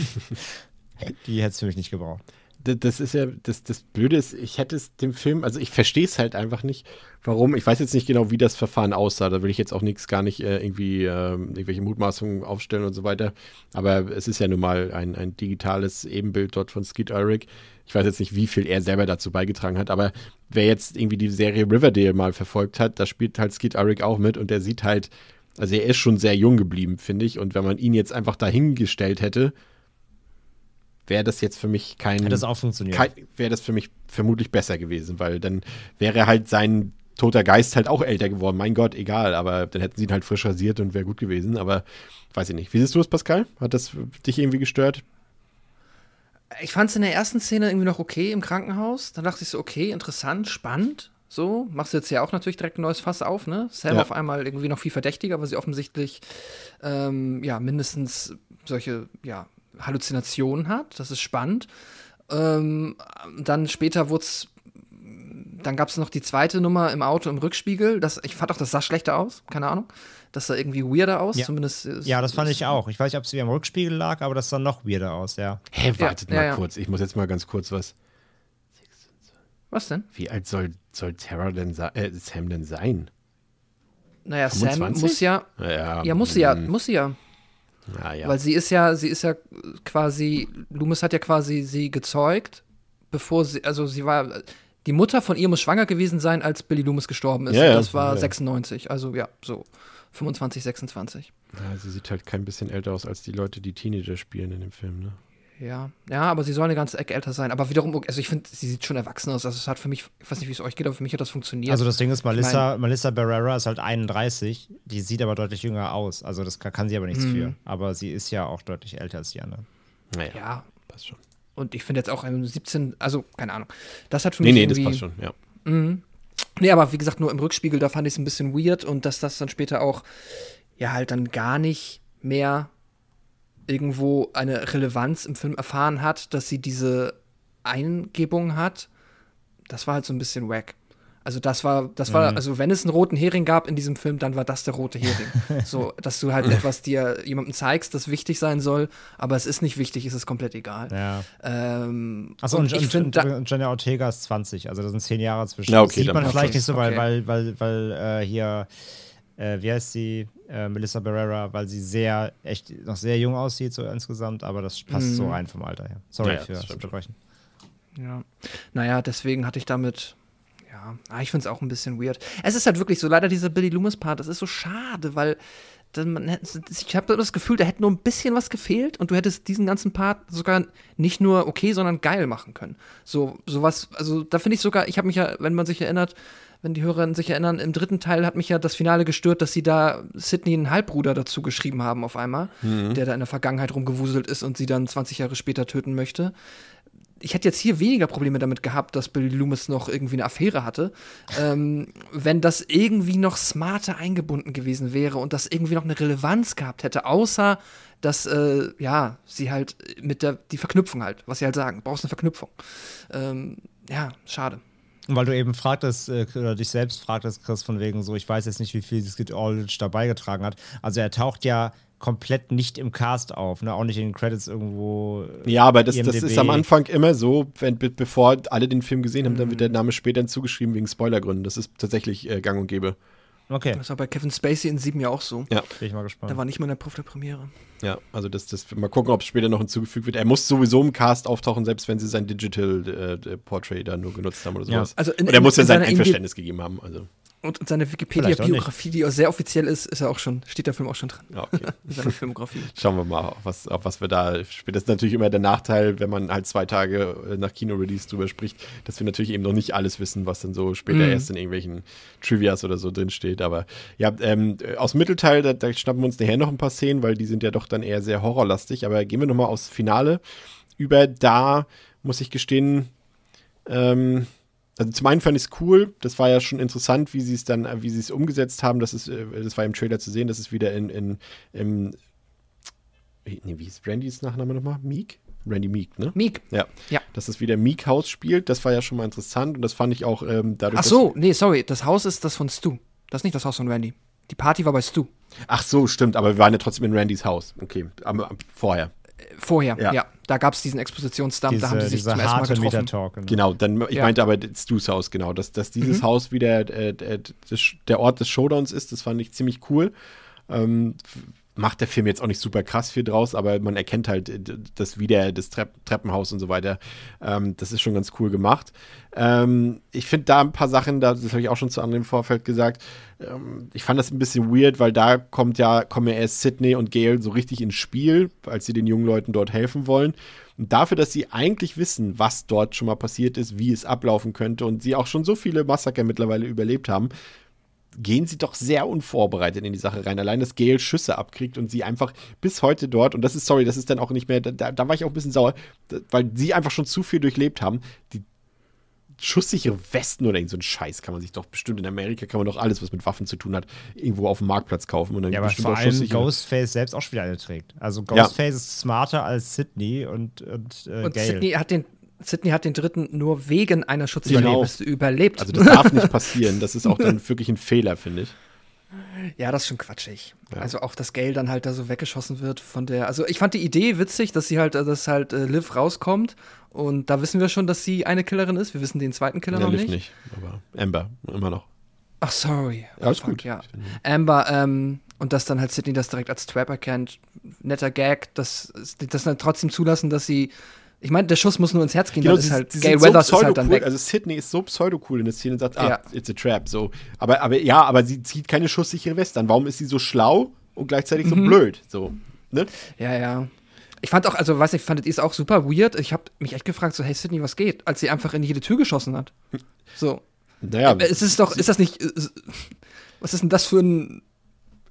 <laughs> die hätte es für mich nicht gebraucht das ist ja, das, das Blöde ist, ich hätte es dem Film, also ich verstehe es halt einfach nicht, warum, ich weiß jetzt nicht genau, wie das Verfahren aussah, da will ich jetzt auch nichts, gar nicht äh, irgendwie äh, irgendwelche Mutmaßungen aufstellen und so weiter, aber es ist ja nun mal ein, ein digitales Ebenbild dort von Skid Ulrich. Ich weiß jetzt nicht, wie viel er selber dazu beigetragen hat, aber wer jetzt irgendwie die Serie Riverdale mal verfolgt hat, da spielt halt Skid Ulrich auch mit und der sieht halt, also er ist schon sehr jung geblieben, finde ich, und wenn man ihn jetzt einfach dahingestellt hätte, wäre das jetzt für mich kein. Hätte das auch funktioniert. Wäre das für mich vermutlich besser gewesen, weil dann wäre halt sein toter Geist halt auch älter geworden. Mein Gott, egal, aber dann hätten sie ihn halt frisch rasiert und wäre gut gewesen. Aber weiß ich nicht. Wie siehst du es, Pascal? Hat das dich irgendwie gestört? Ich fand es in der ersten Szene irgendwie noch okay im Krankenhaus. Dann dachte ich so, okay, interessant, spannend. So, machst du jetzt ja auch natürlich direkt ein neues Fass auf, ne? Sam Ja. auf einmal irgendwie noch viel verdächtiger, weil sie offensichtlich ähm, ja mindestens solche ja, Halluzinationen hat. Das ist spannend. Ähm, dann später wurde es. Dann gab es noch die zweite Nummer im Auto im Rückspiegel. Das, ich fand auch, das sah schlechter aus. Keine Ahnung. Das sah irgendwie weirder aus. Ja. Zumindest. ist- Ja, das fand ist- ich auch. Ich weiß nicht, ob es wie am Rückspiegel lag, aber das sah noch weirder aus, ja. Hä, wartet ja, mal ja. kurz. Ich muss jetzt mal ganz kurz was. Was denn? Wie alt soll, soll Tara denn sein, äh, Sam denn sein? Naja, Sam 25? muss ja. Ja, Ja, muss sie ja, mm, muss sie ja. Ja, ja. Weil sie ist ja, sie ist ja quasi, Loomis hat ja quasi sie gezeugt, bevor sie, also sie war, die Mutter von ihr muss schwanger gewesen sein, als Billy Loomis gestorben ist. Ja, ja, das war ja. 96, also ja, so 25, 26. ja, sie sieht halt kein bisschen älter aus als die Leute, die Teenager spielen in dem Film, ne? Ja, ja, aber sie soll eine ganze Ecke älter sein. Aber wiederum, also ich finde, sie sieht schon erwachsen aus. Also es hat für mich, ich weiß nicht, wie es euch geht, aber für mich hat das funktioniert. Also das Ding ist, Melissa, mein- Melissa Barrera ist halt 31, die sieht aber deutlich jünger aus. Also das kann, kann sie aber nichts Mhm. für. Aber sie ist ja auch deutlich älter als die anderen. Naja, ja, passt schon. und ich finde jetzt auch ähm, 17, also keine Ahnung. Das hat für Nee, mich nee, das irgendwie, passt schon, ja. Mhm. Nee, aber wie gesagt, nur im Rückspiegel, da fand ich es ein bisschen weird und dass das dann später auch, ja, halt dann gar nicht mehr irgendwo eine Relevanz im Film erfahren hat, dass sie diese Eingebung hat, das war halt so ein bisschen wack. Also das war, das war, also wenn es einen roten Hering gab in diesem Film, dann war das der rote Hering. <laughs> so, dass du halt etwas dir jemandem zeigst, das wichtig sein soll, aber es ist nicht wichtig, es ist komplett egal. Ja. Ähm, Achso, und, ich und, finde, und, da, und Jenna Ortega ist 20, also da sind zehn Jahre zwischen. Ja, okay, das sieht dann man vielleicht nicht so, weil, Okay. weil, weil, weil äh, hier, äh, wie heißt sie, äh, Melissa Barrera, weil sie sehr, echt noch sehr jung aussieht, so insgesamt, aber das passt Mhm. so rein vom Alter her. Sorry Ja, für das. Unterbrechen. Ja. Naja, deswegen hatte ich damit. Ja, ah, ich finde es auch ein bisschen weird. Es ist halt wirklich so, leider dieser Billy Loomis-Part, das ist so schade, weil ich habe das Gefühl, da hätte nur ein bisschen was gefehlt und du hättest diesen ganzen Part sogar nicht nur okay, sondern geil machen können. So, sowas, also da finde ich sogar, ich habe mich ja, wenn man sich erinnert, wenn die Hörerinnen sich erinnern, im dritten Teil hat mich ja das Finale gestört, dass sie da Sidney einen Halbbruder dazu geschrieben haben auf einmal, der da in der Vergangenheit rumgewuselt ist und sie dann 20 Jahre später töten möchte ich hätte jetzt hier weniger Probleme damit gehabt, dass Billy Loomis noch irgendwie eine Affäre hatte, ähm, wenn das irgendwie noch smarter eingebunden gewesen wäre und das irgendwie noch eine Relevanz gehabt hätte, außer dass, äh, ja, sie halt mit der, die Verknüpfung halt, was sie halt sagen, brauchst eine Verknüpfung. Ähm, ja, schade. Weil du eben fragtest, äh, oder dich selbst fragtest, Chris, von wegen so, ich weiß jetzt nicht, wie viel Skid Aldrich da beigetragen hat. Also er taucht ja komplett nicht im Cast auf, ne? auch nicht in den Credits irgendwo. äh, Ja, aber das, das ist am Anfang immer so, wenn, be- bevor alle den Film gesehen haben, dann wird der Name später hinzugeschrieben wegen Spoilergründen. Das ist tatsächlich äh, gang und gäbe. Okay, Das war bei Kevin Spacey in sieben ja auch so. Ja. bin ich mal gespannt. Da war nicht mal der Puff der Premiere. Ja, also das, das mal gucken, ob es später noch hinzugefügt wird. Er muss sowieso im Cast auftauchen, selbst wenn sie sein Digital äh, Portrait da nur genutzt haben oder Ja. sowas. Also in- und er muss in ja sein Einverständnis gegeben haben. Also, Und, seine Wikipedia-Biografie, die auch sehr offiziell ist, ist ja auch schon, steht der Film auch schon drin. ja, okay. <laughs> In seiner Filmografie. Schauen wir mal, auf was, auf was wir da spielen. Das ist natürlich immer der Nachteil, wenn man halt zwei Tage äh, nach Kino-Release drüber spricht, dass wir natürlich eben noch nicht alles wissen, was dann so später Mhm. erst in irgendwelchen Trivias oder so drin steht. Aber ja, ähm, äh, aus dem Mittelteil, da, da schnappen wir uns nachher noch ein paar Szenen, weil die sind ja doch dann eher sehr horrorlastig. Aber gehen wir nochmal aufs Finale über. Da muss ich gestehen, ähm, also zum einen fand ich es cool, das war ja schon interessant, wie sie es dann, wie sie es umgesetzt haben. Das ist, äh, das war im Trailer zu sehen, dass es wieder in, in, im wie- nee, wie ist Randys Nachname nochmal? Meek? Randy Meek, ne? Meek. Ja. Ja. Dass es wieder Meek House spielt, das war ja schon mal interessant und das fand ich auch ähm, dadurch. Ach so, nee, sorry, das Haus ist das von Stu. Das ist nicht das Haus von Randy. Die Party war bei Stu. Ach so, stimmt, aber wir waren ja trotzdem in Randys Haus. Okay, am, vorher. Vorher, Ja. ja. Da gab es diesen Expositionsdump, da haben die sich zum ersten Mal getroffen. Mieter-Talk. Genau. Genau, dann, ich Ja. meinte aber Stu's Haus, genau, dass, dass dieses Haus wieder äh, äh, der Ort des Showdowns ist, das fand ich ziemlich cool. Ähm, macht der Film jetzt auch nicht super krass viel draus, aber man erkennt halt äh, das wieder, das Trepp Treppenhaus und so weiter. Ähm, das ist schon ganz cool gemacht. Ähm, ich finde da ein paar Sachen, das habe ich auch schon zu anderen im Vorfeld gesagt. Ähm, ich fand das ein bisschen weird, weil da kommt ja, kommen ja erst Sydney und Gail so richtig ins Spiel, als sie den jungen Leuten dort helfen wollen. Und dafür, dass sie eigentlich wissen, was dort schon mal passiert ist, wie es ablaufen könnte und sie auch schon so viele Massaker mittlerweile überlebt haben, gehen sie doch sehr unvorbereitet in die Sache rein. Allein, dass Gail Schüsse abkriegt und sie einfach bis heute dort, und das ist, sorry, das ist dann auch nicht mehr, da, da war ich auch ein bisschen sauer, weil sie einfach schon zu viel durchlebt haben. Die schusssichere Westen oder irgend so ein Scheiß kann man sich doch bestimmt in Amerika kann man doch alles, was mit Waffen zu tun hat, irgendwo auf dem Marktplatz kaufen. Und dann ja, aber vor allem Ghostface selbst auch schon wieder eine trägt. Also Ghostface ja. ist smarter als Sydney und, und, äh, und Sydney hat den Sydney hat den dritten nur wegen einer Schutzüberlebens genau. überlebt. Also das darf nicht <laughs> passieren. Das ist auch dann wirklich ein Fehler, finde ich. Ja, das ist schon quatschig. Ja. Also auch das Geld dann halt da so weggeschossen wird von der. Also ich fand die Idee witzig, dass sie halt, dass halt äh, Liv rauskommt und da wissen wir schon, dass sie eine Killerin ist. Wir wissen den zweiten Killer ja, noch Liv nicht. nicht. Aber Amber immer noch. Ach sorry. Ja, ist gut. Ja. Amber ähm, und dass dann halt Sydney das direkt als Trap erkennt. Netter Gag, dass das dann trotzdem zulassen, dass sie ich meine, der Schuss muss nur ins Herz gehen, genau, dann ist halt Gay Weathers so ist halt dann weg. Also Sydney ist so pseudo-cool in der Szene und sagt, ah, ja. it's a trap, so. Aber, aber ja, aber sie zieht keine schusssichere Weste an. Warum ist sie so schlau und gleichzeitig so mhm. blöd, so, ne? Ja, ja. Ich fand auch, also weiß ich, fandet ihr es auch super weird. Ich habe mich echt gefragt, so, hey Sydney, was geht? Als sie einfach in jede Tür geschossen hat. So. Naja. Es ist doch, ist das nicht, was ist denn das für ein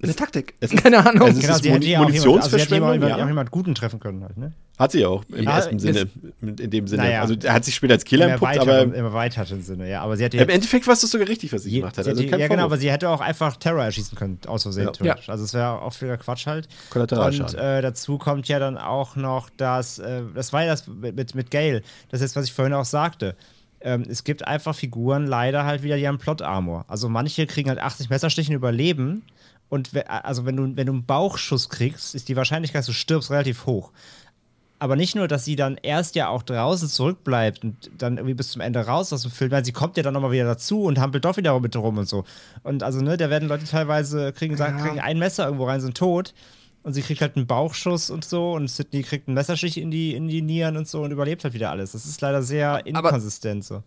eine Taktik. <laughs> Keine Ahnung. Also genau, sie hätte ja auch jemand, also sie hätte jemand, ja. auch jemand Guten treffen können halt, ne? Hat sie auch, im ja, ersten Sinne, in dem Sinne. Naja, also er hat sich später als Killer entpuppt, aber... Im erweiterten Sinne, ja. Aber sie hätte Im Endeffekt war es sogar richtig, was sie je, gemacht hat. Also ja, genau, aber sie hätte auch einfach Terror erschießen können, aus Versehen. Ja. Also es wäre auch wieder Quatsch halt. Und äh, dazu kommt ja dann auch noch das, äh, das war ja das mit, mit Gail, das ist, was ich vorhin auch sagte. Ähm, es gibt einfach Figuren leider halt wieder, die haben Plot-Armor. Also manche kriegen halt 80 Messerstichen überleben und also wenn du, wenn du einen Bauchschuss kriegst, ist die Wahrscheinlichkeit, dass du stirbst, relativ hoch. Aber nicht nur, dass sie dann erst ja auch draußen zurückbleibt und dann irgendwie bis zum Ende raus aus dem Film, weil sie kommt ja dann nochmal wieder dazu und hampelt doch wieder mit rum und so. Und also, ne, da werden Leute teilweise, kriegen, ja. kriegen ein Messer irgendwo rein, sind tot. Und sie kriegt halt einen Bauchschuss und so und Sydney kriegt einen Messerstich in die, in die Nieren und so und überlebt halt wieder alles. Das ist leider sehr inkonsistent so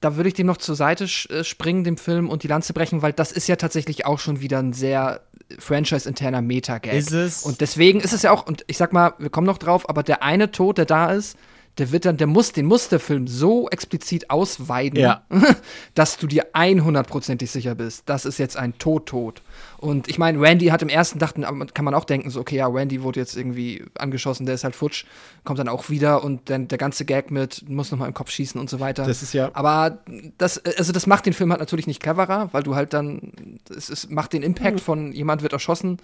da würde ich dem noch zur Seite äh, springen, dem Film, und die Lanze brechen, weil das ist ja tatsächlich auch schon wieder ein sehr franchise-interner Meta-Gag. Ist es? Und deswegen ist es ja auch, und ich sag mal, wir kommen noch drauf, aber der eine Tod, der da ist, der wird dann, der muss, den muss der Film so explizit ausweiden, ja. <laughs> dass du dir 100%ig sicher bist, das ist jetzt ein Tod-Tod. Und ich meine, Randy hat im ersten dachten, kann man auch denken, so, okay, ja, Randy wurde jetzt irgendwie angeschossen, der ist halt futsch, kommt dann auch wieder und dann der ganze Gag mit, muss nochmal im Kopf schießen und so weiter. Das ist ja. Aber das, also das macht den Film halt natürlich nicht cleverer, weil du halt dann, es, es macht den Impact mhm. von jemand wird erschossen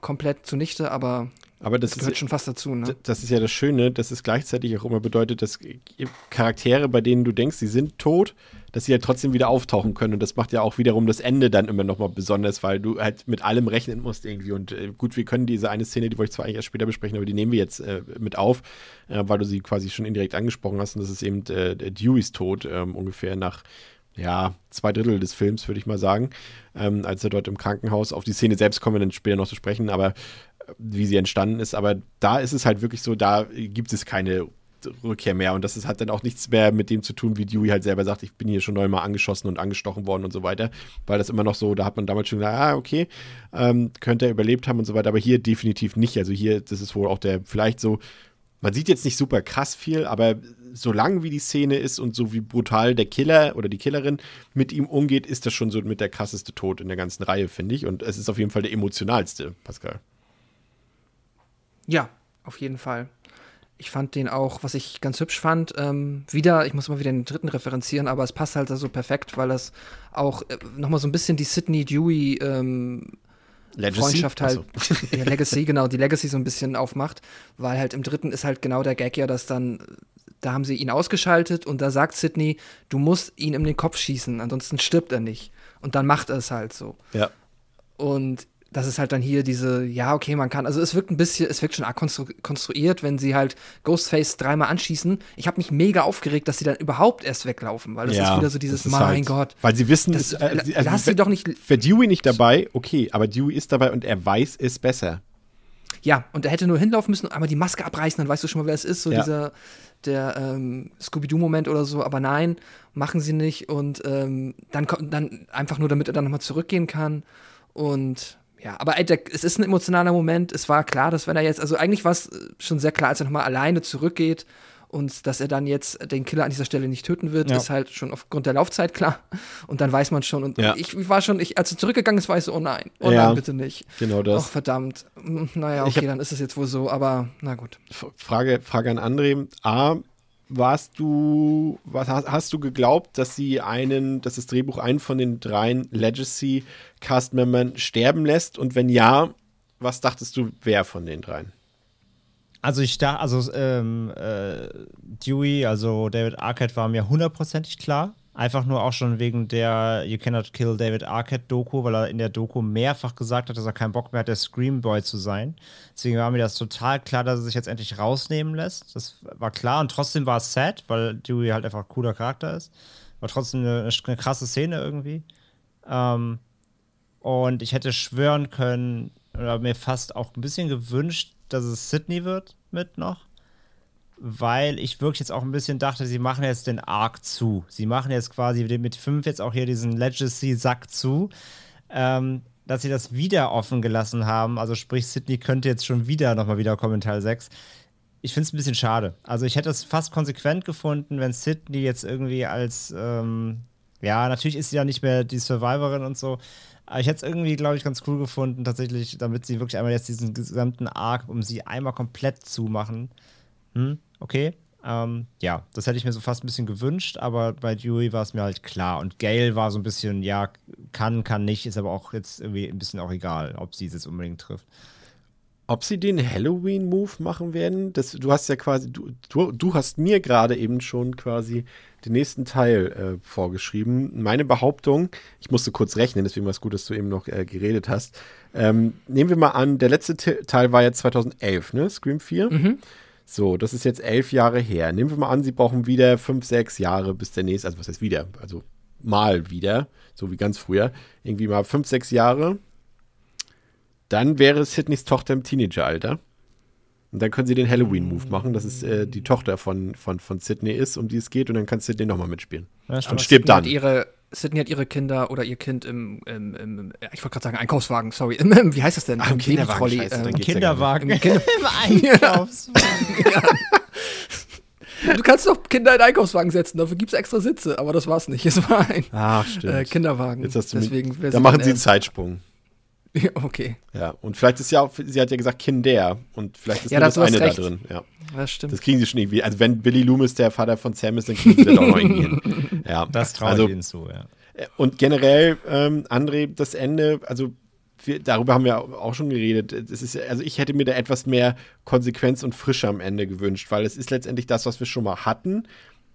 komplett zunichte, aber aber das, das gehört ist, schon fast dazu, ne? Das ist ja das Schöne, dass es gleichzeitig auch immer bedeutet, dass Charaktere, bei denen du denkst, sie sind tot, dass sie ja halt trotzdem wieder auftauchen können. Und das macht ja auch wiederum das Ende dann immer nochmal besonders, weil du halt mit allem rechnen musst irgendwie. Und äh, gut, wir können diese eine Szene, die wollte ich zwar eigentlich erst später besprechen, aber die nehmen wir jetzt äh, mit auf, äh, weil du sie quasi schon indirekt angesprochen hast. Und das ist eben äh, Deweys Tod, ähm, ungefähr nach ja, zwei Drittel des Films, würde ich mal sagen, ähm, als er dort im Krankenhaus, auf die Szene selbst kommen wir dann später noch zu sprechen, aber wie sie entstanden ist. Aber da ist es halt wirklich so, da gibt es keine Rückkehr mehr. Und das ist, hat dann auch nichts mehr mit dem zu tun, wie Dewey halt selber sagt, ich bin hier schon neunmal angeschossen und angestochen worden und so weiter. Weil das immer noch so, da hat man damals schon gesagt, ah, okay, ähm, könnte er überlebt haben und so weiter. Aber hier definitiv nicht. Also hier, das ist wohl auch der, vielleicht so, man sieht jetzt nicht super krass viel, aber so lang wie die Szene ist und so wie brutal der Killer oder die Killerin mit ihm umgeht, ist das schon so mit der krasseste Tod in der ganzen Reihe, finde ich. Und es ist auf jeden Fall der emotionalste, Pascal. Ja, auf jeden Fall. Ich fand den auch, was ich ganz hübsch fand, ähm, wieder, ich muss mal wieder den dritten referenzieren, aber es passt halt so also perfekt, weil das auch äh, nochmal so ein bisschen die Sidney Dewey ähm, Freundschaft halt, <laughs> ja, Legacy, genau, die Legacy so ein bisschen aufmacht, weil halt im dritten ist halt genau der Gag ja, dass dann, da haben sie ihn ausgeschaltet und da sagt Sidney, du musst ihn in den Kopf schießen, ansonsten stirbt er nicht. Und dann macht er es halt so. Ja. Und das ist halt dann hier diese, ja, okay, man kann, also es wirkt ein bisschen, es wirkt schon arg konstru konstruiert, wenn sie halt Ghostface dreimal anschießen. Ich habe mich mega aufgeregt, dass sie dann überhaupt erst weglaufen, weil das Ja, ist wieder so dieses, mein halt- Gott. Weil sie wissen, Das, äh, also lass sie doch nicht, Wäre Dewey nicht dabei, okay, aber Dewey ist dabei und er weiß es besser. ja, und er hätte nur hinlaufen müssen, einmal die Maske abreißen, dann weißt du schon mal, wer es ist, so Ja. dieser, der ähm, Scooby-Doo-Moment oder so, aber nein, machen sie nicht und ähm, dann kommt, dann einfach nur, damit er dann nochmal zurückgehen kann und ja, aber der, es ist ein emotionaler Moment. Es war klar, dass wenn er jetzt, also eigentlich war es äh, schon sehr klar, als er nochmal alleine zurückgeht und dass er dann jetzt den Killer an dieser Stelle nicht töten wird, Ja. ist halt schon aufgrund der Laufzeit klar. Und dann weiß man schon. Und Ja. ich, ich war schon, ich, als er zurückgegangen ist, war ich so, oh nein, oh Ja. nein, bitte nicht. Genau Ach, das. verdammt. Hm, Naja, okay, hab- dann ist es jetzt wohl so, aber na gut. Frage, Frage an André. A, warst du, was, hast, hast du geglaubt, dass sie einen, dass das Drehbuch einen von den dreien Legacy-Cast-Membern sterben lässt? Und wenn ja, was dachtest du, wer von den dreien? Also ich dachte, also ähm, äh, Dewey, also David Arquette war mir hundertprozentig klar. Einfach nur auch schon wegen der You Cannot Kill David Arquette Doku, weil er in der Doku mehrfach gesagt hat, dass er keinen Bock mehr hat, der Scream Boy zu sein. Deswegen war mir das total klar, dass er sich jetzt endlich rausnehmen lässt. Das war klar und trotzdem war es sad, weil Dewey halt einfach ein cooler Charakter ist. War trotzdem eine, eine krasse Szene irgendwie. Ähm, und ich hätte schwören können, oder mir fast auch ein bisschen gewünscht, dass es Sydney wird mit noch. Weil ich wirklich jetzt auch ein bisschen dachte, sie machen jetzt den Arc zu. Sie machen jetzt quasi mit 5 jetzt auch hier diesen Legacy-Sack zu. Ähm, dass sie das wieder offen gelassen haben. Also sprich, Sydney könnte jetzt schon wieder nochmal wiederkommen in Teil 6. Ich finde es ein bisschen schade. Also ich hätte es fast konsequent gefunden, wenn Sydney jetzt irgendwie als, ähm, ja, natürlich ist sie ja nicht mehr die Survivorin und so, aber ich hätte es irgendwie, glaube ich, ganz cool gefunden, tatsächlich, damit sie wirklich einmal jetzt diesen gesamten Arc, um sie einmal komplett zu machen. Hm, okay. Ähm, ja, das hätte ich mir so fast ein bisschen gewünscht, aber bei Dewey war es mir halt klar. Und Gail war so ein bisschen, ja, kann, kann nicht, ist aber auch jetzt irgendwie ein bisschen auch egal, ob sie es jetzt unbedingt trifft. Ob sie den Halloween-Move machen werden? Das, du hast ja quasi, du, du, du hast mir gerade eben schon quasi den nächsten Teil äh, vorgeschrieben. Meine Behauptung, ich musste kurz rechnen, deswegen war es gut, dass du eben noch äh, geredet hast. Ähm, nehmen wir mal an, der letzte Te Teil war ja 2011, ne? Scream 4. Mhm. So, das ist jetzt elf Jahre her. Nehmen wir mal an, sie brauchen wieder fünf, sechs Jahre bis der nächste, also was heißt wieder? Also mal wieder, so wie ganz früher. Irgendwie mal fünf, sechs Jahre. Dann wäre Sydneys Tochter im Teenageralter. Und dann können sie den Halloween-Move machen, dass es äh, die Tochter von, von, von Sydney ist, um die es geht, und dann kann Sydney nochmal mitspielen. Ja, Und stirbt dann. ihre, Sydney hat ihre Kinder oder ihr Kind im, im, im ich wollte gerade sagen Einkaufswagen, sorry, im, <laughs> im, wie heißt das denn? Ah, im Kinderwagen, Babytrolley, scheiße, dann ähm, geht's ja Kinderwagen. Im Kinder- <laughs> Im <laughs> Einkaufswagen. Du kannst doch Kinder in Einkaufswagen setzen, dafür gibt es extra Sitze, aber das war's nicht. Es war ein Ach, stimmt. äh, Kinderwagen. Jetzt hast du Deswegen da machen sie einen Zeitsprung. Ja, <laughs> okay, Ja, und vielleicht ist ja auch, sie hat ja gesagt Kinder, und vielleicht ist Ja, nur das- eine da drin. Ja. das stimmt. Das kriegen sie schon irgendwie. Also wenn Billy Loomis der Vater von Sam ist, dann kriegen sie das auch noch irgendwie hin. <laughs> Ja, Das traue also, ich ihnen zu, ja. Äh, Und generell, ähm, André, das Ende, also wir, darüber haben wir auch schon geredet. Es ist, also ich hätte mir da etwas mehr Konsequenz und Frische am Ende gewünscht, weil es ist letztendlich das, was wir schon mal hatten.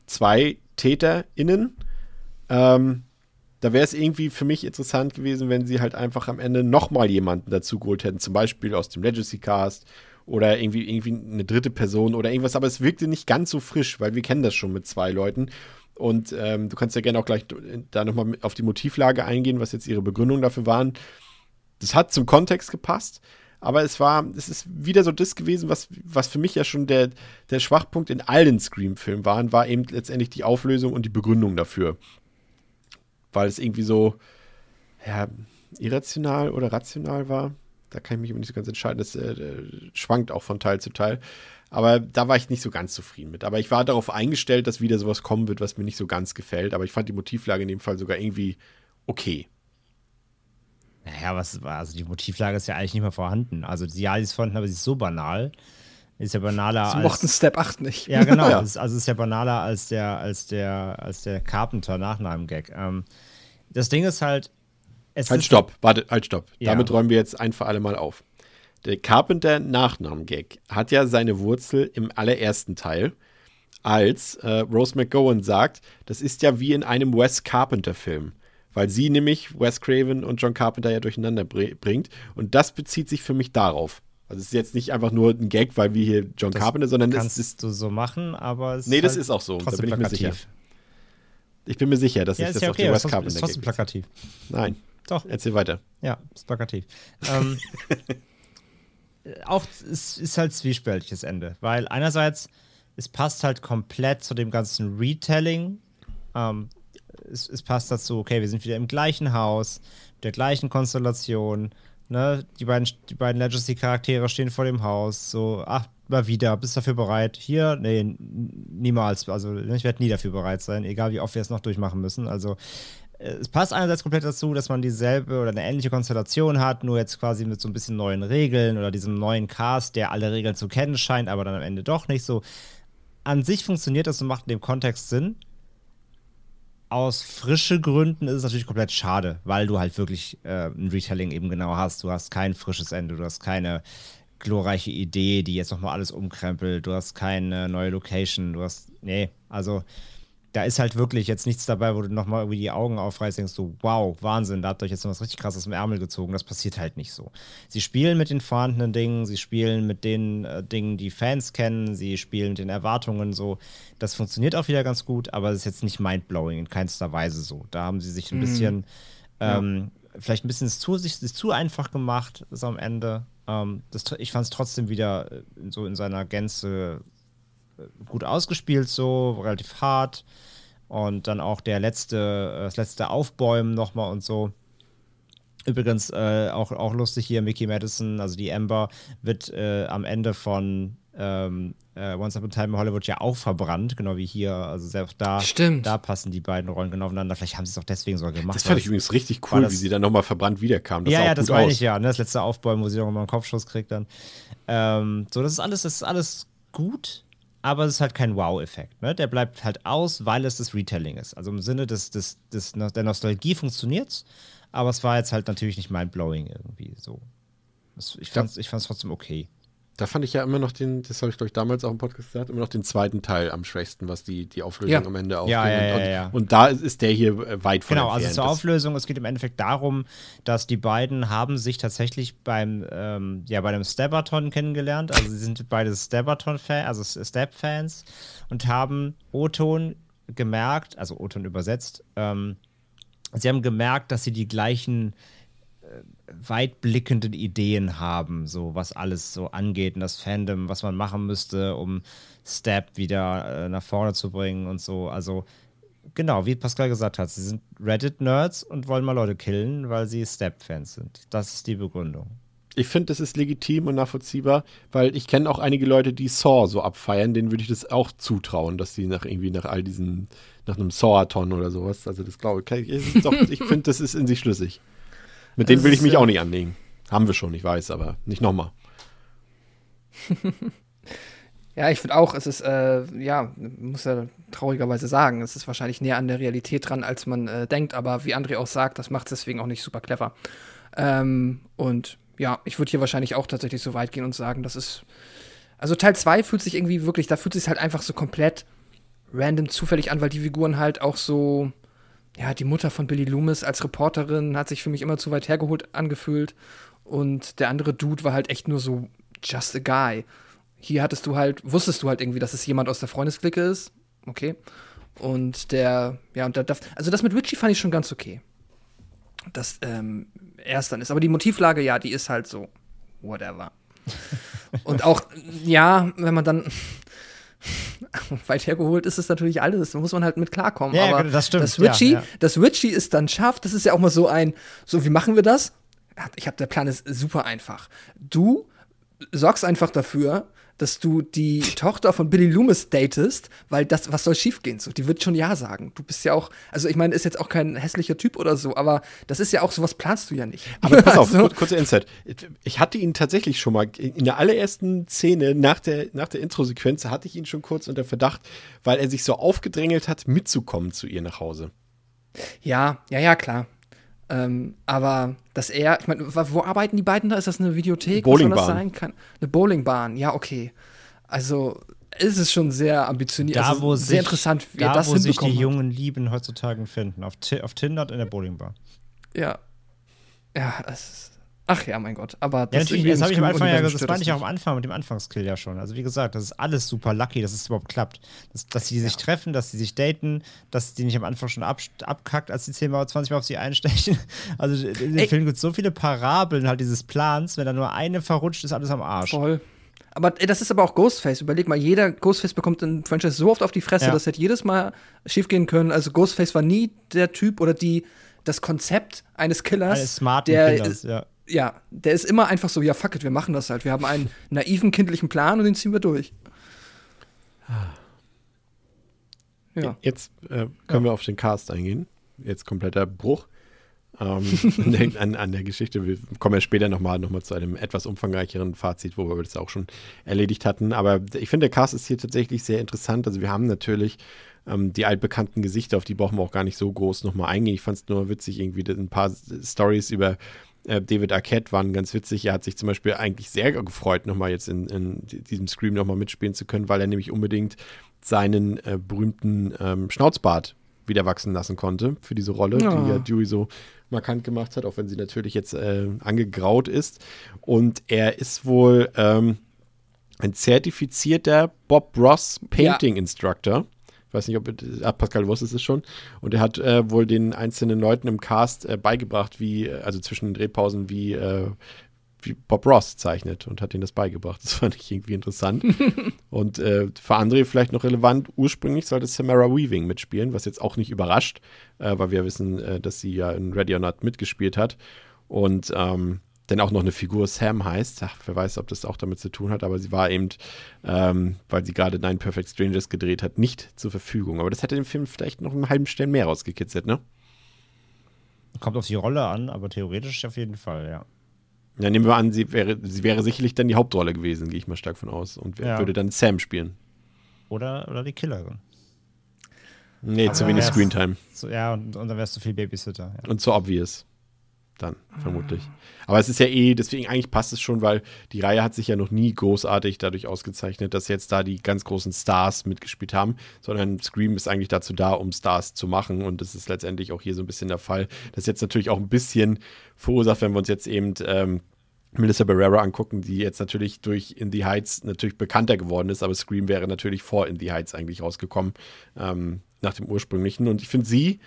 Zwei TäterInnen. Ähm, da wäre es irgendwie für mich interessant gewesen, wenn sie halt einfach am Ende nochmal jemanden dazu geholt hätten, zum Beispiel aus dem Legacy Cast oder irgendwie, irgendwie eine dritte Person oder irgendwas, aber es wirkte nicht ganz so frisch, weil wir kennen das schon mit zwei Leuten. Und ähm, du kannst ja gerne auch gleich da nochmal auf die Motivlage eingehen, was jetzt ihre Begründungen dafür waren. Das hat zum Kontext gepasst, aber es war, es ist wieder so das gewesen, was, was für mich ja schon der, der Schwachpunkt in allen Scream-Filmen waren, war eben letztendlich die Auflösung und die Begründung dafür. Weil es irgendwie so, ja, irrational oder rational war. Da kann ich mich nicht so ganz entscheiden. Das äh, schwankt auch von Teil zu Teil. Aber da war ich nicht so ganz zufrieden mit. Aber ich war darauf eingestellt, dass wieder sowas kommen wird, was mir nicht so ganz gefällt. Aber ich fand die Motivlage in dem Fall sogar irgendwie okay. Naja, was war, also die Motivlage ist ja eigentlich nicht mehr vorhanden. Also ja, die ist vorhanden, aber sie ist so banal. Ist ja banaler Sie als. mochten Step 8 nicht. Ja, genau. <laughs> Ja. Ist- Also es ist ja banaler als der, als der, als der Carpenter Nachnamen-Gag. Ähm, das Ding ist halt. Es Halt, ist, stopp, warte, halt, stopp. Ja. Damit räumen wir jetzt ein für alle Mal auf. Der Carpenter-Nachnamen-Gag hat ja seine Wurzel im allerersten Teil, als äh, Rose McGowan sagt, das ist ja wie in einem Wes Carpenter-Film. weil sie nämlich Wes Craven und John Carpenter ja durcheinander br bringt. Und das bezieht sich für mich darauf. Also es ist jetzt nicht einfach nur ein Gag, weil wir hier John Das Carpenter, sondern es Kannst ist. du so machen, aber es Nee, das halt ist auch so. Da bin ich mir plakativ. sicher. Ich bin mir sicher, dass Ja, ich ist das ja auf okay, den aber Wes es ist trotzdem- Carpenter ist trotzdem plakativ. Nein, Doch, erzähl weiter. ja, ist plakativ. ähm, <laughs> auch es ist halt zwiespältiges Ende, weil einerseits es passt halt komplett zu dem ganzen Retelling. Ähm, es, es passt dazu, okay, wir sind wieder im gleichen Haus, mit der gleichen Konstellation. Ne? Die beiden, die beiden Legacy-Charaktere stehen vor dem Haus. So, ach, mal wieder, bist du dafür bereit? Hier? Nee, niemals. Also, ich werde nie dafür bereit sein, egal wie oft wir es noch durchmachen müssen. Also, äh, es passt einerseits komplett dazu, dass man dieselbe oder eine ähnliche Konstellation hat, nur jetzt quasi mit so ein bisschen neuen Regeln oder diesem neuen Cast, der alle Regeln zu kennen scheint, aber dann am Ende doch nicht so. An sich funktioniert das und macht in dem Kontext Sinn. Aus frische Gründen ist es natürlich komplett schade, weil du halt wirklich äh, ein Retelling eben genau hast. Du hast kein frisches Ende, du hast keine glorreiche Idee, die jetzt nochmal alles umkrempelt, du hast keine neue Location, du hast. Nee, also da ist halt wirklich jetzt nichts dabei, wo du nochmal irgendwie die Augen aufreißt, denkst du, wow, Wahnsinn, da habt ihr euch jetzt noch was richtig krasses im Ärmel gezogen. Das passiert halt nicht so. Sie spielen mit den vorhandenen Dingen, sie spielen mit den äh, Dingen, die Fans kennen, sie spielen mit den Erwartungen so. Das funktioniert auch wieder ganz gut, aber es ist jetzt nicht mindblowing in keinster Weise so. Da haben sie sich ein bisschen, ähm, vielleicht ein bisschen zu, sich, sich zu einfach gemacht, ist am Ende. Ähm, das, ich fand es trotzdem wieder äh, so in seiner Gänze gut ausgespielt, so relativ hart. Und dann auch der letzte, äh, das letzte Aufbäumen nochmal und so. Übrigens äh, auch, auch lustig hier, Mickey Madison, also die Amber, wird äh, am Ende von ähm, äh, Once Upon a Time in Hollywood ja auch verbrannt, genau wie hier. Also selbst da, Stimmt. da passen die beiden Rollen genau aufeinander. Vielleicht haben sie es auch deswegen sogar gemacht. Das fand ich übrigens richtig cool, das- wie sie dann nochmal verbrannt wiederkam. Das ja, ja, auch das gut meine aus. ich ja. Ne? Das letzte Aufbäumen, wo sie nochmal einen Kopfschuss kriegt dann. Ähm, so, das ist alles, das ist alles gut, aber es ist halt kein Wow-Effekt. Ne? Der bleibt halt aus, weil es das Retelling ist. Also im Sinne des, des, des, der Nostalgie funktioniert's, aber es war jetzt halt natürlich nicht mindblowing irgendwie so. Das, ich fand's, ich fand's trotzdem okay. Da fand ich ja immer noch den, das habe ich glaube ich damals auch im Podcast gesagt, immer noch den zweiten Teil am schwächsten, was die, die Auflösung Ja. am Ende aufbringt. ja, ja, und, ja. und da ist, der hier äh, weit von Genau, also entfernt. zur Das- Auflösung, es geht im Endeffekt darum, dass die beiden haben sich tatsächlich beim, ähm, ja, bei dem Stabathon kennengelernt. Also sie sind beide Stabathon-Fans, also Stab-Fans und haben O-Ton gemerkt, also O-Ton übersetzt, ähm, sie haben gemerkt, dass sie die gleichen weitblickenden Ideen haben, so was alles so angeht und das Fandom, was man machen müsste, um Stab wieder äh, nach vorne zu bringen und so. Also genau, wie Pascal gesagt hat, sie sind Reddit-Nerds und wollen mal Leute killen, weil sie Stab-Fans sind. Das ist die Begründung. Ich finde, das ist legitim und nachvollziehbar, weil ich kenne auch einige Leute, die Saw so abfeiern, denen würde ich das auch zutrauen, dass die nach irgendwie nach all diesen, nach einem Saw-Athon oder sowas, also das glaube ich, doch, ich finde, das ist in sich schlüssig. Mit denen will ich mich auch nicht anlegen. Haben wir schon, ich weiß, aber nicht nochmal. <laughs> Ja, ich finde auch, es ist, äh, ja, muss ja traurigerweise sagen, es ist wahrscheinlich näher an der Realität dran, als man äh, denkt, aber wie André auch sagt, das macht es deswegen auch nicht super clever. Ähm, und ja, ich würde hier wahrscheinlich auch tatsächlich so weit gehen und sagen, das ist. Also Teil 2 fühlt sich irgendwie wirklich, da fühlt sich halt einfach so komplett random zufällig an, weil die Figuren halt auch so. Ja, die Mutter von Billy Loomis als Reporterin hat sich für mich immer zu weit hergeholt angefühlt. Und der andere Dude war halt echt nur so just a guy. Hier hattest du halt, wusstest du halt irgendwie, dass es jemand aus der Freundesklicke ist. Okay. Und der, ja, und da, da also das mit Richie fand ich schon ganz okay. Dass ähm, er es dann ist. Aber die Motivlage, ja, die ist halt so, whatever. <laughs> und auch, ja, wenn man dann <laughs> weit hergeholt ist es natürlich alles. Da muss man halt mit klarkommen. Ja, Aber das stimmt, Dass Richie, ja, ja. dass Richie es dann schafft, das ist ja auch mal so ein, so wie machen wir das? Ich habe der Plan ist super einfach. Du sorgst einfach dafür, dass du die Tochter von Billy Loomis datest, weil das, was soll schiefgehen? So, die wird schon Ja sagen. Du bist ja auch, also ich meine, ist jetzt auch kein hässlicher Typ oder so, aber das ist ja auch, sowas planst du ja nicht. <laughs> Aber pass auf, Also, kur kurzer Insight. Ich hatte ihn tatsächlich schon mal in der allerersten Szene nach der, nach der Intro-Sequenz hatte ich ihn schon kurz unter Verdacht, weil er sich so aufgedrängelt hat, mitzukommen zu ihr nach Hause. ja, ja, ja, klar. Ähm, aber dass er, ich meine, wo arbeiten die beiden da? Ist das eine Videothek? Was soll Bowlingbahn. das sein? Kann, eine Bowlingbahn, ja, okay. Also, ist es schon sehr ambitioniert. Da, also wo sehr sich, interessant, wie da, das wo sich die hat. jungen Lieben heutzutage finden. Auf, auf Tinder und in der Bowlingbar. Ja. Ja, das ist. Ach ja, mein Gott. Aber Ja, das natürlich, irgendwie das habe ich am Anfang ja gesagt, das meinte ich auch am. Anfang mit dem Anfangskill ja schon. Also wie gesagt, das ist alles super lucky, dass es überhaupt klappt. Dass, dass sie sich treffen, dass sie sich daten, dass die nicht am Anfang schon ab, abkackt, als die 10 Mal, 20 Mal auf sie einstechen. <laughs> Also in dem. Film gibt es so viele Parabeln halt dieses Plans, wenn da nur eine verrutscht, ist alles am Arsch. Voll. Aber ey, das ist aber auch Ghostface. Überleg mal, jeder Ghostface bekommt in Franchise so oft auf die Fresse, Ja. das hätte jedes Mal schiefgehen können. Also Ghostface war nie der Typ oder die das Konzept eines Killers. Eines smarten der Killers, ja. Ja, der ist immer einfach so, ja, fuck it, wir machen das halt. Wir haben einen <laughs> naiven kindlichen Plan und den ziehen wir durch. Ja. Jetzt äh, können wir auf den Cast eingehen. Jetzt kompletter Bruch ähm, <laughs> an, der, an, an der Geschichte. Wir kommen ja später nochmal noch mal zu einem etwas umfangreicheren Fazit, wo wir das auch schon erledigt hatten. Aber ich finde, der Cast ist hier tatsächlich sehr interessant. Also wir haben natürlich ähm, die altbekannten Gesichter, auf die brauchen wir auch gar nicht so groß nochmal eingehen. Ich fand es nur witzig, irgendwie ein paar Stories über äh, David Arquette waren ganz witzig. Er hat sich zum Beispiel eigentlich sehr gefreut, nochmal jetzt in, in diesem Scream nochmal mitspielen zu können, weil er nämlich unbedingt seinen äh, berühmten ähm, Schnauzbart wieder wachsen lassen konnte für diese Rolle, Ja. die ja Dewey so markant gemacht hat, auch wenn sie natürlich jetzt äh, angegraut ist. Und er ist wohl ähm, ein zertifizierter Bob Ross Painting Instructor. Ich weiß nicht, ob ah, Pascal wusste es schon. Und er hat äh, wohl den einzelnen Leuten im Cast äh, beigebracht, wie, äh, also zwischen den Drehpausen, wie, äh, wie Bob Ross zeichnet und hat ihnen das beigebracht. Das <laughs> fand ich irgendwie interessant. <laughs> und äh, für andere vielleicht noch relevant, ursprünglich sollte Samara Weaving mitspielen, was jetzt auch nicht überrascht, äh, weil wir wissen, äh, dass sie ja in Ready or Not mitgespielt hat. Und ähm, dann auch noch eine Figur Sam heißt. Ach, wer weiß, ob das auch damit zu tun hat, aber sie war eben, ähm, weil sie gerade Nine Perfect Strangers gedreht hat, nicht zur Verfügung. Aber das hätte den Film vielleicht noch einen halben Stern mehr rausgekitzelt, ne? Kommt auf die Rolle an, aber theoretisch auf jeden Fall, ja. Ja, nehmen wir an, sie wäre, sie wäre sicherlich dann die Hauptrolle gewesen, gehe ich mal stark von aus. Und wer Ja. würde dann Sam spielen. Oder, oder die Killerin. Nee, zu Aber wenig wär's- Screentime. So, ja, und, und dann wärst du viel Babysitter. Ja. Und zu obvious. Dann, vermutlich. Aber es ist ja eh, deswegen eigentlich passt es schon, weil die Reihe hat sich ja noch nie großartig dadurch ausgezeichnet, dass jetzt da die ganz großen Stars mitgespielt haben, sondern Scream ist eigentlich dazu da, um Stars zu machen. Und das ist letztendlich auch hier so ein bisschen der Fall. Das ist jetzt natürlich auch ein bisschen verursacht, wenn wir uns jetzt eben ähm, Melissa Barrera angucken, die jetzt natürlich durch In the Heights natürlich bekannter geworden ist, aber Scream wäre natürlich vor In the Heights eigentlich rausgekommen, ähm, nach dem ursprünglichen. Und ich finde, sie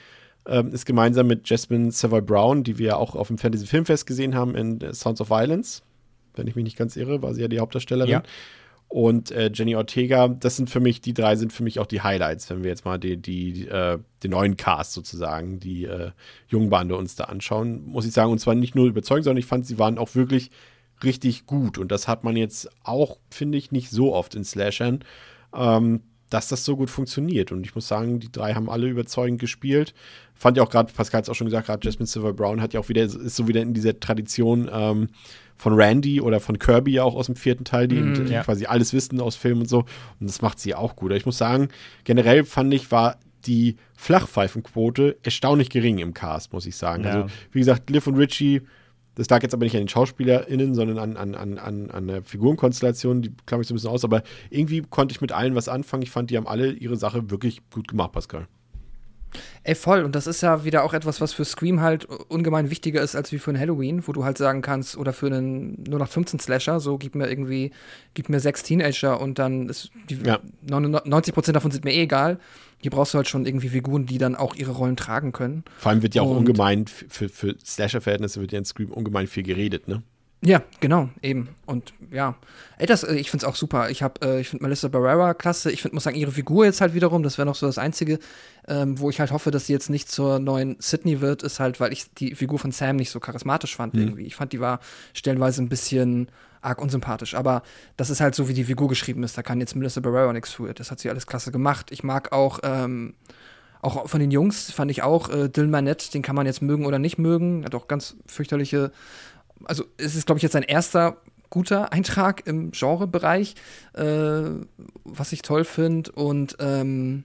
ähm, ist gemeinsam mit Jasmine Savoy Brown, die wir auch auf dem Fantasy Filmfest gesehen haben in äh, Sounds of Violence, wenn ich mich nicht ganz irre, war sie ja die Hauptdarstellerin. Ja. Und äh, Jenny Ortega, das sind für mich, die drei sind für mich auch die Highlights, wenn wir jetzt mal die, die, äh, den neuen Cast sozusagen, die äh, Jungbande uns da anschauen, muss ich sagen. Und zwar nicht nur überzeugend, sondern ich fand, sie waren auch wirklich richtig gut. Und das hat man jetzt auch, finde ich, nicht so oft in Slashern, ähm, dass das so gut funktioniert. Und ich muss sagen, die drei haben alle überzeugend gespielt. Fand ja auch gerade, Pascal hat es auch schon gesagt, gerade Jasmine Silver Brown hat ja auch wieder, ist so wieder in dieser Tradition ähm, von Randy oder von Kirby ja auch aus dem vierten Teil, die eben ja. quasi alles wissen aus Filmen und so. Und das macht sie auch gut. Ich muss sagen, generell fand ich, war die Flachpfeifenquote erstaunlich gering im Cast, muss ich sagen. Ja. Also, wie gesagt, Liv und Richie, das lag jetzt aber nicht an den SchauspielerInnen, sondern an, an, an, an, an der Figurenkonstellation, die klammer ich so ein bisschen aus, aber irgendwie konnte ich mit allen was anfangen. Ich fand, die haben alle ihre Sache wirklich gut gemacht, Pascal. Ey, voll. Und das ist ja wieder auch etwas, was für Scream halt ungemein wichtiger ist als wie für ein Halloween, wo du halt sagen kannst, oder für einen nur nach 15 Slasher, so gib mir irgendwie, gib mir sechs Teenager und dann ist die Ja. 99 Prozent davon sind mir eh egal. Hier brauchst du halt schon irgendwie Figuren, die dann auch ihre Rollen tragen können. Vor allem wird ja auch Und- ungemein, für, für Slasher-Verhältnisse wird ja in Scream ungemein viel geredet, ne? Ja, genau, eben. Und ja, ey, das, äh, ich find's auch super. Ich hab, äh, ich finde Melissa Barrera klasse. Ich find, muss sagen, ihre Figur jetzt halt wiederum, das wäre noch so das Einzige, ähm, wo ich halt hoffe, dass sie jetzt nicht zur neuen Sydney wird, ist halt, weil ich die Figur von Sam nicht so charismatisch fand irgendwie. Ich fand, die war stellenweise ein bisschen arg unsympathisch. Aber das ist halt so, wie die Figur geschrieben ist. Da kann jetzt Melissa Barrera nichts für. Das hat sie alles klasse gemacht. Ich mag auch, ähm, auch von den Jungs fand ich auch äh, Dylan Manette, den kann man jetzt mögen oder nicht mögen. Hat auch ganz fürchterliche also es ist, glaube ich, jetzt sein erster guter Eintrag im Genrebereich, äh, was ich toll finde. Und ähm,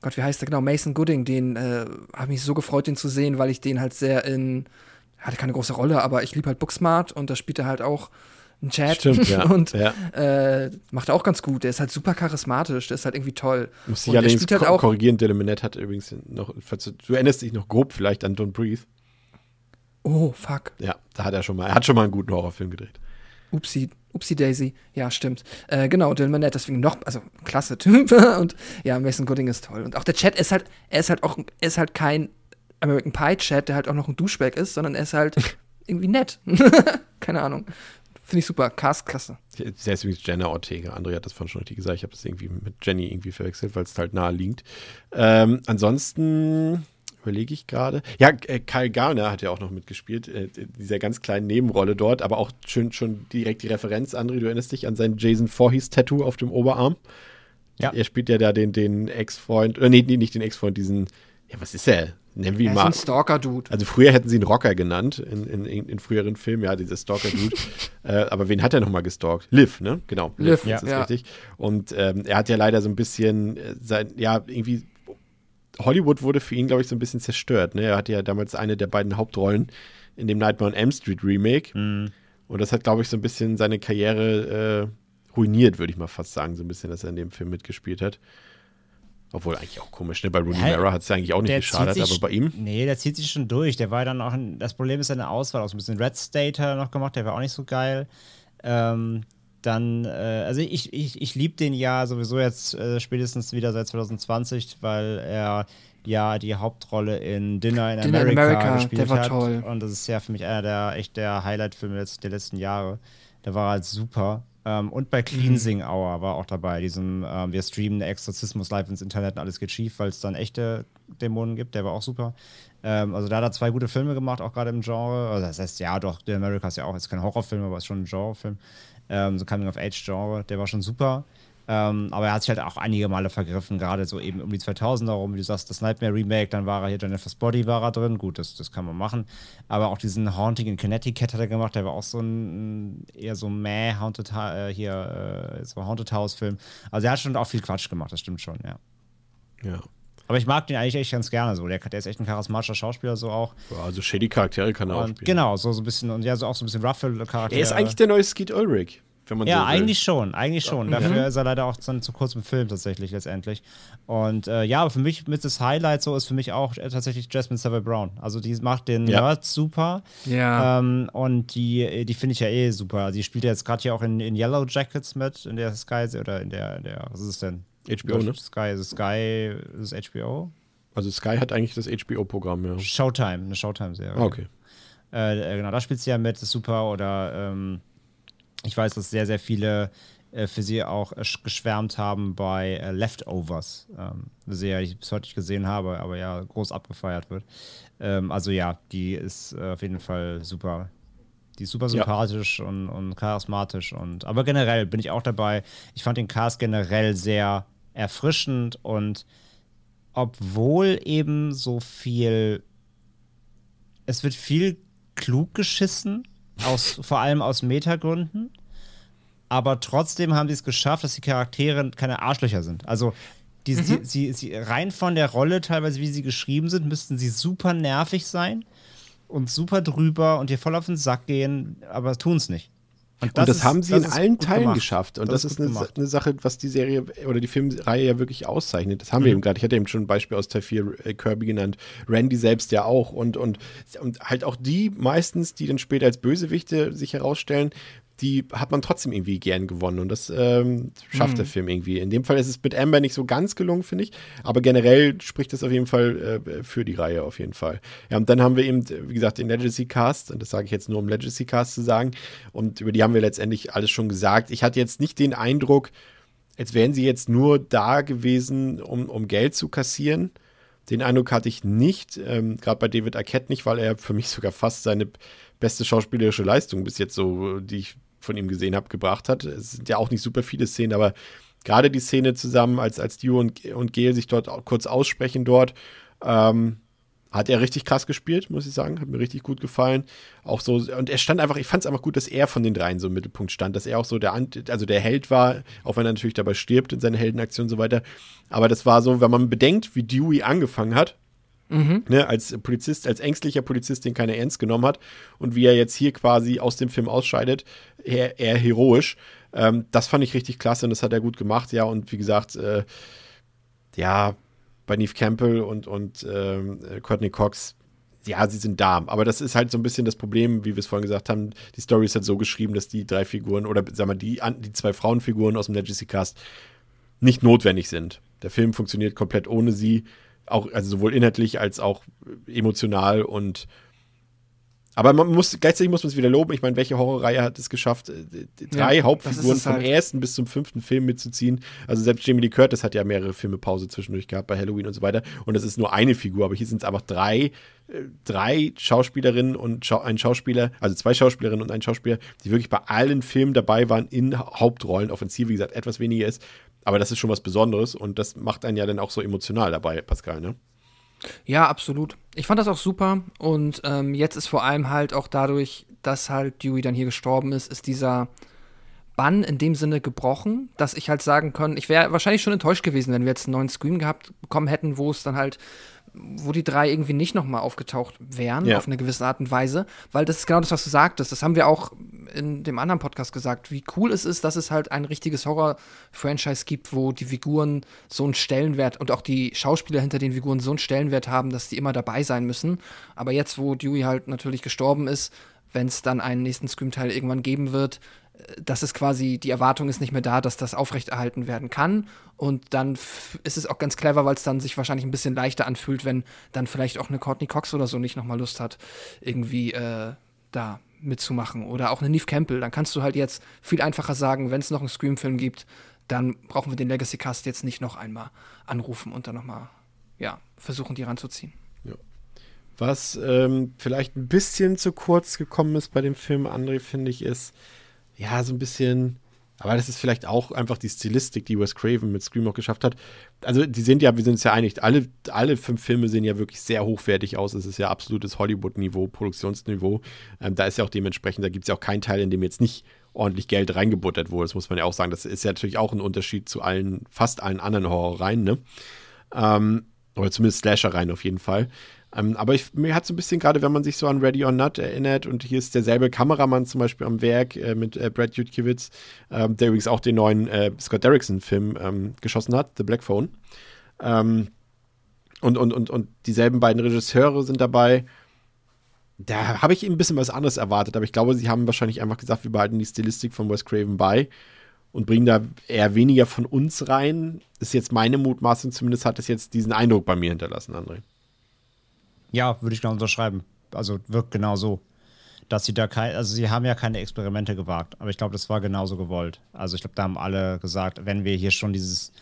Gott, wie heißt der genau? Mason Gooding, den äh, habe mich so gefreut, den zu sehen, weil ich den halt sehr in, hatte keine große Rolle, aber ich liebe halt Booksmart und da spielt er halt auch ein Chat. Stimmt, ja. <laughs> und ja. äh, macht auch ganz gut. Der ist halt super charismatisch, der ist halt irgendwie toll. Muss ich allerdings halt auch- korrigieren, Dylan Minnette hat übrigens noch, du, du erinnerst dich noch grob vielleicht an Don't Breathe. Oh, fuck. Ja, da hat er schon mal, er hat schon mal einen guten Horrorfilm gedreht. Upsi, Upsi Daisy. Ja, stimmt. Äh, genau, Dylan Manette, deswegen noch, also klasse Typ. <laughs> und ja, Mason Gooding ist toll. Und auch der Chat ist halt, er ist halt auch, er ist halt kein American Pie Chat, der halt auch noch ein Duschback ist, sondern er ist halt <laughs> irgendwie nett. Keine Ahnung. Finde ich super. Cast, klasse. Sie heißt übrigens Jenna Ortega. André hat das vorhin schon richtig gesagt. Ich habe das irgendwie mit Jenny irgendwie verwechselt, weil es halt nahe liegt. Ähm, ansonsten überlege ich gerade. Ja, äh, Kyle Garner hat ja auch noch mitgespielt, äh, in dieser ganz kleinen Nebenrolle dort, aber auch schön schon direkt die Referenz, André, du erinnerst dich an sein Jason Voorhees-Tattoo auf dem Oberarm? Ja. Er spielt ja da den, den Ex-Freund, oder nee, nee, nicht den Ex-Freund, diesen, ja, was ist er? Nennen wir ihn ist mal. ein Stalker-Dude. Also früher hätten sie ihn Rocker genannt, in, in, in, früheren Filmen, ja, dieser Stalker-Dude. <laughs> äh, aber wen hat er nochmal gestalkt? Liv, ne? Genau. Liv, das ist ja. richtig. Und ähm, er hat ja leider so ein bisschen äh, sein, ja, irgendwie, Hollywood wurde für ihn, glaube ich, so ein bisschen zerstört. Ne? Er hatte ja damals eine der beiden Hauptrollen in dem Nightmare on Elm Street Remake. Mhm. Und das hat, glaube ich, so ein bisschen seine Karriere äh, ruiniert, würde ich mal fast sagen, so ein bisschen, dass er in dem Film mitgespielt hat. Obwohl eigentlich auch komisch, ne? Bei Rooney Ja, Mara hat es ja eigentlich auch nicht geschadet, zieht aber sich- bei ihm. Nee, der zieht sich schon durch. Der war dann auch, ein, das Problem ist seine Auswahl, auch so ein bisschen Red State hat er noch gemacht, der war auch nicht so geil. Ähm, dann, äh, also ich, ich, ich liebe den ja sowieso jetzt äh, spätestens wieder seit 2020, weil er ja die Hauptrolle in Dinner in Dinner in America, America, gespielt der war hat. toll. Und das ist ja für mich einer der echt der Highlight-Filme der letzten Jahre. Der war halt super. Ähm, und bei Cleansing Hour war auch dabei, diesem, ähm, wir streamen Exorzismus live ins Internet und alles geht schief, weil es dann echte Dämonen gibt, der war auch super. Ähm, also da hat er zwei gute Filme gemacht, auch gerade im Genre. Also das heißt, ja, doch, The America ist ja auch jetzt kein Horrorfilm, aber ist schon ein Genrefilm. Ähm, so Coming-of-Age-Genre, der war schon super. Ähm, aber er hat sich halt auch einige Male vergriffen, gerade so eben um die 2000er rum, wie du sagst, das Nightmare Remake, dann war er hier, Jennifer's Body war er drin, gut, das, das kann man machen. Aber auch diesen Haunting in Connecticut hat er gemacht, der war auch so ein eher so meh Haunted, Ha- äh, hier, äh, so Haunted House Film. Also er hat schon auch viel Quatsch gemacht, das stimmt schon, ja. Ja. Aber ich mag den eigentlich echt ganz gerne so. Der, der ist echt ein charismatischer Schauspieler so auch. Also shady Charaktere kann er auch Und spielen. genau, so, so ein bisschen, und ja, so auch so ein bisschen Ruffle-Charakter. Er ist eigentlich der neue Skeet Ulrich, wenn man Ja, so eigentlich schon, eigentlich schon. Dafür ist er leider auch dann zu kurz im Film tatsächlich letztendlich. Und äh, ja, aber für mich mit das Highlight so ist für mich auch äh, tatsächlich Jasmine Savile Brown. Also die macht den Ja. Nerd super. Ja. Ähm, und die, die finde ich ja eh super. Die spielt ja jetzt gerade hier auch in, in Yellow Jackets mit, in der Sky oder in der, in der was ist es denn? HBO, ne? Sky, ist es Sky, ist es HBO? Also Sky hat eigentlich das HBO-Programm, ja. Showtime, eine Showtime-Serie. Ah, okay. Äh, genau, da spielt sie ja mit, ist super. Oder ähm, ich weiß, dass sehr, sehr viele äh, für sie auch äh, sch- geschwärmt haben bei äh, Leftovers. Ähm, die ich bis heute nicht gesehen habe, aber ja groß abgefeiert wird. Ähm, also ja, die ist äh, auf jeden Fall super. Die ist super Ja. sympathisch und, und charismatisch. Und, aber generell bin ich auch dabei. Ich fand den Cast generell sehr erfrischend und obwohl eben so viel es wird viel klug geschissen, aus, vor allem aus Metagründen. Aber trotzdem haben sie es geschafft, dass die Charaktere keine Arschlöcher sind. Also, die, sie, sie, sie, rein von der Rolle, teilweise wie sie geschrieben sind, müssten sie super nervig sein und super drüber und dir voll auf den Sack gehen, aber tun es nicht. Und das, ist- haben sie in ist allen Teilen gemacht. geschafft. Und das, ist, gut eine, eine Sache, was die Serie oder die Filmreihe ja wirklich auszeichnet. Das haben Mhm. wir eben gerade. Ich hatte eben schon ein Beispiel aus Teil 4 äh, Kirby genannt. Randy selbst ja auch. Und, und, und halt auch die meistens, die dann später als Bösewichte sich herausstellen, die hat man trotzdem irgendwie gern gewonnen. Und das ähm, schafft Mhm. der Film irgendwie. In dem Fall ist es mit Amber nicht so ganz gelungen, finde ich. Aber generell spricht das auf jeden Fall äh, für die Reihe auf jeden Fall. Ja, und dann haben wir eben, wie gesagt, den Legacy Cast. Und das sage ich jetzt nur, um Legacy Cast zu sagen. Und über die haben wir letztendlich alles schon gesagt. Ich hatte jetzt nicht den Eindruck, als wären sie jetzt nur da gewesen, um, um Geld zu kassieren. Den Eindruck hatte ich nicht, ähm, gerade bei David Arquette nicht, weil er für mich sogar fast seine beste schauspielerische Leistung bis jetzt so, die ich von ihm gesehen habe, gebracht hat. Es sind ja auch nicht super viele Szenen, aber gerade die Szene zusammen, als, als Dio und, und Gail sich dort kurz aussprechen dort, ähm, hat er richtig krass gespielt, muss ich sagen. Hat mir richtig gut gefallen. Auch so, und er stand einfach, ich fand es einfach gut, dass er von den dreien so im Mittelpunkt stand, dass er auch so der, also der Held war, auch wenn er natürlich dabei stirbt in seiner Heldenaktion und so weiter. Aber das war so, wenn man bedenkt, wie Dewey angefangen hat, Mhm. Ne, als Polizist, als ängstlicher Polizist, den keiner ernst genommen hat und wie er jetzt hier quasi aus dem Film ausscheidet, eher, eher heroisch. Ähm, das fand ich richtig klasse und das hat er gut gemacht, ja. Und wie gesagt, äh, ja, bei Neve Campbell und, und ähm, Courtney Cox, ja, sie sind da. Aber das ist halt so ein bisschen das Problem, wie wir es vorhin gesagt haben. Die Story ist halt so geschrieben, dass die drei Figuren oder sagen wir die, die zwei Frauenfiguren aus dem Legacy Cast nicht notwendig sind. Der Film funktioniert komplett ohne sie, auch also sowohl inhaltlich als auch emotional und aber man muss, gleichzeitig muss man es wieder loben. Ich meine, welche Horrorreihe hat es geschafft, äh, drei ja, Hauptfiguren vom halt. ersten bis zum fünften Film mitzuziehen? Also selbst Jamie Lee Curtis hat ja mehrere Filme Pause zwischendurch gehabt bei Halloween und so weiter. Und das ist nur eine Figur, aber hier sind es einfach drei, drei Schauspielerinnen und Schau ein Schauspieler, also zwei Schauspielerinnen und ein Schauspieler, die wirklich bei allen Filmen dabei waren in Hauptrollen. Offensiv, wie gesagt, etwas weniger ist. Aber das ist schon was Besonderes und das macht einen ja dann auch so emotional dabei, Pascal, ne? Ja, absolut. Ich fand das auch super und ähm, jetzt ist vor allem halt auch dadurch, dass halt Dewey dann hier gestorben ist, ist dieser Bann in dem Sinne gebrochen, dass ich halt sagen kann, ich wäre wahrscheinlich schon enttäuscht gewesen, wenn wir jetzt einen neuen Scream gehabt bekommen hätten, wo es dann halt wo die drei irgendwie nicht nochmal aufgetaucht wären, ja. auf eine gewisse Art und Weise, weil das ist genau das, was du sagtest. Das haben wir auch in dem anderen Podcast gesagt, wie cool es ist, dass es halt ein richtiges Horror-Franchise gibt, wo die Figuren so einen Stellenwert und auch die Schauspieler hinter den Figuren so einen Stellenwert haben, dass die immer dabei sein müssen. Aber jetzt, wo Dewey halt natürlich gestorben ist, wenn es dann einen nächsten Scream-Teil irgendwann geben wird, dass es quasi, die Erwartung ist nicht mehr da, dass das aufrechterhalten werden kann. Und dann ist es auch ganz clever, weil es dann sich wahrscheinlich ein bisschen leichter anfühlt, wenn dann vielleicht auch eine Courtney Cox oder so nicht nochmal Lust hat, irgendwie äh, da mitzumachen. Oder auch eine Neve Campbell. Dann kannst du halt jetzt viel einfacher sagen, wenn es noch einen Scream-Film gibt, dann brauchen wir den Legacy Cast jetzt nicht noch einmal anrufen und dann nochmal, ja, versuchen, die ranzuziehen. Was ähm, vielleicht ein bisschen zu kurz gekommen ist bei dem Film, André, finde ich, ist, ja, so ein bisschen. Aber das ist vielleicht auch einfach die Stilistik, die Wes Craven mit Scream auch geschafft hat. Also, die sind ja, wir sind uns ja einig, alle, alle fünf Filme sehen ja wirklich sehr hochwertig aus. Es ist ja absolutes Hollywood-Niveau, Produktionsniveau. Ähm, da ist ja auch dementsprechend, da gibt es ja auch keinen Teil, in dem jetzt nicht ordentlich Geld reingebuttert wurde. Das muss man ja auch sagen. Das ist ja natürlich auch ein Unterschied zu allen, fast allen anderen Horrorreihen, ne? Ähm, oder zumindest Slasher-Reihen auf jeden Fall. Ähm, aber ich, mir hat so ein bisschen gerade, wenn man sich so an Ready or Not erinnert, und hier ist derselbe Kameramann zum Beispiel am Werk äh, mit äh, Brad Jutkiewicz, äh, der übrigens auch den neuen äh, Scott Derrickson-Film ähm, geschossen hat, The Black Phone. Ähm, und, und, und, und dieselben beiden Regisseure sind dabei. Da habe ich ein bisschen was anderes erwartet, aber ich glaube, sie haben wahrscheinlich einfach gesagt, wir behalten die Stilistik von Wes Craven bei und bringen da eher weniger von uns rein. Ist jetzt meine Mutmaßung, zumindest hat es jetzt diesen Eindruck bei mir hinterlassen, André. Ja, würde ich genau unterschreiben. Also wirkt genau so. Dass sie da kein, also sie haben ja keine Experimente gewagt, aber ich glaube, das war genauso gewollt. Also ich glaube, da haben alle gesagt, wenn wir hier schon dieses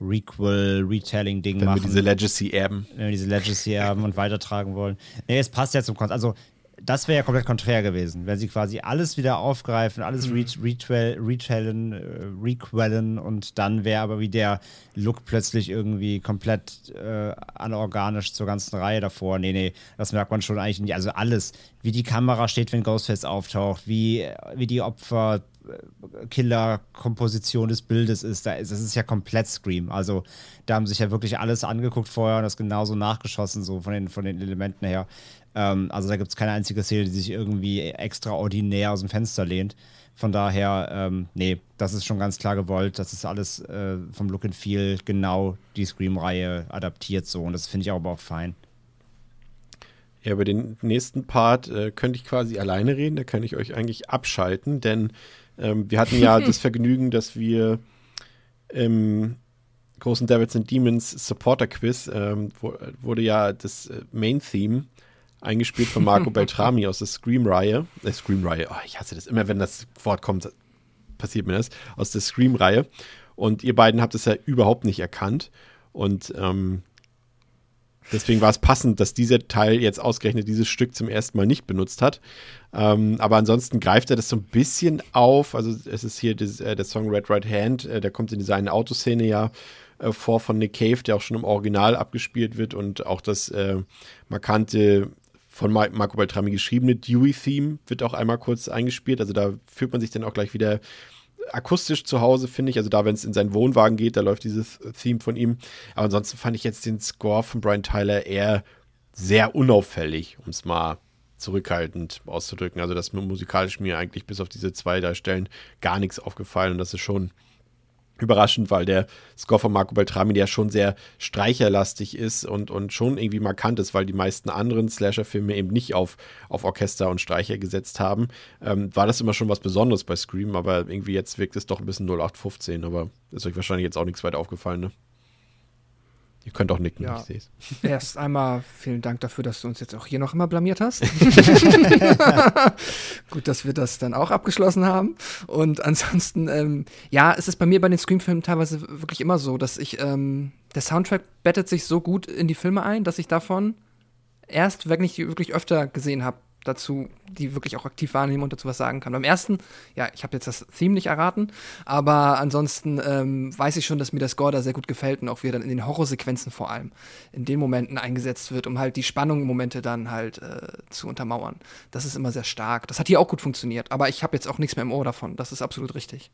Requel, Retelling-Ding machen. Wenn wir diese Legacy erben. Wenn wir diese Legacy erben und weitertragen wollen. Nee, es passt ja zum Konzept. Also das wäre ja komplett konträr gewesen, wenn sie quasi alles wieder aufgreifen, alles mhm. retailen, äh, requellen und dann wäre aber wie der Look plötzlich irgendwie komplett äh, anorganisch zur ganzen Reihe davor. Nee, nee, das merkt man schon eigentlich nicht. Also alles, wie die Kamera steht, wenn Ghostface auftaucht, wie, wie die Opfer äh, Killer-Komposition des Bildes ist, da ist, das ist ja komplett Scream. Also da haben sich ja wirklich alles angeguckt vorher und das genauso nachgeschossen, so von den, von den Elementen her. Ähm, also da gibt es keine einzige Szene, die sich irgendwie extraordinär aus dem Fenster lehnt. Von daher, ähm, nee, das ist schon ganz klar gewollt. Das ist alles äh, vom Look and Feel genau die Scream-Reihe adaptiert so. Und das finde ich aber auch fein. Ja, über den nächsten Part äh, könnte ich quasi alleine reden. Da kann ich euch eigentlich abschalten, denn ähm, wir hatten ja <laughs> das Vergnügen, dass wir im großen Devils and Demons Supporter Quiz ähm, wurde ja das äh, Main Theme eingespielt von Marco <laughs> Beltrami aus der Scream-Reihe. Äh, Scream-Reihe, oh, ich hasse das. Immer wenn das Wort kommt, passiert mir das. Aus der Scream-Reihe. Und ihr beiden habt es ja überhaupt nicht erkannt. Und ähm, deswegen war es passend, dass dieser Teil jetzt ausgerechnet dieses Stück zum ersten Mal nicht benutzt hat. Ähm, aber ansonsten greift er das so ein bisschen auf. Also es ist hier das, äh, der Song Red Right Hand, äh, der kommt in dieser einen Autoszene ja äh, vor von Nick Cave, der auch schon im Original abgespielt wird und auch das äh, markante von Marco Beltrami geschriebene Dewey-Theme wird auch einmal kurz eingespielt. Also da fühlt man sich dann auch gleich wieder akustisch zu Hause, finde ich. Also da, wenn es in seinen Wohnwagen geht, da läuft dieses Theme von ihm. Aber ansonsten fand ich jetzt den Score von Brian Tyler eher sehr unauffällig, um es mal zurückhaltend auszudrücken. Also das musikalisch mir eigentlich bis auf diese zwei da Stellen gar nichts aufgefallen und das ist schon überraschend, weil der Score von Marco Beltrami, der schon sehr streicherlastig ist und, und schon irgendwie markant ist, weil die meisten anderen Slasher-Filme eben nicht auf, auf Orchester und Streicher gesetzt haben, ähm, war das immer schon was Besonderes bei Scream, aber irgendwie jetzt wirkt es doch ein bisschen 0815, aber ist euch wahrscheinlich jetzt auch nichts weiter aufgefallen, ne? Ihr könnt auch nicken, Ja. ich sehe es. <laughs> Erst einmal vielen Dank dafür, dass du uns jetzt auch hier noch immer blamiert hast. <laughs> <laughs> Gut, dass wir das dann auch abgeschlossen haben. Und ansonsten, ähm, ja, es ist bei mir bei den Scream-Filmen teilweise wirklich immer so, dass ich, ähm, der Soundtrack bettet sich so gut in die Filme ein, dass ich davon erst wirklich, wirklich öfter gesehen habe, dazu, die wirklich auch aktiv wahrnehmen und dazu was sagen kann. Beim ersten, ja, ich habe jetzt das Theme nicht erraten, aber ansonsten ähm, weiß ich schon, dass mir der Score da sehr gut gefällt und auch wie er dann in den Horrorsequenzen vor allem in den Momenten eingesetzt wird, um halt die Spannungsmomente dann halt äh, zu untermauern. Das ist immer sehr stark. Das hat hier auch gut funktioniert, aber ich habe jetzt auch nichts mehr im Ohr davon. Das ist absolut richtig.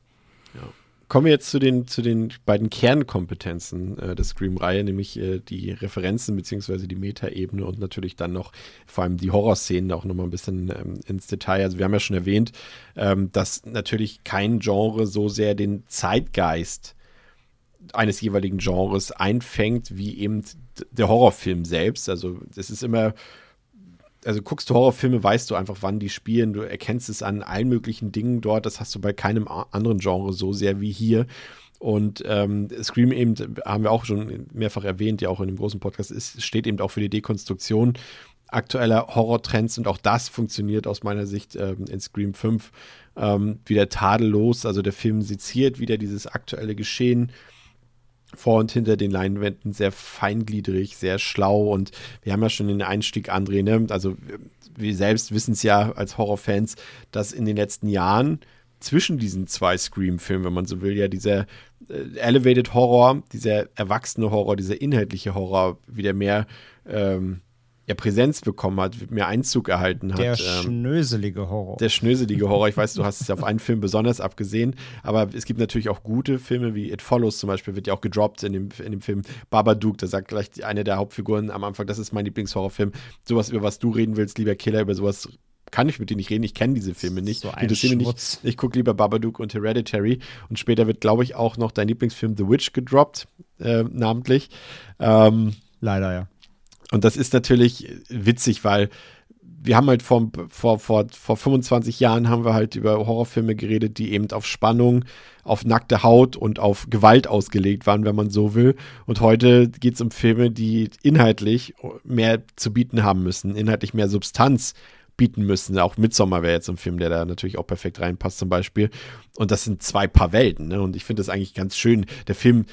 Kommen wir jetzt zu den, zu den beiden Kernkompetenzen äh, der Scream-Reihe, nämlich äh, die Referenzen beziehungsweise die Metaebene und natürlich dann noch vor allem die Horrorszenen auch nochmal ein bisschen ähm, ins Detail. Also wir haben ja schon erwähnt, ähm, dass natürlich kein Genre so sehr den Zeitgeist eines jeweiligen Genres einfängt, wie eben der Horrorfilm selbst. Also es ist immer also guckst du Horrorfilme, weißt du einfach, wann die spielen. Du erkennst es an allen möglichen Dingen dort. Das hast du bei keinem anderen Genre so sehr wie hier. Und ähm, Scream eben, haben wir auch schon mehrfach erwähnt, ja auch in dem großen Podcast, ist, steht eben auch für die Dekonstruktion aktueller Horrortrends und auch das funktioniert aus meiner Sicht ähm, in Scream 5 ähm, wieder tadellos. Also der Film seziert wieder dieses aktuelle Geschehen vor und hinter den Leinwänden sehr feingliedrig, sehr schlau und wir haben ja schon den Einstieg, André, ne? also wir selbst wissen es ja als Horrorfans, dass in den letzten Jahren zwischen diesen zwei Scream-Filmen, wenn man so will, ja dieser äh, Elevated Horror, dieser erwachsene Horror, dieser inhaltliche Horror wieder mehr ähm, ja, Präsenz bekommen hat, mehr Einzug erhalten hat. Der ähm, schnöselige Horror. der schnöselige Horror. Ich weiß, du hast es auf einen Film besonders abgesehen, aber es gibt natürlich auch gute Filme, wie It Follows zum Beispiel, wird ja auch gedroppt in dem, in dem Film Babadook. Da sagt gleich eine der Hauptfiguren am Anfang, das ist mein Lieblingshorrorfilm. Sowas, über was du reden willst, lieber Killer, über sowas kann ich mit dir nicht reden. Ich kenne diese Filme nicht. So ein nicht. Ich gucke lieber Babadook und Hereditary. Und später wird, glaube ich, auch noch dein Lieblingsfilm The Witch gedroppt, äh, namentlich. Ähm, Leider, ja. Und das ist natürlich witzig, weil wir haben halt vor, vor, vor, vor 25 Jahren haben wir halt über Horrorfilme geredet, die eben auf Spannung, auf nackte Haut und auf Gewalt ausgelegt waren, wenn man so will. Und heute geht es um Filme, die inhaltlich mehr zu bieten haben müssen, inhaltlich mehr Substanz bieten müssen. Auch Midsommar wäre jetzt ein Film, der da natürlich auch perfekt reinpasst zum Beispiel. Und das sind zwei Paar Welten. Ne? Und ich finde das eigentlich ganz schön. Der Film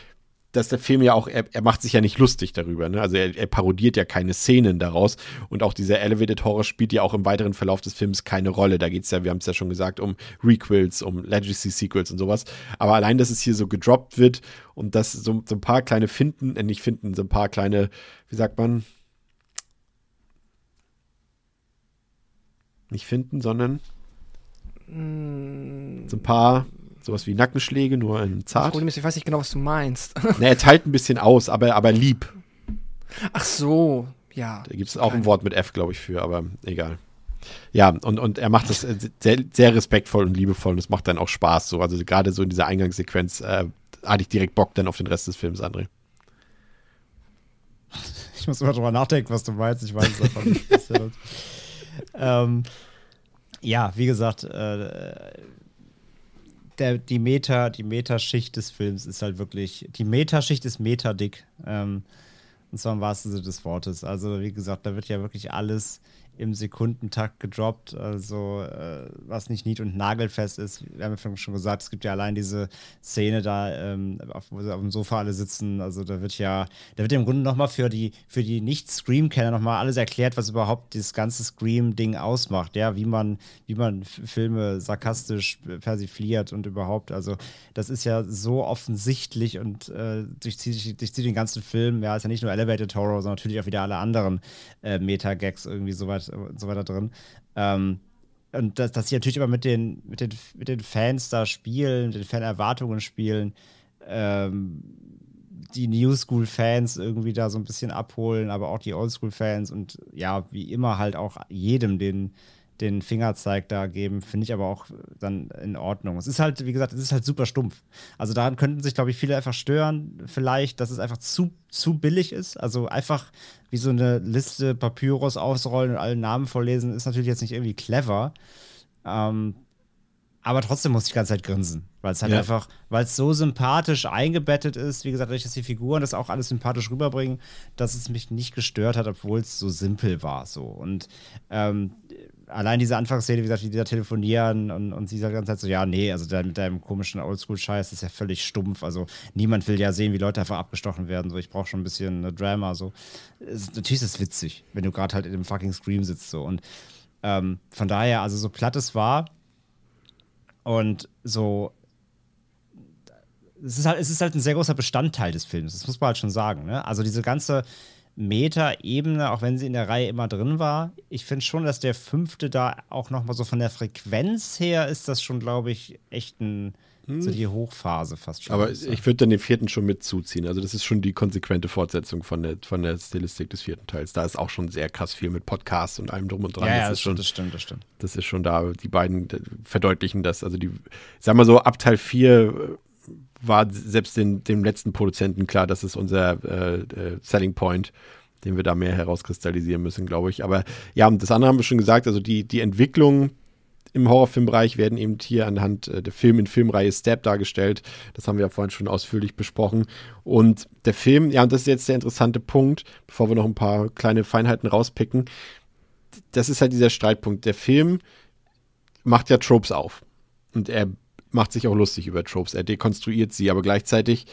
dass der Film ja auch, er, er macht sich ja nicht lustig darüber, ne? Also er, er parodiert ja keine Szenen daraus und auch dieser Elevated Horror spielt ja auch im weiteren Verlauf des Films keine Rolle. Da geht es ja, wir haben es ja schon gesagt, um Requels, um Legacy Sequels und sowas. Aber allein, dass es hier so gedroppt wird und dass so, so ein paar kleine Finden, äh, nicht Finden, so ein paar kleine, wie sagt man? Nicht finden, sondern so ein paar, sowas wie Nackenschläge, nur in zart. Problem ist, ich weiß nicht genau, was du meinst. <laughs> Ne, er teilt ein bisschen aus, aber, aber lieb. Ach so, ja. Da gibt es auch ein Wort mit F, glaube ich, für, aber egal. Ja, und, und er macht das äh, sehr, sehr respektvoll und liebevoll und es macht dann auch Spaß so. Also gerade so in dieser Eingangssequenz äh, hatte ich direkt Bock dann auf den Rest des Films, André. Ich muss immer drüber nachdenken, was du meinst. Ich weiß es einfach nicht. <laughs> Ähm, ja, wie gesagt, äh, der, die Meta, die Metaschicht des Films ist halt wirklich, die Metaschicht ist metadick. Ähm, und zwar im wahrsten Sinne des Wortes. Also, wie gesagt, da wird ja wirklich alles im Sekundentakt gedroppt, also äh, was nicht nied- und nagelfest ist. Wir haben ja schon gesagt, es gibt ja allein diese Szene da, ähm, auf, wo sie auf dem Sofa alle sitzen. Also da wird ja, da wird im Grunde nochmal für die, für die Nicht-Scream-Kenner nochmal alles erklärt, was überhaupt dieses ganze Scream-Ding ausmacht, ja, wie man, wie man Filme sarkastisch persifliert und überhaupt. Also das ist ja so offensichtlich und äh, durchzieht, durchzieht den ganzen Film. Ja, ist ja nicht nur Elevated Horror, sondern natürlich auch wieder alle anderen äh, Meta-Gags irgendwie weit, so weiter drin. Ähm, und dass, dass sie natürlich immer mit den, mit, den, mit den Fans da spielen, mit den Fanerwartungen spielen, ähm, die New School-Fans irgendwie da so ein bisschen abholen, aber auch die Oldschool-Fans und ja, wie immer halt auch jedem den, den Fingerzeig da geben, finde ich aber auch dann in Ordnung. Es ist halt, wie gesagt, es ist halt super stumpf. Also daran könnten sich, glaube ich, viele einfach stören, vielleicht, dass es einfach zu, zu billig ist. Also einfach wie so eine Liste Papyrus ausrollen und alle Namen vorlesen, ist natürlich jetzt nicht irgendwie clever. Ähm, aber trotzdem muss ich die ganze Zeit grinsen, weil es halt Ja. einfach, weil es so sympathisch eingebettet ist, wie gesagt, dadurch, dass die Figuren das auch alles sympathisch rüberbringen, dass es mich nicht gestört hat, obwohl es so simpel war. So. Und ähm, allein diese Anfangsszene, wie gesagt, die da telefonieren und, und sie sagt die ganze Zeit so, ja, nee, also da, mit deinem komischen Oldschool-Scheiß ist ja völlig stumpf. Also niemand will ja sehen, wie Leute einfach abgestochen werden. So, ich brauche schon ein bisschen äh, Drama. So. Es, natürlich ist es witzig, wenn du gerade halt in dem fucking Scream sitzt. So. Und ähm, von daher, also so platt es war, und so. Es ist, halt, es ist halt ein sehr großer Bestandteil des Films, das muss man halt schon sagen. Ne? Also diese ganze Meta-Ebene, auch wenn sie in der Reihe immer drin war, ich finde schon, dass der fünfte da auch nochmal so von der Frequenz her ist das schon, glaube ich, echt ein, so die Hochphase fast schon. Aber ich würde dann den vierten schon mitzuziehen. Also das ist schon die konsequente Fortsetzung von der, von der Stilistik des vierten Teils. Da ist auch schon sehr krass viel mit Podcasts und allem drum und dran. ja, ja, das, das, ist schon, das stimmt, das stimmt. das ist schon da. Die beiden verdeutlichen das. Also die, sag mal so, ab Teil 4 war selbst den, dem letzten Produzenten klar, das ist unser äh, äh, Selling Point, den wir da mehr herauskristallisieren müssen, glaube ich. Aber ja, das andere haben wir schon gesagt, also die, die Entwicklung im Horrorfilmbereich werden eben hier anhand äh, der Film in Filmreihe Step dargestellt. Das haben wir ja vorhin schon ausführlich besprochen. Und der Film, ja, und das ist jetzt der interessante Punkt, bevor wir noch ein paar kleine Feinheiten rauspicken. Das ist halt dieser Streitpunkt. Der Film macht ja Tropes auf. Und er macht sich auch lustig über Tropes. Er dekonstruiert sie, aber gleichzeitig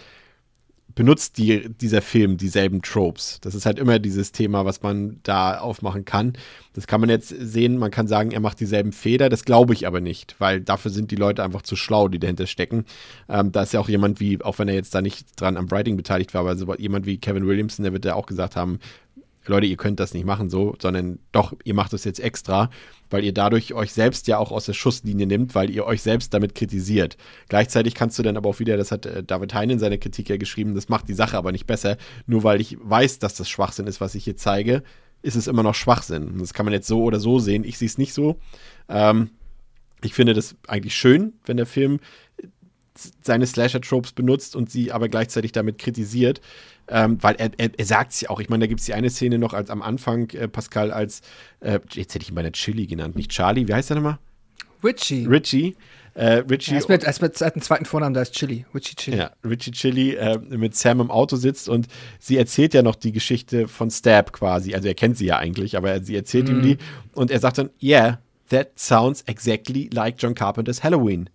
benutzt die, dieser Film dieselben Tropes. Das ist halt immer dieses Thema, was man da aufmachen kann. Das kann man jetzt sehen, man kann sagen, er macht dieselben Fehler, das glaube ich aber nicht, weil dafür sind die Leute einfach zu schlau, die dahinter stecken. Ähm, da ist ja auch jemand wie, auch wenn er jetzt da nicht dran am Writing beteiligt war, aber jemand wie Kevin Williamson, der wird ja auch gesagt haben, Leute, ihr könnt das nicht machen so, sondern doch, ihr macht das jetzt extra, weil ihr dadurch euch selbst ja auch aus der Schusslinie nimmt, weil ihr euch selbst damit kritisiert. Gleichzeitig kannst du dann aber auch wieder, das hat äh, David Hein in seiner Kritik ja geschrieben, das macht die Sache aber nicht besser, nur weil ich weiß, dass das Schwachsinn ist, was ich hier zeige, ist es immer noch Schwachsinn. Das kann man jetzt so oder so sehen. Ich sehe es nicht so. Ähm, ich finde das eigentlich schön, wenn der Film seine Slasher-Tropes benutzt und sie aber gleichzeitig damit kritisiert. Ähm, weil er, er, er sagt es ja auch. Ich meine, da gibt es die eine Szene noch als am Anfang, äh, Pascal, als, äh, jetzt hätte ich ihn bei der Chili genannt, nicht Charlie, wie heißt er nochmal? Richie. Richie. Äh, Richie. Er ist mit, mit, hat einen zweiten Vornamen, da ist Chili. Richie Chili. Ja, Richie Chili äh, mit Sam im Auto sitzt und sie erzählt ja noch die Geschichte von Stab quasi. Also er kennt sie ja eigentlich, aber sie erzählt ihm die und er sagt dann, yeah, that sounds exactly like John Carpenter's Halloween.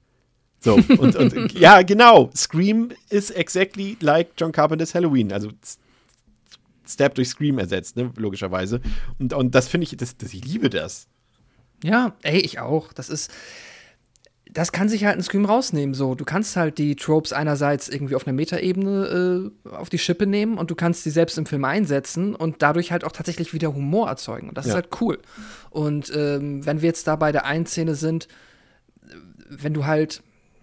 So, und, und ja, genau. Scream is exactly like John Carpenter's Halloween. Also Stab durch Scream ersetzt, ne, logischerweise. Und, und das finde ich, das, das, ich liebe das. Ja, ey, ich auch. Das ist. Das kann sich halt ein Scream rausnehmen. So, du kannst halt die Tropes einerseits irgendwie auf einer Metaebene äh, auf die Schippe nehmen und du kannst sie selbst im Film einsetzen und dadurch halt auch tatsächlich wieder Humor erzeugen. Und das Ja. ist halt cool. Und ähm, wenn wir jetzt da bei der einen Szene sind, wenn du halt,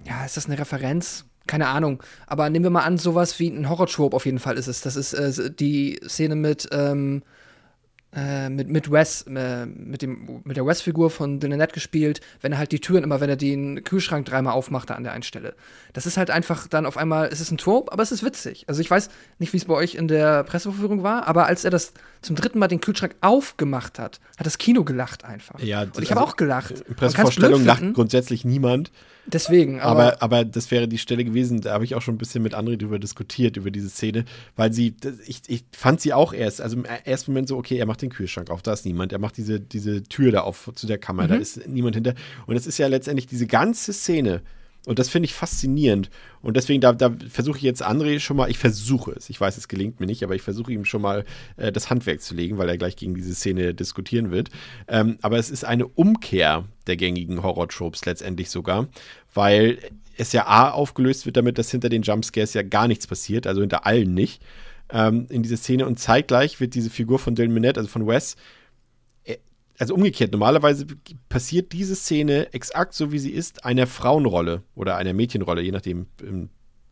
ja, ist das eine Referenz? Keine Ahnung. Aber nehmen wir mal an, sowas wie ein Horror-Trope auf jeden Fall ist es. Das ist äh, die Szene mit, ähm, äh, mit, mit Wes, äh, mit, dem, mit der Wes-Figur von Dylan Nett gespielt, wenn er halt die Türen immer, wenn er den Kühlschrank dreimal aufmachte an der einen Stelle. Das ist halt einfach dann auf einmal, es ist ein Trope, aber es ist witzig. Also ich weiß nicht, wie es bei euch in der Presseverführung war, aber als er das zum dritten Mal den Kühlschrank aufgemacht hat, hat das Kino gelacht einfach. Ja, Und ich habe also auch gelacht. Kann's Pressevorstellung lacht grundsätzlich niemand. Deswegen, aber, Aber, aber das wäre die Stelle gewesen, da habe ich auch schon ein bisschen mit André drüber diskutiert, über diese Szene, weil sie, ich, ich fand sie auch erst, also im ersten Moment so, okay, er macht den Kühlschrank auf, da ist niemand, er macht diese, diese Tür da auf zu der Kammer, da ist niemand hinter. Und es ist ja letztendlich diese ganze Szene, und das finde ich faszinierend. Und deswegen, da, da versuche ich jetzt André schon mal, ich versuche es, ich weiß, es gelingt mir nicht, aber ich versuche ihm schon mal äh, das Handwerk zu legen, weil er gleich gegen diese Szene diskutieren wird. Ähm, aber es ist eine Umkehr der gängigen Horror-Tropes letztendlich sogar, weil es ja A aufgelöst wird damit, dass hinter den Jumpscares ja gar nichts passiert, also hinter allen nicht, ähm, in dieser Szene. Und zeitgleich wird diese Figur von Dylan Minette, also von Wes, also umgekehrt, normalerweise passiert diese Szene exakt so, wie sie ist, einer Frauenrolle oder einer Mädchenrolle, je nachdem, in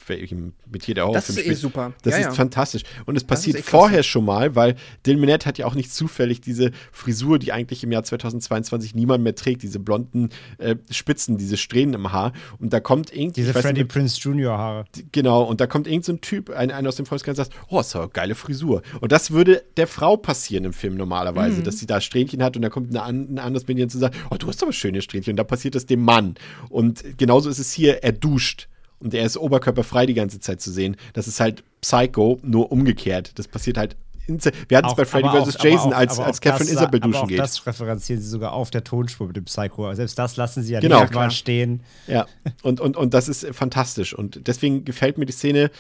welchem Metier der Das ist eh spielt. super. Das Ja, ist ja. fantastisch. Und es passiert eh vorher schon mal, weil Dylan Minnette hat ja auch nicht zufällig diese Frisur, die eigentlich im Jahr 2022 niemand mehr trägt, diese blonden äh, Spitzen, diese Strähnen im Haar. Und da kommt irgendwie. Diese Freddie nicht, Prince Junior Haare. Genau, und da kommt irgend so ein Typ, ein, einer aus dem Volkskreis, und sagt, oh, ist doch eine geile Frisur. Und das würde der Frau passieren im Film normalerweise, dass sie da Strähnchen hat und da kommt eine, ein anderes Mädchen zu sagen, oh, du hast aber schöne Strähnchen. Und da passiert das dem Mann. Und genauso ist es hier, er duscht. Und er ist oberkörperfrei die ganze Zeit zu sehen. Das ist halt Psycho, nur umgekehrt. Das passiert halt. Wir hatten es bei Freddy aber vs. Jason, aber auch- als, aber als Catherine das, Isabel aber duschen auch geht. Das referenzieren sie sogar auf der Tonspur mit dem Psycho. Selbst das lassen sie ja Genau. nicht mal stehen. Ja, und, und, und das ist fantastisch. Und deswegen gefällt mir die Szene.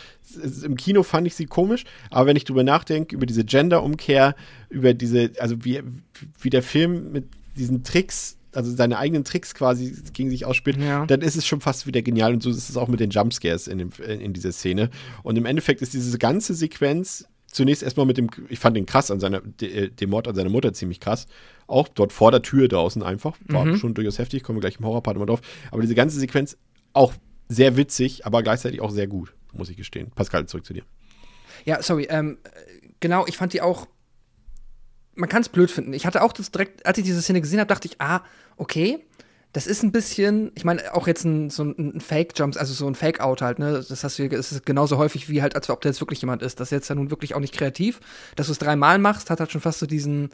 Im Kino fand ich sie komisch, aber wenn ich drüber nachdenke, über diese Gender-Umkehr, über diese, also wie, wie der Film mit diesen Tricks, also seine eigenen Tricks quasi gegen sich ausspielt, Ja. dann ist es schon fast wieder genial. Und so ist es auch mit den Jumpscares in, dem, in dieser Szene. Und im Endeffekt ist diese ganze Sequenz zunächst erstmal mit dem, ich fand den krass an seiner, de, den Mord an seiner Mutter ziemlich krass. Auch dort vor der Tür draußen einfach. War schon durchaus heftig, kommen wir gleich im Horrorpart mal drauf. Aber diese ganze Sequenz auch sehr witzig, aber gleichzeitig auch sehr gut, muss ich gestehen. Pascal, zurück zu dir. Ja, sorry. Ähm, äh, genau, ich fand die auch. Man kann es blöd finden. Ich hatte auch das direkt, als ich diese Szene gesehen habe, dachte ich, ah, okay, das ist ein bisschen, ich meine, auch jetzt ein, so ein, Fake-Jumps, also so ein Fake-Out halt, ne? Das hast du, das ist genauso häufig wie halt, als ob da jetzt wirklich jemand ist. Das ist jetzt ja nun wirklich auch nicht kreativ. Dass du es dreimal machst, hat halt schon fast so diesen,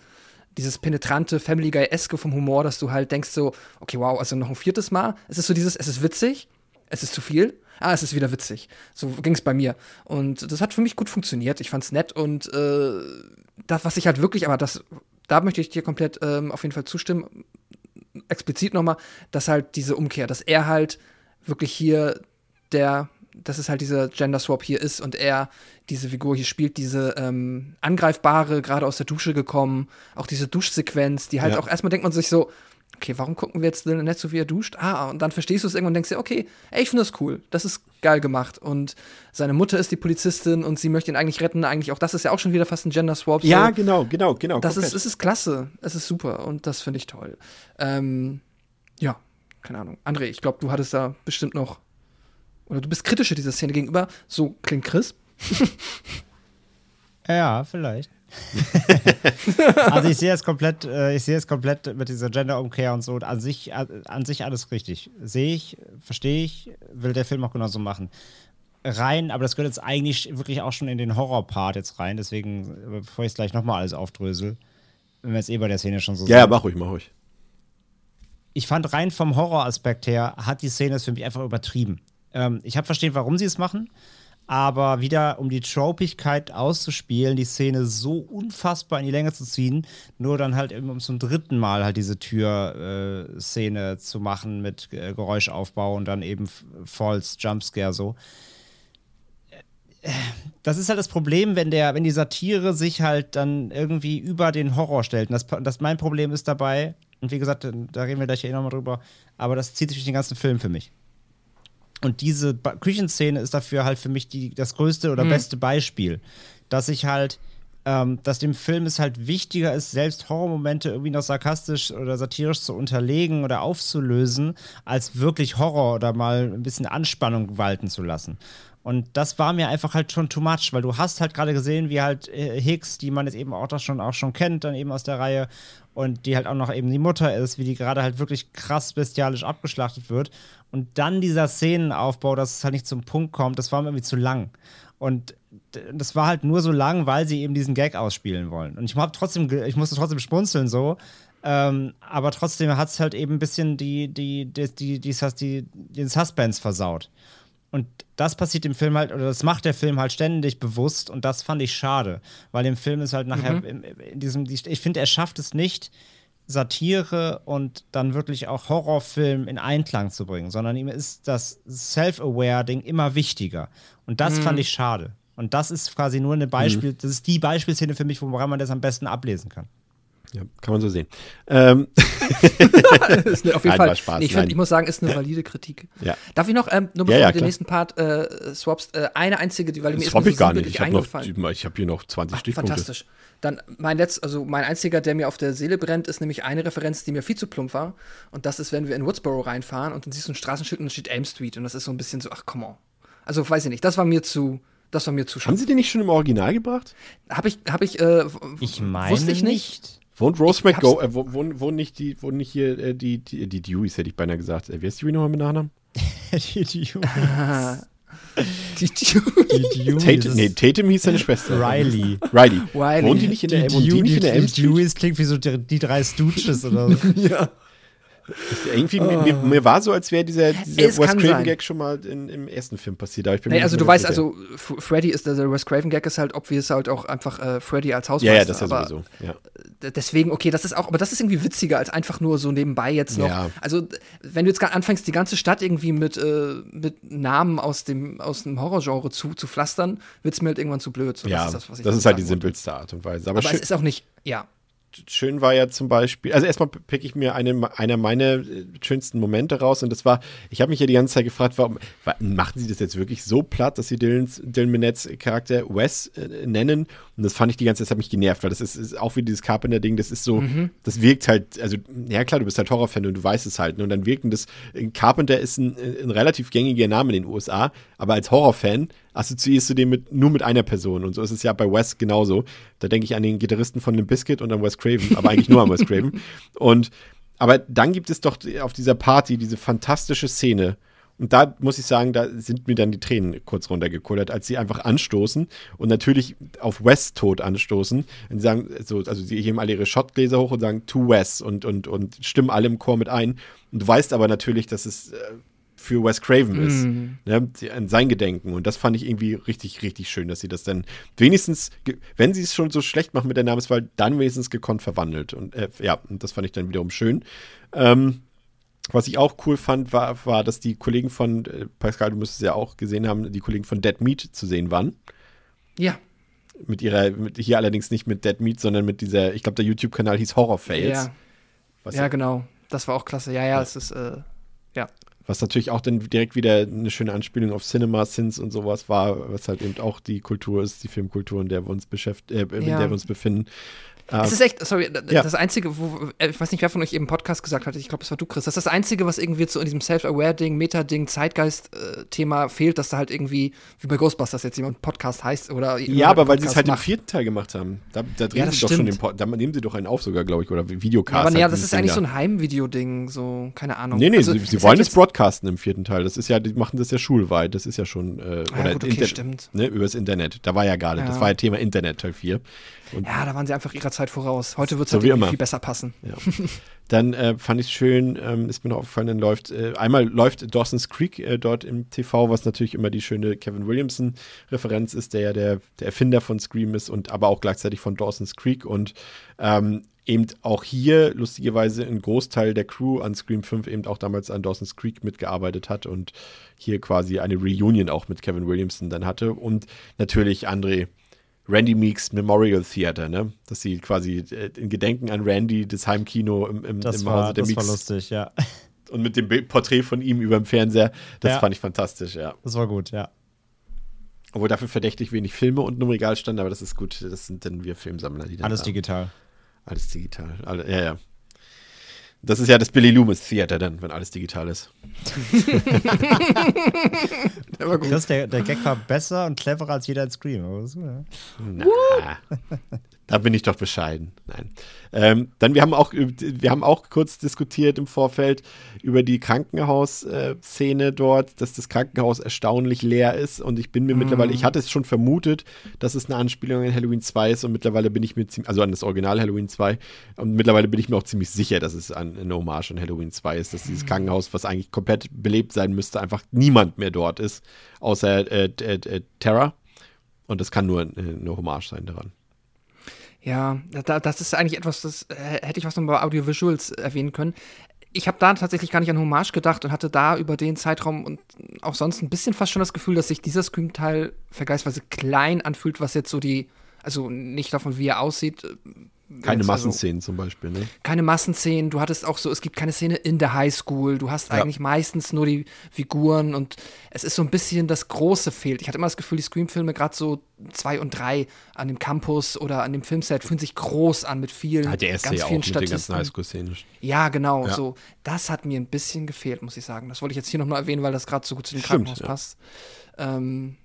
dieses penetrante Family Guy-eske vom Humor, dass du halt denkst so, okay, wow, also noch ein viertes Mal. Es ist so dieses, es ist witzig, es ist zu viel. Ah, es ist wieder witzig. So ging es bei mir. Und das hat für mich gut funktioniert. Ich fand's nett und äh, das, was ich halt wirklich, aber das, da möchte ich dir komplett ähm, auf jeden Fall zustimmen, explizit nochmal, dass halt diese Umkehr, dass er halt wirklich hier der, dass es halt dieser Gender Swap hier ist und er diese Figur hier spielt, diese ähm, angreifbare, gerade aus der Dusche gekommen, auch diese Duschsequenz, die halt Ja. auch erstmal denkt man sich so, okay, warum gucken wir jetzt denn nicht so, wie er duscht? Ah, und dann verstehst du es irgendwann und denkst dir, okay, ey, ich finde das cool, das ist geil gemacht. Und seine Mutter ist die Polizistin und sie möchte ihn eigentlich retten. Eigentlich auch das ist ja auch schon wieder fast ein Gender Swap. Ja, so. genau, genau, genau. Das ist, es ist klasse. Es ist super und das finde ich toll. Ähm, ja, keine Ahnung. André, ich glaube, du hattest da bestimmt noch. Oder du bist kritischer dieser Szene gegenüber. So klingt Chris. <laughs> Ja, vielleicht. <laughs> also ich sehe es komplett, äh, ich sehe es komplett mit dieser Gender-Umkehr und so. An sich, an, an sich alles richtig. Sehe ich, verstehe ich, will der Film auch genauso machen. Rein, aber das gehört jetzt eigentlich wirklich auch schon in den Horror-Part jetzt rein. Deswegen, äh, bevor ich es gleich nochmal alles aufdrösel, wenn wir jetzt eh bei der Szene schon so ja, ja, sind. mach ruhig, mach ruhig. ich fand rein vom Horroraspekt her, hat die Szene es für mich einfach übertrieben. Ähm, ich habe verstehen, warum sie es machen, aber wieder um die Tropigkeit auszuspielen, die Szene so unfassbar in die Länge zu ziehen, nur dann halt eben um zum dritten Mal halt diese Tür-Szene zu machen mit äh, Geräuschaufbau und dann eben False Jumpscare so. Das ist halt das Problem, wenn der, wenn die Satire sich halt dann irgendwie über den Horror stellt. Und das, das mein Problem ist dabei, und wie gesagt, da reden wir gleich eh nochmal drüber, aber das zieht sich durch den ganzen Film für mich. Und diese ba Küchenszene ist dafür halt für mich die, das größte oder beste Beispiel, dass ich halt, ähm, dass dem Film es halt wichtiger ist, selbst Horrormomente irgendwie noch sarkastisch oder satirisch zu unterlegen oder aufzulösen, als wirklich Horror oder mal ein bisschen Anspannung walten zu lassen. Und das war mir einfach halt schon too much, weil du hast halt gerade gesehen, wie halt äh, Hicks, die man jetzt eben auch, schon, auch schon kennt, dann eben aus der Reihe, und die halt auch noch eben die Mutter ist, wie die gerade halt wirklich krass bestialisch abgeschlachtet wird. Und dann dieser Szenenaufbau, dass es halt nicht zum Punkt kommt, das war mir irgendwie zu lang. Und das war halt nur so lang, weil sie eben diesen Gag ausspielen wollen. Und ich hab trotzdem, ich musste trotzdem spunzeln so. Ähm, aber trotzdem hat es halt eben ein bisschen die, die, die, die, die, die, den Suspense versaut. Und das passiert im Film halt, oder das macht der Film halt ständig bewusst und das fand ich schade, weil im Film ist halt nachher in, in diesem, ich finde, er schafft es nicht, Satire und dann wirklich auch Horrorfilm in Einklang zu bringen, sondern ihm ist das Self-Aware-Ding immer wichtiger. Und das fand ich schade. Und das ist quasi nur eine Beispiel, das ist die Beispielszene für mich, woran man das am besten ablesen kann. Ja, kann man so sehen. Ähm, <laughs> ist eine, auf jeden Nein, Fall. Spaß, nee, ich, find, ich muss sagen, ist eine valide Kritik. Ja. Darf ich noch, ähm, nur Ja, bevor ja, du den klar. nächsten Part äh, swapst, äh, eine einzige, die, weil mir das ist hoffe nur ich gar so nicht. Ich habe noch, ich habe hier noch 20 Stichpunkte. Fantastisch. Dann mein letzt, also mein einziger, der mir auf der Seele brennt, ist nämlich eine Referenz, die mir viel zu plump war. Und das ist, wenn wir in Woodsboro reinfahren und dann siehst du ein Straßenschild und da steht Elm Street. Und das ist so ein bisschen so, ach, come on. Also weiß ich nicht, das war mir zu, das war mir zu Haben sie den nicht schon im Original gebracht? Habe ich, habe ich, äh, Ich meine wusste ich nicht. Wohnt Rose Ich hab's- McGo, äh, wo- wohnen, wohnen nicht die, wohnen nicht hier äh, die, die, die Deweys, hätte ich beinahe gesagt. Äh, wer ist Dewey nochmal mit Nachnamen? <laughs> die Dewey. <laughs> Die, Deweys. Tatum, nee, Tatum hieß seine Schwester. Riley. Riley. Riley. Wohnt die nicht in der, Die, wohnt die die, die? Deweys klingt wie so die, die drei Stooges oder so. <laughs> ja. Irgendwie, mir, mir, mir war so, als wäre dieser, dieser Es Wes kann Craven sein. Gag schon mal in, im ersten Film passiert. Aber ich bin Nee, also du weißt, sicher. also Freddy ist, der Wes Craven Gag ist halt obvious halt auch einfach äh, Freddy als Hausmeister. Ja, ja, das ist ja sowieso. Ja. Deswegen, okay, das ist auch, aber das ist irgendwie witziger als einfach nur so nebenbei jetzt noch. Ja. Also, wenn du jetzt anfängst, die ganze Stadt irgendwie mit, äh, mit Namen aus dem, aus dem Horrorgenre zu, zu pflastern, wird es mir halt irgendwann zu blöd. So, Ja, das das ist, das, ich ist, halt die simpelste Art und Weise. Aber, Aber es ist auch nicht, ja. Schön war ja zum Beispiel, also erstmal pick ich mir eine, einer meiner äh, schönsten Momente raus und das war, ich habe mich ja die ganze Zeit gefragt, warum wa- machen sie das jetzt wirklich so platt, dass sie Dylan Minnets Charakter Wes äh, nennen und das fand ich die ganze Zeit, das hat mich genervt, weil das ist, ist auch wie dieses Carpenter-Ding, das ist so, das wirkt halt, also ja klar, du bist halt Horrorfan und du weißt es halt ne, und dann wirken das, äh, Carpenter ist ein, ein relativ gängiger Name in den USA, aber als Horrorfan assoziierst du den mit, nur mit einer Person. Und so ist es ja bei Wes genauso. Da denke ich an den Gitarristen von Limp Bizkit und an Wes Craven, aber eigentlich nur an Wes Craven. <laughs> Und, aber dann gibt es doch auf dieser Party diese fantastische Szene. Und da muss ich sagen, da sind mir dann die Tränen kurz runtergekullert, als sie einfach anstoßen und natürlich auf Wes Tod anstoßen. Und sie sagen, so, also sie heben alle ihre Shotgläser hoch und sagen to Wes und, und, und stimmen alle im Chor mit ein. Und du weißt aber natürlich, dass es äh, für Wes Craven ist, ne, sie- an sein Gedenken. Und das fand ich irgendwie richtig, richtig schön, dass sie das dann wenigstens, wenn sie es schon so schlecht machen mit der Namenswahl, dann wenigstens gekonnt verwandelt. Und äh, ja, und das fand ich dann wiederum schön. Ähm, was ich auch cool fand, war, war, dass die Kollegen von, äh, Pascal, du musst es ja auch gesehen haben, die Kollegen von Dead Meat zu sehen waren. Ja. Mit ihrer, mit, hier allerdings nicht mit Dead Meat, sondern mit dieser, ich glaube, der YouTube-Kanal hieß Horror Fails. Ja, ja, genau. Das war auch klasse. Ja, ja, es ist, äh, ja. Was natürlich auch dann direkt wieder eine schöne Anspielung auf Cinema Sins und sowas war, was halt eben auch die Kultur ist, die Filmkultur, in der wir uns beschäftigen, äh, in Ja. der wir uns befinden. Es ist echt, sorry, Ja. das Einzige, wo, äh, ich weiß nicht, wer von euch eben im Podcast gesagt hat, ich glaube, es war du, Chris, das ist das Einzige, was irgendwie so in diesem Self-Aware-Ding, Meta-Ding, Zeitgeist-Thema fehlt, dass da halt irgendwie, wie bei Ghostbusters jetzt jemand Podcast heißt oder Ja, aber weil sie es Podcast halt im macht. vierten Teil gemacht haben. Da, da drehen Ja, sie doch schon den Pod, da nehmen sie doch einen auf sogar, glaube ich, oder Videocast. Ja, aber halt ja, das ist eigentlich Ding so ein Heimvideo-Ding, so, keine Ahnung. Nee, nee, Also, sie, sie wollen es broadcasten im vierten Teil. Das ist ja, die machen das ja schulweit. Das ist ja schon, äh, Ah, oder gut, okay, Inter- stimmt. Ne, übers Internet. Da war ja gerade, das war ja Thema Internet Teil 4. Und Ja, da waren sie einfach ihrer Zeit voraus. Heute wird es So halt wie irgendwie viel besser passen. Ja. Dann äh, fand ich es schön, ähm, ist mir noch aufgefallen, dann läuft, äh, einmal läuft Dawson's Creek äh, dort im TV, was natürlich immer die schöne Kevin Williamson-Referenz ist, der ja der, der Erfinder von Scream ist und aber auch gleichzeitig von Dawson's Creek und ähm, eben auch hier lustigerweise ein Großteil der Crew an Scream 5 eben auch damals an Dawson's Creek mitgearbeitet hat und hier quasi eine Reunion auch mit Kevin Williamson dann hatte und natürlich André Randy Meeks Memorial Theater, ne? Dass sie quasi äh, in Gedenken an Randy das Heimkino im, im, Das, im war, Hause der das war Meeks lustig, ja. <laughs> und mit dem Porträt von ihm über dem Fernseher, das Ja. fand ich fantastisch, ja. Das war gut, ja. Obwohl dafür verdächtig wenig Filme unten im Regal standen, aber das ist gut, das sind dann wir Filmsammler, die dann Alles haben. digital. Alles digital. Alle, ja, ja. Das ist ja das Billy Loomis Theater dann, wenn alles digital ist. <laughs> Aber gut. Chris, der, der Gag war besser und cleverer als jeder in Scream. Das ja. Na, <laughs> da bin ich doch bescheiden. Nein. Ähm, dann, wir haben auch, wir haben auch kurz diskutiert im Vorfeld über die Krankenhausszene dort, dass das Krankenhaus erstaunlich leer ist. Und ich bin mir mittlerweile, ich hatte es schon vermutet, dass es eine Anspielung an Halloween 2 ist. Und mittlerweile bin ich mir ziemlich, also an das Original Halloween 2. Und mittlerweile bin ich mir auch ziemlich sicher, dass es an, eine Hommage an Halloween 2 ist, dass dieses Krankenhaus, was eigentlich komplett belebt sein müsste, einfach niemand mehr dort ist, außer äh, äh, äh, Terra. Und das kann nur äh, eine Hommage sein daran. Ja, da, das ist eigentlich etwas, das äh, hätte ich was noch bei Audiovisuals erwähnen können. Ich habe da tatsächlich gar nicht an Hommage gedacht und hatte da über den Zeitraum und auch sonst ein bisschen fast schon das Gefühl, dass sich dieser Scream-Teil vergleichsweise klein anfühlt, was jetzt so die Also nicht davon, wie er aussieht. Keine Jetzt also- Massenszenen zum Beispiel, ne? keine Massenszenen, du hattest auch so, es gibt keine Szene in der Highschool, du hast Ja. eigentlich meistens nur die Figuren und es ist so ein bisschen das Große fehlt. Ich hatte immer das Gefühl, die Scream-Filme, gerade so zwei und drei an dem Campus oder an dem Filmset, fühlen sich groß an mit vielen, Hat der erste ganz ja auch vielen mit den ganzen Statisten. Highschool-Szenen. Ja, genau, Ja. so. Das hat mir ein bisschen gefehlt, muss ich sagen. Das wollte ich jetzt hier nochmal erwähnen, weil das gerade so gut zu dem Stimmt, Krankenhaus ja. passt. Ähm,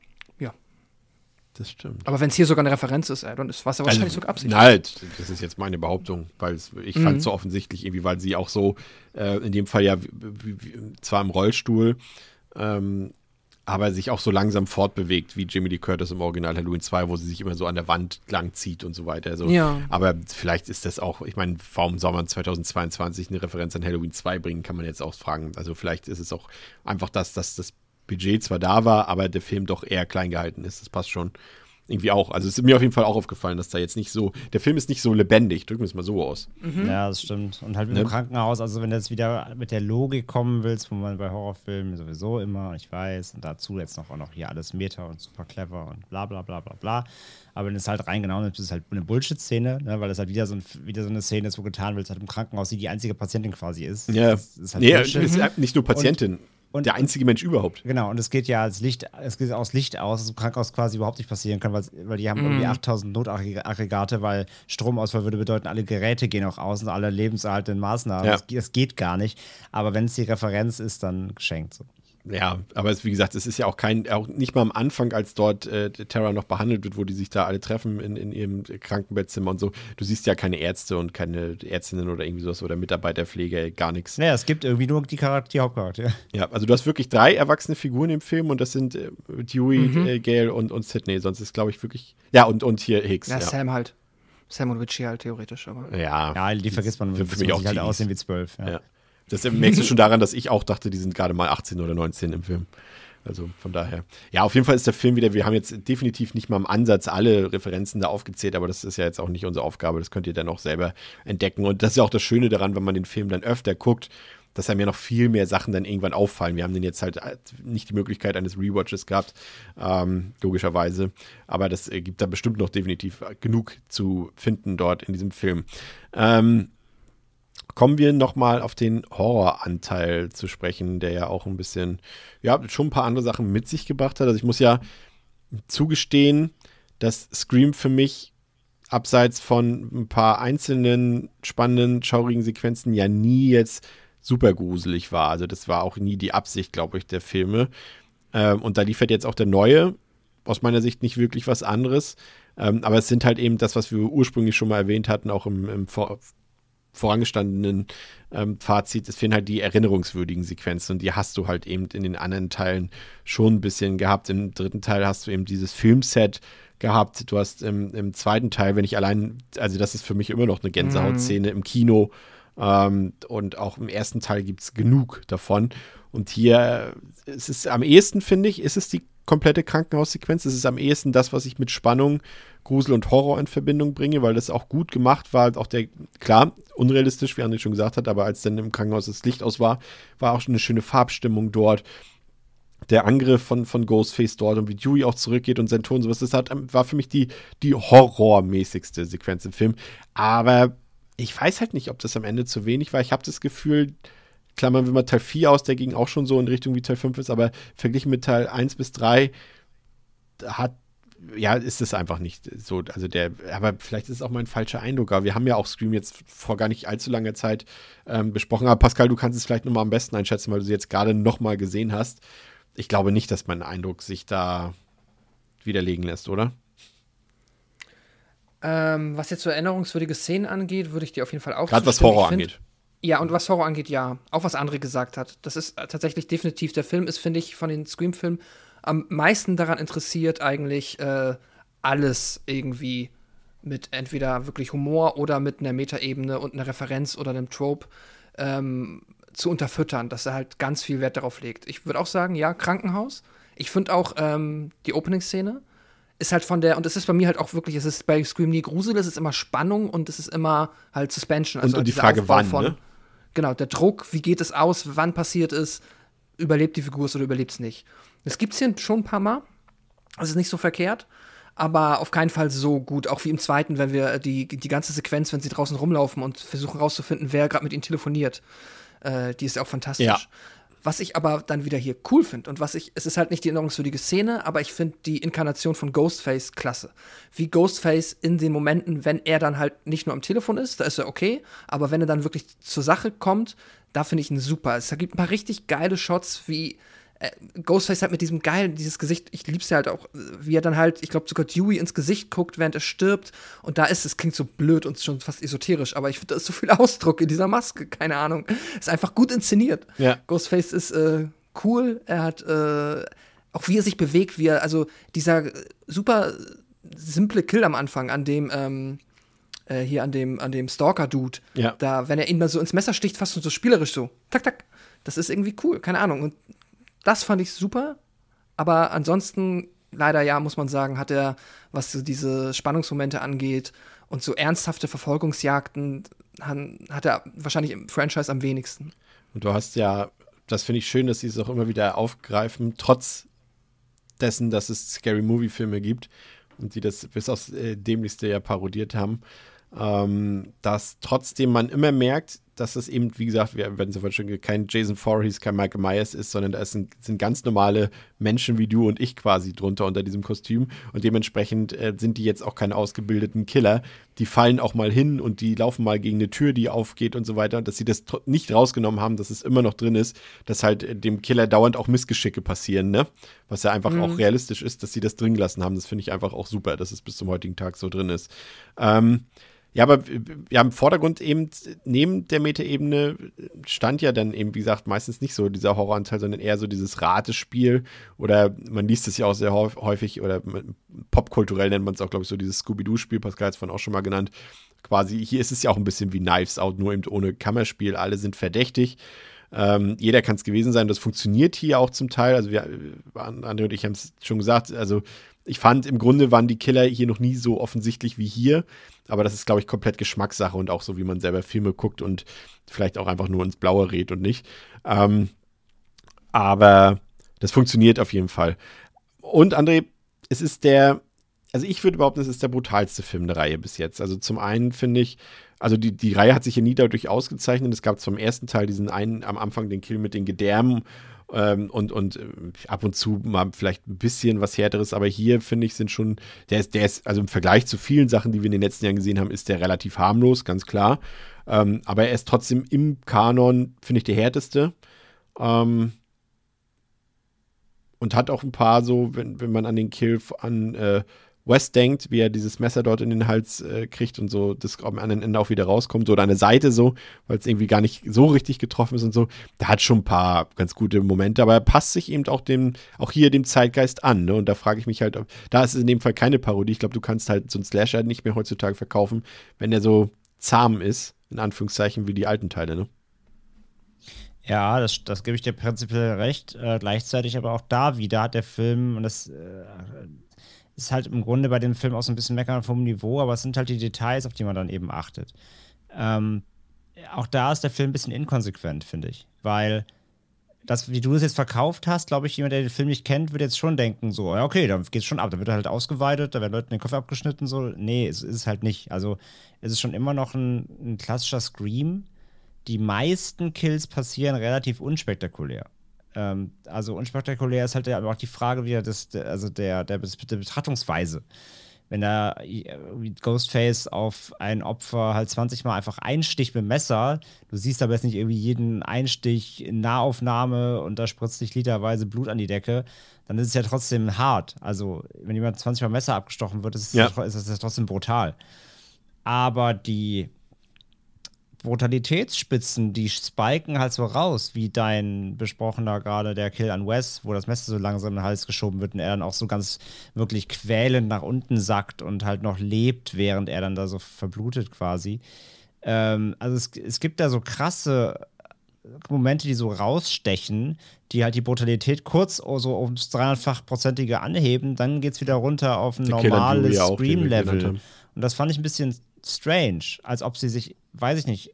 Das stimmt. aber wenn es hier sogar eine Referenz ist, ey, dann ist was ja wahrscheinlich sogar Absicht. Nein, das ist jetzt meine Behauptung, weil es, ich Mhm. fand es so offensichtlich, irgendwie, weil sie auch so, äh, in dem Fall ja wie, wie, zwar im Rollstuhl, ähm, aber sich auch so langsam fortbewegt, wie Jamie Lee Curtis im Original Halloween 2, wo sie sich immer so an der Wand lang zieht und so weiter. Also, Ja. Aber vielleicht ist das auch, ich meine, warum soll man 2022 eine Referenz an Halloween 2 bringen, kann man jetzt auch fragen. Also vielleicht ist es auch einfach das, dass das Budget zwar da war, aber der Film doch eher klein gehalten ist. Das passt schon irgendwie auch. Also es ist mir auf jeden Fall auch aufgefallen, dass da jetzt nicht so, der Film ist nicht so lebendig, drücken wir es mal so aus. Ja, das stimmt. Und halt mit Ne? dem Krankenhaus, also wenn du jetzt wieder mit der Logik kommen willst, wo man bei Horrorfilmen sowieso immer, ich weiß, und dazu jetzt noch auch noch hier alles Meta und super clever und bla bla bla bla bla. Aber wenn es halt rein genau nimmst, ist es halt eine Bullshit-Szene, ne? weil es halt wieder so, ein, wieder so eine Szene ist, wo getan wird, halt im Krankenhaus, die die einzige Patientin quasi ist. Ja, Das ist halt es ist nicht nur Patientin, und- der einzige Mensch überhaupt. Genau, und es geht ja als Licht, es geht aus Licht aus, das im Krankenhaus quasi überhaupt nicht passieren kann, weil's- weil die haben irgendwie 8000 Notaggregate, weil Stromausfall würde bedeuten, alle Geräte gehen auch aus und alle lebenserhaltenden Maßnahmen. Ja. Das, das geht gar nicht. Aber wenn es die Referenz ist, dann geschenkt. So. Ja, aber es, wie gesagt, es ist ja auch kein, auch nicht mal am Anfang, als dort äh, Terra noch behandelt wird, wo die sich da alle treffen in, in ihrem Krankenbettzimmer und so. Du siehst ja keine Ärzte und keine Ärztinnen oder irgendwie sowas oder Mitarbeiterpflege, gar nichts. Naja, es gibt irgendwie nur die, Charakter die Hauptcharaktere. Ja, also du hast wirklich drei erwachsene Figuren im Film und das sind äh, Dewey, äh, Gail und, und Sydney. Sonst ist, glaube ich, wirklich. Ja, und, und hier Hicks. Ja, Ja, Sam halt. Sam und Richie halt theoretisch, aber. ja. Ja, die vergisst man, Für- für mich auch halt aussehen wie zwölf. Ja. Ja. Das merkst du schon daran, dass ich auch dachte, die sind gerade mal 18 oder 19 im Film. Also von daher. Ja, auf jeden Fall ist der Film wieder, wir haben jetzt definitiv nicht mal im Ansatz alle Referenzen da aufgezählt, aber das ist ja jetzt auch nicht unsere Aufgabe, das könnt ihr dann auch selber entdecken. Und das ist ja auch das Schöne daran, wenn man den Film dann öfter guckt, dass einem ja noch viel mehr Sachen dann irgendwann auffallen. Wir haben den jetzt halt nicht die Möglichkeit eines Rewatches gehabt, ähm, logischerweise. Aber das gibt da bestimmt noch definitiv genug zu finden dort in diesem Film. Ähm, kommen wir nochmal auf den Horroranteil zu sprechen, der ja auch ein bisschen, ja, schon ein paar andere Sachen mit sich gebracht hat. Also ich muss ja zugestehen, dass Scream für mich abseits von ein paar einzelnen spannenden, schaurigen Sequenzen ja nie jetzt super gruselig war. Also das war auch nie die Absicht, glaube ich, der Filme. Ähm, und da liefert jetzt auch der neue, aus meiner Sicht nicht wirklich was anderes. Ähm, aber es sind halt eben das, was wir ursprünglich schon mal erwähnt hatten, auch im, im Vor vorangestandenen ähm, Fazit, es fehlen halt die erinnerungswürdigen Sequenzen und die hast du halt eben in den anderen Teilen schon ein bisschen gehabt. Im dritten Teil hast du eben dieses Filmset gehabt. Du hast im, im zweiten Teil, wenn ich allein, also das ist für mich immer noch eine Gänsehautszene im Kino ähm, und auch im ersten Teil gibt es genug davon. Und hier äh, es ist am ehesten, finde ich, ist es die komplette Krankenhaussequenz. Es ist am ehesten das, was ich mit Spannung, Grusel und Horror in Verbindung bringe, weil das auch gut gemacht war. Auch der, klar, unrealistisch, wie André schon gesagt hat, aber als dann im Krankenhaus das Licht aus war, war auch schon eine schöne Farbstimmung dort. Der Angriff von, von Ghostface dort und wie Dewey auch zurückgeht und sein Ton, sowas, das hat, war für mich die, die horrormäßigste Sequenz im Film. Aber ich weiß halt nicht, ob das am Ende zu wenig war. Ich habe das Gefühl, klammern wir mal Teil 4 aus, der ging auch schon so in Richtung wie Teil 5 ist, aber verglichen mit Teil 1 bis 3 hat, ja, ist es einfach nicht so. Also der, aber vielleicht ist es auch mein falscher Eindruck. Aber wir haben ja auch Scream jetzt vor gar nicht allzu langer Zeit ähm, besprochen. Aber Pascal, du kannst es vielleicht nochmal am besten einschätzen, weil du sie jetzt gerade nochmal gesehen hast. Ich glaube nicht, dass mein Eindruck sich da widerlegen lässt, oder? Ähm, was jetzt so erinnerungswürdige Szenen angeht, würde ich dir auf jeden Fall auch Gerade was. Horror angeht. Ja, und was Horror angeht, ja. Auch was André gesagt hat. Das ist äh, tatsächlich definitiv, der Film ist, finde ich, von den Scream-Filmen am meisten daran interessiert, eigentlich äh, alles irgendwie mit entweder wirklich Humor oder mit einer Metaebene und einer Referenz oder einem Trope ähm, zu unterfüttern, dass er halt ganz viel Wert darauf legt. Ich würde auch sagen, ja, Krankenhaus. Ich finde auch ähm, die Opening-Szene ist halt von der, und es ist bei mir halt auch wirklich, es ist bei Scream nie Grusel, es ist immer Spannung und es ist immer halt Suspension. Und- und halt die Frage, Aufbau wann, von, ne? Genau, der Druck, wie geht es aus, wann passiert es, überlebt die Figur es oder überlebt es nicht. Das gibt es hier schon ein paar Mal. Das ist nicht so verkehrt. aber auf keinen Fall so gut. Auch wie im zweiten, wenn wir die, die ganze Sequenz, wenn sie draußen rumlaufen und versuchen rauszufinden, wer gerade mit ihnen telefoniert. Äh, die ist auch fantastisch. Ja. Was ich aber dann wieder hier cool finde und was ich, es ist halt nicht die erinnerungswürdige Szene, aber ich finde die Inkarnation von Ghostface klasse. Wie Ghostface in den Momenten, wenn er dann halt nicht nur am Telefon ist, da ist er okay, aber wenn er dann wirklich zur Sache kommt, da finde ich ihn super. Es gibt ein paar richtig geile Shots, wie Ghostface halt mit diesem geilen, dieses Gesicht, ich lieb's ja halt auch, wie er dann halt, ich glaube sogar Dewey ins Gesicht guckt, während er stirbt. Und da ist es, klingt so blöd und schon fast esoterisch, aber ich finde, da ist so viel <laughs> Ausdruck in dieser Maske, keine Ahnung. Ist einfach gut inszeniert. Ja. Ghostface ist äh, cool, er hat äh, auch wie er sich bewegt, wie er, also dieser äh, super simple Kill am Anfang, an dem, ähm, äh, hier an dem, an dem Stalker-Dude, Ja. da, wenn er ihn mal so ins Messer sticht, fast so spielerisch so, tak, tak. Das ist irgendwie cool, keine Ahnung. Und das fand ich super. Aber ansonsten, leider ja, muss man sagen, hat er, was so diese Spannungsmomente angeht und so ernsthafte Verfolgungsjagden, hat er wahrscheinlich im Franchise am wenigsten. Und du hast ja, das finde ich schön, dass sie es auch immer wieder aufgreifen, trotz dessen, dass es Scary Movie-Filme gibt und die das bis aufs äh, Dämlichste ja parodiert haben, ähm, dass trotzdem man immer merkt, dass es eben, wie gesagt, wir werden sofort schon kein Jason Voorhees, kein Michael Myers ist, sondern da ein, sind ganz normale Menschen wie du und ich quasi drunter unter diesem Kostüm und dementsprechend äh, sind die jetzt auch keine ausgebildeten Killer. Die fallen auch mal hin und die laufen mal gegen eine Tür, die aufgeht und so weiter. Und dass sie das nicht rausgenommen haben, dass es immer noch drin ist, dass halt äh, dem Killer dauernd auch Missgeschicke passieren, ne? Was ja einfach auch realistisch ist, dass sie das drin gelassen haben. Das finde ich einfach auch super, dass es bis zum heutigen Tag so drin ist. Ähm, ja, aber haben im Vordergrund eben neben der Metaebene stand ja dann eben, wie gesagt, meistens nicht so dieser Horroranteil, sondern eher so dieses Ratespiel oder man liest es ja auch sehr häuf- häufig oder popkulturell nennt man es auch, glaube ich, so dieses Scooby-Doo-Spiel, Pascal hat es vorhin auch schon mal genannt. Quasi, hier ist es ja auch ein bisschen wie Knives Out, nur eben ohne Kammerspiel. Alle sind verdächtig. Ähm, jeder kann es gewesen sein. Das funktioniert hier auch zum Teil. Also, wir, André und ich haben es schon gesagt. Also, ich fand, im Grunde waren die Killer hier noch nie so offensichtlich wie hier. Aber das ist, glaube ich, komplett Geschmackssache und auch so, wie man selber Filme guckt und vielleicht auch einfach nur ins Blaue redet und nicht. Ähm, aber das funktioniert auf jeden Fall. Und André, es ist der, also ich würde behaupten, es ist der brutalste Film der Reihe bis jetzt. Also zum einen finde ich, also die, die Reihe hat sich ja nie dadurch ausgezeichnet. Es gab zum ersten Teil diesen einen am Anfang den Kill mit den Gedärmen ähm, und, und äh, ab und zu mal vielleicht ein bisschen was härteres, aber hier finde ich sind schon, der ist, der ist, also im Vergleich zu vielen Sachen, die wir in den letzten Jahren gesehen haben, ist der relativ harmlos, ganz klar. Ähm, aber er ist trotzdem im Kanon, finde ich, der härteste. Ähm, und hat auch ein paar so, wenn, wenn man an den Kill an äh, West denkt, wie er dieses Messer dort in den Hals äh, kriegt und so das am anderen Ende auch wieder rauskommt, so an der Seite so, weil es irgendwie gar nicht so richtig getroffen ist und so. Der hat schon ein paar ganz gute Momente, aber er passt sich eben auch dem, auch hier dem Zeitgeist an, ne? Und da frage ich mich halt, ob, da ist es in dem Fall keine Parodie. Ich glaube, du kannst halt so einen Slasher nicht mehr heutzutage verkaufen, wenn er so zahm ist, in Anführungszeichen, wie die alten Teile, ne? Ja, das, das gebe ich dir prinzipiell recht. Äh, gleichzeitig aber auch da wieder hat der Film, und das äh, ist halt im Grunde bei dem Film auch so ein bisschen meckern vom Niveau, aber es sind halt die Details, auf die man dann eben achtet. Ähm, auch da ist der Film ein bisschen inkonsequent, finde ich. Weil das, wie du es jetzt verkauft hast, glaube ich, jemand, der den Film nicht kennt, wird jetzt schon denken, so, ja, okay, dann geht's schon ab. Da wird er halt ausgeweitet, da werden Leuten den Kopf abgeschnitten, so. Nee, es ist es halt nicht. Also, es ist schon immer noch ein, ein klassischer Scream. Die meisten Kills passieren relativ unspektakulär. Ähm, also unspektakulär ist halt aber auch die Frage wieder des, also der, der, der Betrachtungsweise. Wenn da irgendwie Ghostface auf ein Opfer halt 20 Mal einfach einsticht mit Messer, du siehst aber jetzt nicht irgendwie jeden Einstich in Nahaufnahme und da spritzt sich literweise Blut an die Decke, dann ist es ja trotzdem hart. Also, wenn jemand 20 Mal Messer abgestochen wird, ist, es Ja. ja. ist das ja trotzdem brutal. Aber die Brutalitätsspitzen, die spiken halt so raus, wie dein besprochener gerade der Kill an Wes, wo das Messer so langsam in den Hals geschoben wird und er dann auch so ganz wirklich quälend nach unten sackt und halt noch lebt, während er dann da so verblutet quasi. Ähm, also es, es gibt da so krasse Momente, die so rausstechen, die halt die Brutalität kurz so ums 300-fach-prozentige anheben, dann geht's wieder runter auf ein normales Scream-Level. Und das fand ich ein bisschen strange, als ob sie sich, weiß ich nicht,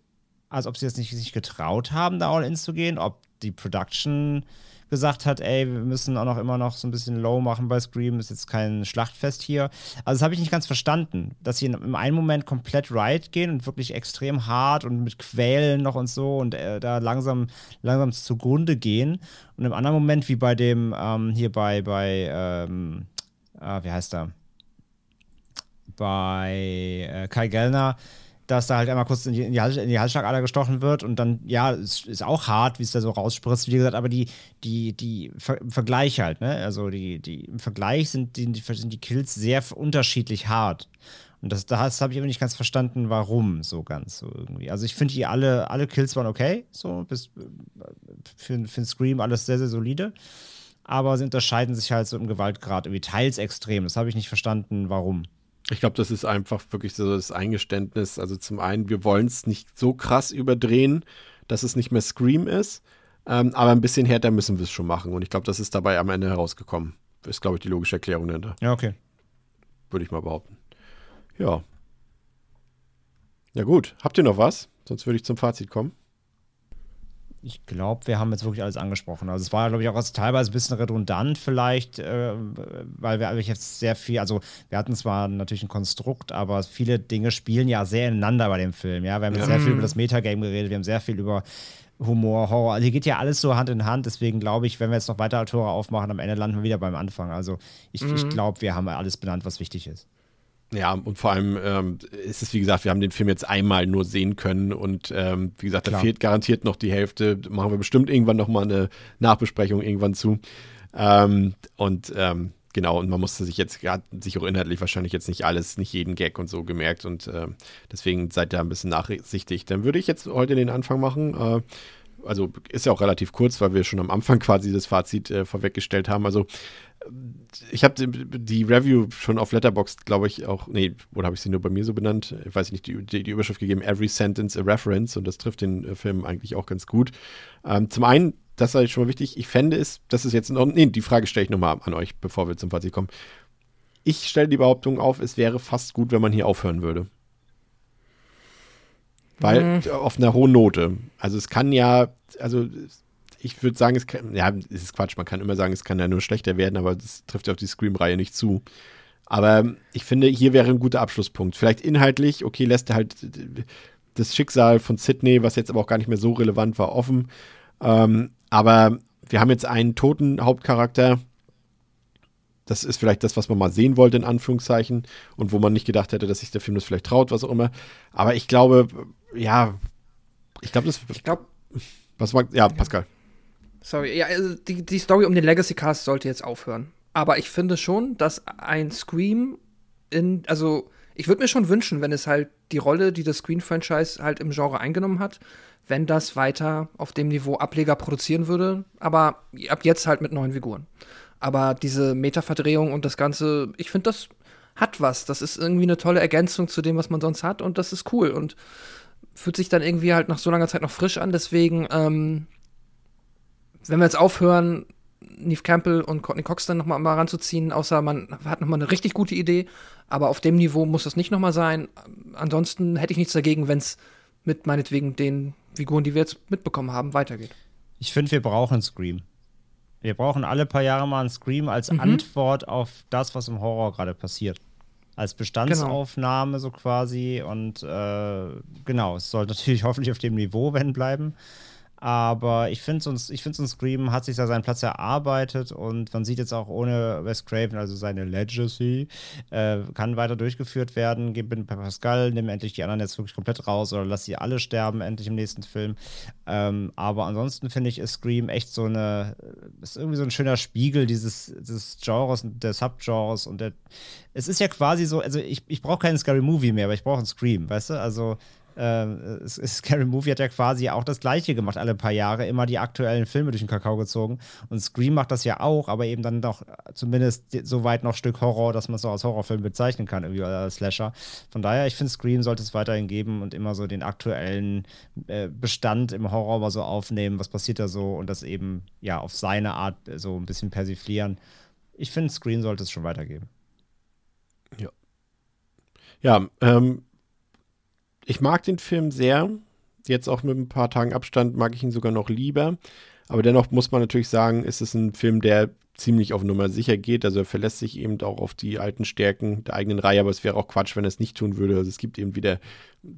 als ob sie jetzt nicht sich getraut haben, da all in zu gehen, ob die Production gesagt hat, ey, wir müssen auch noch immer noch so ein bisschen low machen bei Scream, ist jetzt kein Schlachtfest hier. Also das habe ich nicht ganz verstanden, dass sie im einen Moment komplett right gehen und wirklich extrem hart und mit Quälen noch und so und äh, da langsam, langsam zugrunde gehen. Und im anderen Moment, wie bei dem, ähm, hier bei, bei, ähm, äh, wie heißt er? Bei äh, Kai Gellner, dass da halt einmal kurz in die, in die, Halsschlagader gestochen wird und dann, ja, es ist auch hart, wie es da so rausspritzt, wie gesagt, aber die, die, die Ver Vergleich halt, ne? Also die, die, im Vergleich sind die, sind die Kills sehr unterschiedlich hart. Und das, das habe ich aber nicht ganz verstanden, warum so ganz so irgendwie. Also ich finde die alle, alle Kills waren okay, so bis für, für den Scream alles sehr, sehr solide. Aber sie unterscheiden sich halt so im Gewaltgrad irgendwie teils extrem. Das habe ich nicht verstanden, warum. Ich glaube, das ist einfach wirklich so das Eingeständnis. Also zum einen, wir wollen es nicht so krass überdrehen, dass es nicht mehr Scream ist. Ähm, aber ein bisschen härter müssen wir es schon machen. Und ich glaube, das ist dabei am Ende herausgekommen. Ist, glaube ich, die logische Erklärung dahinter. Ja, okay. Würde ich mal behaupten. Ja. Ja, gut. Habt ihr noch was? Sonst würde ich zum Fazit kommen ich glaube, wir haben jetzt wirklich alles angesprochen. Also es war, glaube ich, auch teilweise ein bisschen redundant vielleicht, äh, weil wir jetzt sehr viel, also wir hatten zwar natürlich ein Konstrukt, aber viele Dinge spielen ja sehr ineinander bei dem Film. Ja, wir haben ja. sehr viel über das Metagame geredet, wir haben sehr viel über Humor, Horror. Also hier geht ja alles so Hand in Hand. Deswegen glaube ich, wenn wir jetzt noch weitere Tore aufmachen, am Ende landen wir wieder beim Anfang. Also ich, mhm. ich glaube, wir haben alles benannt, was wichtig ist. Ja, und vor allem ähm, ist es, wie gesagt, wir haben den Film jetzt einmal nur sehen können und ähm, wie gesagt, Klar. da fehlt garantiert noch die Hälfte. Machen wir bestimmt irgendwann nochmal eine Nachbesprechung irgendwann zu. Ähm, und ähm, genau, und man musste sich jetzt gerade sich auch inhaltlich wahrscheinlich jetzt nicht alles, nicht jeden Gag und so gemerkt und äh, deswegen seid ihr ein bisschen nachsichtig. Dann würde ich jetzt heute den Anfang machen. Äh, also ist ja auch relativ kurz, weil wir schon am Anfang quasi das Fazit äh, vorweggestellt haben. Also ich habe die Review schon auf Letterboxd, glaube ich, auch, nee, oder habe ich sie nur bei mir so benannt? Ich weiß nicht, die, die, die, Überschrift gegeben, Every Sentence a Reference und das trifft den äh, Film eigentlich auch ganz gut. Ähm, zum einen, das ist schon mal wichtig, ich fände es, das ist jetzt noch, nee, die Frage stelle ich nochmal an euch, bevor wir zum Fazit kommen. Ich stelle die Behauptung auf, es wäre fast gut, wenn man hier aufhören würde. Weil, mhm. auf einer hohen Note. Also es kann ja, also ich würde sagen, es kann, ja, es ist Quatsch, man kann immer sagen, es kann ja nur schlechter werden, aber das trifft ja auf die Scream-Reihe nicht zu. Aber ich finde, hier wäre ein guter Abschlusspunkt. Vielleicht inhaltlich, okay, lässt er halt das Schicksal von Sydney, was jetzt aber auch gar nicht mehr so relevant war, offen. Ähm, aber wir haben jetzt einen toten Hauptcharakter. Das ist vielleicht das, was man mal sehen wollte, in Anführungszeichen. Und wo man nicht gedacht hätte, dass sich der Film das vielleicht traut, was auch immer. Aber ich glaube, ja, ich glaube, das. Ich glaube. Was mag, ja, Pascal. Sorry, ja, also die, die Story um den Legacy Cast sollte jetzt aufhören. Aber ich finde schon, dass ein Scream in, also ich würde mir schon wünschen, wenn es halt die Rolle, die das Screen-Franchise halt im Genre eingenommen hat, wenn das weiter auf dem Niveau Ableger produzieren würde, aber ab jetzt halt mit neuen Figuren. Aber diese Meta-Verdrehung und das Ganze, ich finde, das hat was. Das ist irgendwie eine tolle Ergänzung zu dem, was man sonst hat und das ist cool und fühlt sich dann irgendwie halt nach so langer Zeit noch frisch an. Deswegen ähm, wenn wir jetzt aufhören, Neve Campbell und Courtney Cox dann nochmal mal ranzuziehen, außer man hat nochmal eine richtig gute Idee, aber auf dem Niveau muss das nicht nochmal sein. Ansonsten hätte ich nichts dagegen, wenn es mit meinetwegen den Figuren, die wir jetzt mitbekommen haben, weitergeht. Ich finde, wir brauchen Scream. Wir brauchen alle paar Jahre mal einen Scream als mhm. Antwort auf das, was im Horror gerade passiert. Als Bestandsaufnahme genau. so quasi. Und äh, genau, es soll natürlich <laughs> hoffentlich auf dem Niveau, wenn bleiben. Aber ich finde, so, ich find, so ein Scream hat sich da seinen Platz erarbeitet und man sieht jetzt auch ohne Wes Craven, also seine Legacy, äh, kann weiter durchgeführt werden. Gib Pascal, nimm endlich die anderen jetzt wirklich komplett raus oder lass sie alle sterben, endlich im nächsten Film. Ähm, aber ansonsten finde ich, ist Scream echt so eine, ist irgendwie so ein schöner Spiegel dieses, dieses Genres, der Subgenres und der, es ist ja quasi so, also ich, ich brauche keinen Scary Movie mehr, aber ich brauche einen Scream, weißt du? Also äh, Scary Movie hat ja quasi auch das Gleiche gemacht, alle paar Jahre, immer die aktuellen Filme durch den Kakao gezogen. Und Scream macht das ja auch, aber eben dann doch zumindest so weit noch Stück Horror, dass man es so als Horrorfilm bezeichnen kann, irgendwie als Slasher. Von daher, ich finde, Scream sollte es weiterhin geben und immer so den aktuellen äh, Bestand im Horror mal so aufnehmen, was passiert da so und das eben ja auf seine Art so ein bisschen persiflieren. Ich finde, Scream sollte es schon weitergeben. Ja. Ja, ähm, ich mag den Film sehr. Jetzt auch mit ein paar Tagen Abstand mag ich ihn sogar noch lieber. Aber dennoch muss man natürlich sagen, ist es ein Film, der ziemlich auf Nummer sicher geht. Also er verlässt sich eben auch auf die alten Stärken der eigenen Reihe, aber es wäre auch Quatsch, wenn er es nicht tun würde. Also es gibt eben wieder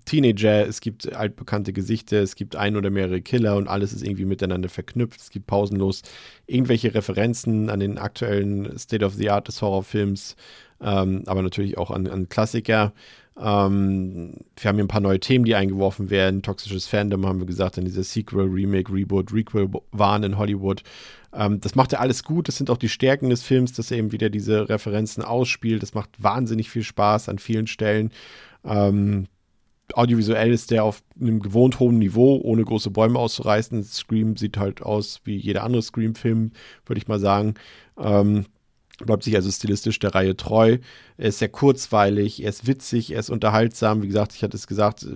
Teenager, es gibt altbekannte Gesichter, es gibt ein oder mehrere Killer und alles ist irgendwie miteinander verknüpft. Es gibt pausenlos irgendwelche Referenzen an den aktuellen State of the Art des Horrorfilms, ähm, aber natürlich auch an, an Klassiker. Ähm, wir haben hier ein paar neue Themen, die eingeworfen werden. Toxisches Fandom haben wir gesagt, dann dieser Sequel, Remake, Reboot, Requel waren in Hollywood. Ähm, das macht ja alles gut. Das sind auch die Stärken des Films, dass er eben wieder diese Referenzen ausspielt. Das macht wahnsinnig viel Spaß an vielen Stellen. Ähm, audiovisuell ist der auf einem gewohnt hohen Niveau, ohne große Bäume auszureißen. Scream sieht halt aus wie jeder andere Scream-Film, würde ich mal sagen. Ähm, bleibt sich also stilistisch der Reihe treu. Er ist sehr kurzweilig, er ist witzig, er ist unterhaltsam. Wie gesagt, ich hatte es gesagt, äh,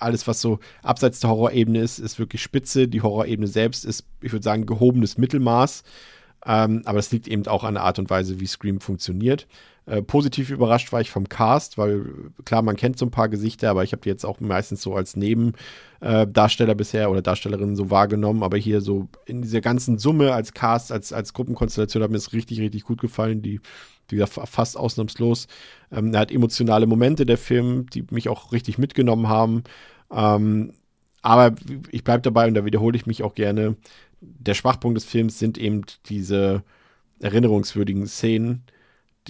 alles, was so abseits der Horrorebene ist, ist wirklich spitze. Die Horrorebene selbst ist, ich würde sagen, gehobenes Mittelmaß. Ähm, aber das liegt eben auch an der Art und Weise, wie Scream funktioniert. Äh, positiv überrascht war ich vom Cast, weil klar, man kennt so ein paar Gesichter, aber ich habe die jetzt auch meistens so als Nebendarsteller äh, bisher oder Darstellerinnen so wahrgenommen. Aber hier so in dieser ganzen Summe als Cast, als, als Gruppenkonstellation hat mir es richtig, richtig gut gefallen. Die, wie fast ausnahmslos. Ähm, er hat emotionale Momente, der Film, die mich auch richtig mitgenommen haben. Ähm, aber ich bleibe dabei und da wiederhole ich mich auch gerne. Der Schwachpunkt des Films sind eben diese erinnerungswürdigen Szenen,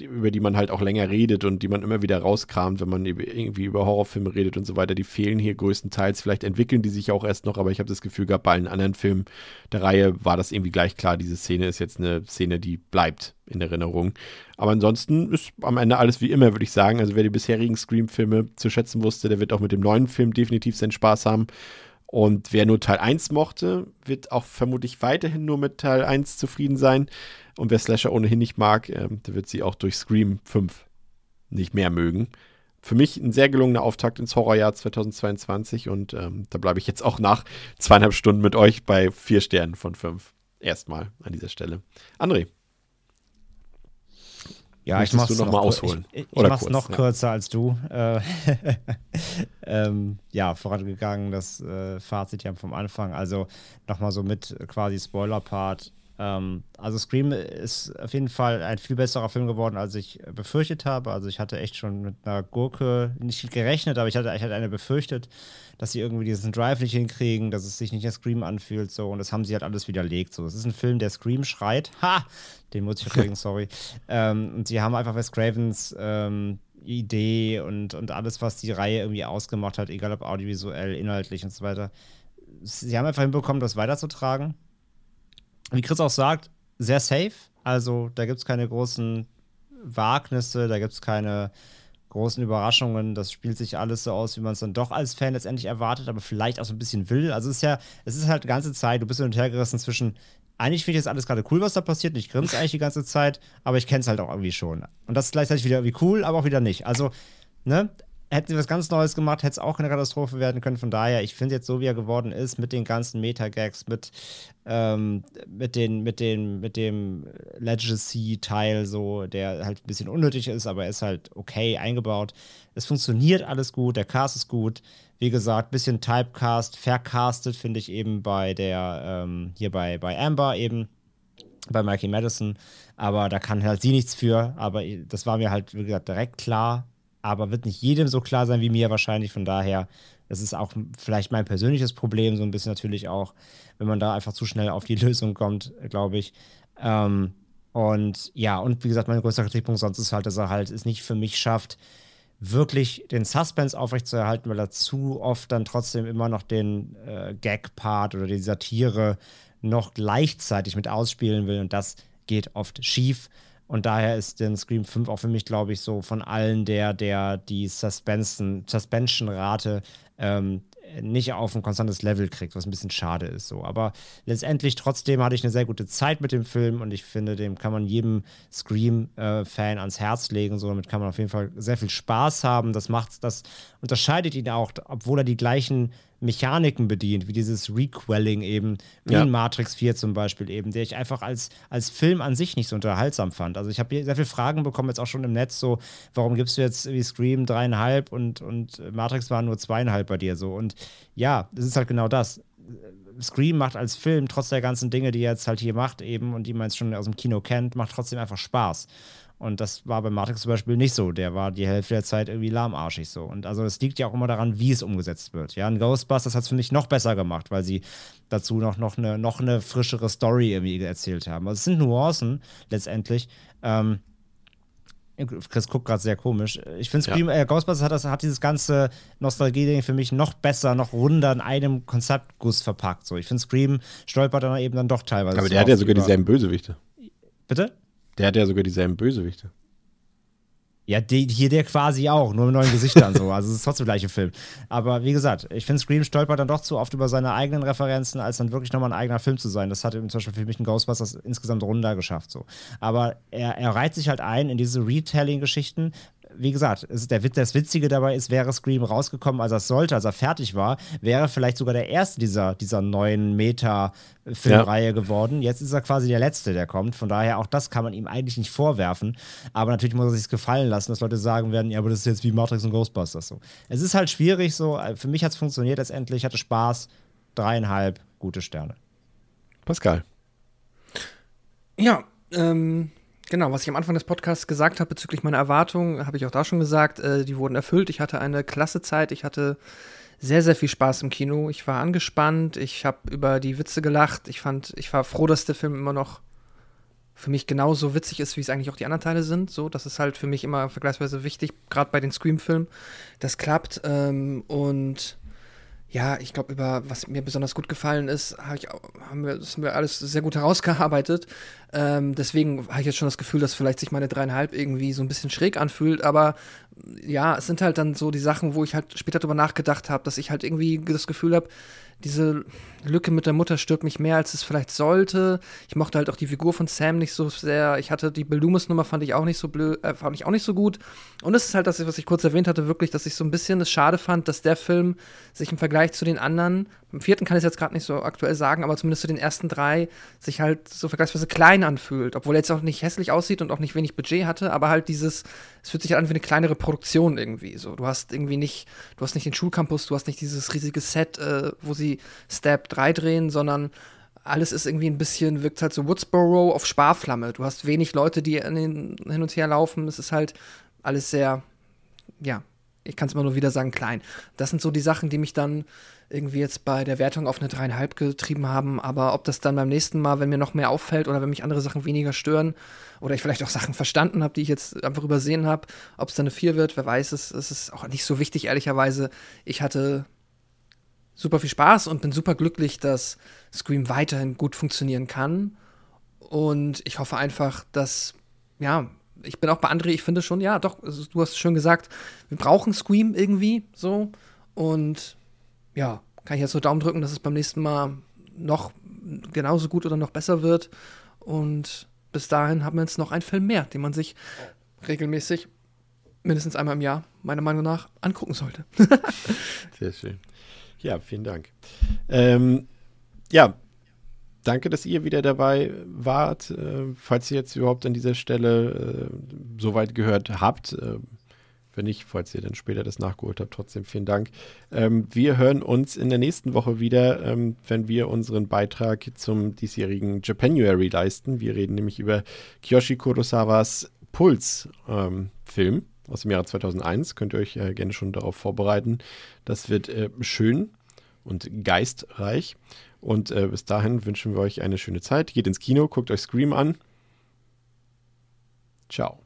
über die man halt auch länger redet und die man immer wieder rauskramt, wenn man irgendwie über Horrorfilme redet und so weiter. Die fehlen hier größtenteils. Vielleicht entwickeln die sich auch erst noch, aber ich habe das Gefühl gehabt, bei allen anderen Filmen der Reihe war das irgendwie gleich klar. Diese Szene ist jetzt eine Szene, die bleibt in Erinnerung. Aber ansonsten ist am Ende alles wie immer, würde ich sagen. Also wer die bisherigen Scream-Filme zu schätzen wusste, der wird auch mit dem neuen Film definitiv seinen Spaß haben. Und wer nur Teil 1 mochte, wird auch vermutlich weiterhin nur mit Teil 1 zufrieden sein. Und wer Slasher ohnehin nicht mag, äh, der wird sie auch durch Scream 5 nicht mehr mögen. Für mich ein sehr gelungener Auftakt ins Horrorjahr 2022 und ähm, da bleibe ich jetzt auch nach zweieinhalb Stunden mit euch bei vier Sternen von fünf. Erstmal an dieser Stelle. André. Ja, ich mach's du noch, noch mal ausholen. Ich, ich, ich mach's kurz, noch ja. kürzer als du. Äh, <laughs> ähm, ja, vorangegangen, das äh, Fazit ja vom Anfang. Also nochmal so mit quasi Spoiler-Part. Ähm, also Scream ist auf jeden Fall ein viel besserer Film geworden, als ich befürchtet habe. Also ich hatte echt schon mit einer Gurke nicht gerechnet, aber ich hatte, ich hatte eine befürchtet, dass sie irgendwie diesen Drive nicht hinkriegen, dass es sich nicht nach Scream anfühlt. So, und das haben sie halt alles widerlegt. So, es ist ein Film, der Scream schreit. Ha! Den muss ich kriegen, <laughs> sorry. Ähm, und sie haben einfach Wes Cravens ähm, Idee und, und alles, was die Reihe irgendwie ausgemacht hat, egal ob audiovisuell, inhaltlich und so weiter. Sie haben einfach hinbekommen, das weiterzutragen wie Chris auch sagt, sehr safe. Also da gibt es keine großen Wagnisse, da gibt es keine großen Überraschungen. Das spielt sich alles so aus, wie man es dann doch als Fan letztendlich erwartet, aber vielleicht auch so ein bisschen will. Also es ist ja, es ist halt die ganze Zeit, du bist hin und her gerissen zwischen, eigentlich finde ich das alles gerade cool, was da passiert, und ich grinse eigentlich die ganze Zeit, aber ich kenne es halt auch irgendwie schon. Und das ist gleichzeitig wieder irgendwie cool, aber auch wieder nicht. Also, ne, hätten sie was ganz Neues gemacht, hätte es auch eine Katastrophe werden können. Von daher, ich finde jetzt so, wie er geworden ist, mit den ganzen Meta-Gags, mit, ähm, mit, den, mit, den, mit dem Legacy-Teil, so, der halt ein bisschen unnötig ist, aber er ist halt okay eingebaut. Es funktioniert alles gut, der Cast ist gut. Wie gesagt, bisschen Typecast, vercastet, finde ich eben bei der, ähm, hier bei, bei Amber eben bei Mikey Madison, aber da kann halt sie nichts für, aber das war mir halt, wie gesagt, direkt klar, aber wird nicht jedem so klar sein wie mir wahrscheinlich. Von daher, das ist auch vielleicht mein persönliches Problem, so ein bisschen natürlich auch, wenn man da einfach zu schnell auf die <laughs> Lösung kommt, glaube ich. Ähm, und ja, und wie gesagt, mein größter Kritikpunkt sonst ist halt, dass er halt es nicht für mich schafft, wirklich den Suspense aufrechtzuerhalten, weil er zu oft dann trotzdem immer noch den äh, Gag-Part oder die Satire noch gleichzeitig mit ausspielen will und das geht oft schief. Und daher ist den Scream 5 auch für mich, glaube ich, so von allen der, der die Suspension-Rate ähm, nicht auf ein konstantes Level kriegt, was ein bisschen schade ist. So. Aber letztendlich trotzdem hatte ich eine sehr gute Zeit mit dem Film und ich finde, dem kann man jedem Scream-Fan äh, ans Herz legen. So, damit kann man auf jeden Fall sehr viel Spaß haben. Das macht, das unterscheidet ihn auch, obwohl er die gleichen Mechaniken bedient, wie dieses Requelling eben, wie ja. in Matrix 4 zum Beispiel eben, der ich einfach als, als Film an sich nicht so unterhaltsam fand. Also ich habe sehr viele Fragen bekommen, jetzt auch schon im Netz, so, warum gibst du jetzt wie Scream dreieinhalb und, und Matrix waren nur zweieinhalb bei dir so. Und ja, das ist halt genau das. Scream macht als Film, trotz der ganzen Dinge, die er jetzt halt hier macht, eben und die man jetzt schon aus dem Kino kennt, macht trotzdem einfach Spaß. Und das war bei Matrix zum Beispiel nicht so. Der war die Hälfte der Zeit irgendwie lahmarschig so. Und also es liegt ja auch immer daran, wie es umgesetzt wird. Ja, ein Ghostbusters hat es, finde ich, noch besser gemacht, weil sie dazu noch, noch, eine, noch eine frischere Story irgendwie erzählt haben. Also es sind Nuancen letztendlich. Ähm, Chris guckt gerade sehr komisch. Ich finde Scream, ja. äh, Ghostbusters hat, das, hat dieses ganze Nostalgie-Ding für mich noch besser, noch runder in einem Konzeptguss verpackt. So, ich finde Scream stolpert dann eben dann doch teilweise. Aber der hat ja sogar dieselben Bösewichte. Bitte? Der hat ja sogar dieselben Bösewichte. Ja, die, hier der quasi auch, nur mit neuen Gesichtern so. Also es ist trotzdem der gleiche Film. Aber wie gesagt, ich finde Scream stolpert dann doch zu oft über seine eigenen Referenzen, als dann wirklich nochmal ein eigener Film zu sein. Das hat eben zum Beispiel für mich ein Ghostbusters insgesamt runder geschafft. So. Aber er, er reiht sich halt ein in diese Retelling-Geschichten, wie gesagt, der, das Witzige dabei ist, wäre Scream rausgekommen, als er sollte, als er fertig war, wäre vielleicht sogar der erste dieser, dieser neuen Meta-Filmreihe ja. geworden. Jetzt ist er quasi der letzte, der kommt. Von daher, auch das kann man ihm eigentlich nicht vorwerfen. Aber natürlich muss er sich gefallen lassen, dass Leute sagen werden: Ja, aber das ist jetzt wie Matrix und Ghostbusters so. Es ist halt schwierig so. Für mich hat es funktioniert letztendlich, hatte Spaß. Dreieinhalb gute Sterne. Pascal. Ja, ähm, Genau, was ich am Anfang des Podcasts gesagt habe bezüglich meiner Erwartungen, habe ich auch da schon gesagt, äh, die wurden erfüllt. Ich hatte eine klasse Zeit, ich hatte sehr, sehr viel Spaß im Kino. Ich war angespannt, ich habe über die Witze gelacht. Ich fand, ich war froh, dass der Film immer noch für mich genauso witzig ist, wie es eigentlich auch die anderen Teile sind. So, das ist halt für mich immer vergleichsweise wichtig, gerade bei den Scream-Filmen. Das klappt ähm, und ja, ich glaube, über was mir besonders gut gefallen ist, hab ich, haben wir, das haben wir alles sehr gut herausgearbeitet. Ähm, deswegen habe ich jetzt schon das Gefühl, dass vielleicht sich meine dreieinhalb irgendwie so ein bisschen schräg anfühlt. Aber ja, es sind halt dann so die Sachen, wo ich halt später darüber nachgedacht habe, dass ich halt irgendwie das Gefühl habe, diese Lücke mit der Mutter stört mich mehr, als es vielleicht sollte. Ich mochte halt auch die Figur von Sam nicht so sehr. Ich hatte die Bill Loomis-Nummer, fand ich auch nicht so blöd, äh, fand ich auch nicht so gut. Und es ist halt das, was ich kurz erwähnt hatte, wirklich, dass ich so ein bisschen es schade fand, dass der Film sich im Vergleich zu den anderen, im vierten kann ich es jetzt gerade nicht so aktuell sagen, aber zumindest zu den ersten drei, sich halt so vergleichsweise klein anfühlt. Obwohl er jetzt auch nicht hässlich aussieht und auch nicht wenig Budget hatte, aber halt dieses, es fühlt sich halt an wie eine kleinere Produktion irgendwie. So, du hast irgendwie nicht, du hast nicht den Schulcampus, du hast nicht dieses riesige Set, äh, wo sie Step 3 drehen, sondern alles ist irgendwie ein bisschen, wirkt halt so Woodsboro auf Sparflamme. Du hast wenig Leute, die hin und her laufen. Es ist halt alles sehr, ja, ich kann es immer nur wieder sagen, klein. Das sind so die Sachen, die mich dann irgendwie jetzt bei der Wertung auf eine dreieinhalb getrieben haben. Aber ob das dann beim nächsten Mal, wenn mir noch mehr auffällt oder wenn mich andere Sachen weniger stören oder ich vielleicht auch Sachen verstanden habe, die ich jetzt einfach übersehen habe, ob es dann eine vier wird, wer weiß es. Es ist auch nicht so wichtig, ehrlicherweise. Ich hatte super viel Spaß und bin super glücklich, dass Scream weiterhin gut funktionieren kann. Und ich hoffe einfach, dass, ja, ich bin auch bei André, ich finde schon, ja, doch, du hast schön gesagt, wir brauchen Scream irgendwie so. Und ja, kann ich jetzt so Daumen drücken, dass es beim nächsten Mal noch genauso gut oder noch besser wird. Und bis dahin haben wir jetzt noch einen Film mehr, den man sich regelmäßig, mindestens einmal im Jahr, meiner Meinung nach, angucken sollte. <laughs> Sehr schön. Ja, vielen Dank. Ähm, ja, danke, dass ihr wieder dabei wart. Äh, falls ihr jetzt überhaupt an dieser Stelle äh, soweit gehört habt, äh, wenn nicht, falls ihr dann später das nachgeholt habt, trotzdem vielen Dank. Ähm, wir hören uns in der nächsten Woche wieder, ähm, wenn wir unseren Beitrag zum diesjährigen Japanuary leisten. Wir reden nämlich über Kiyoshi Kurosawas Puls-Film. Ähm, aus dem Jahre 2001. Könnt ihr euch äh, gerne schon darauf vorbereiten. Das wird äh, schön und geistreich. Und äh, bis dahin wünschen wir euch eine schöne Zeit. Geht ins Kino, guckt euch Scream an. Ciao.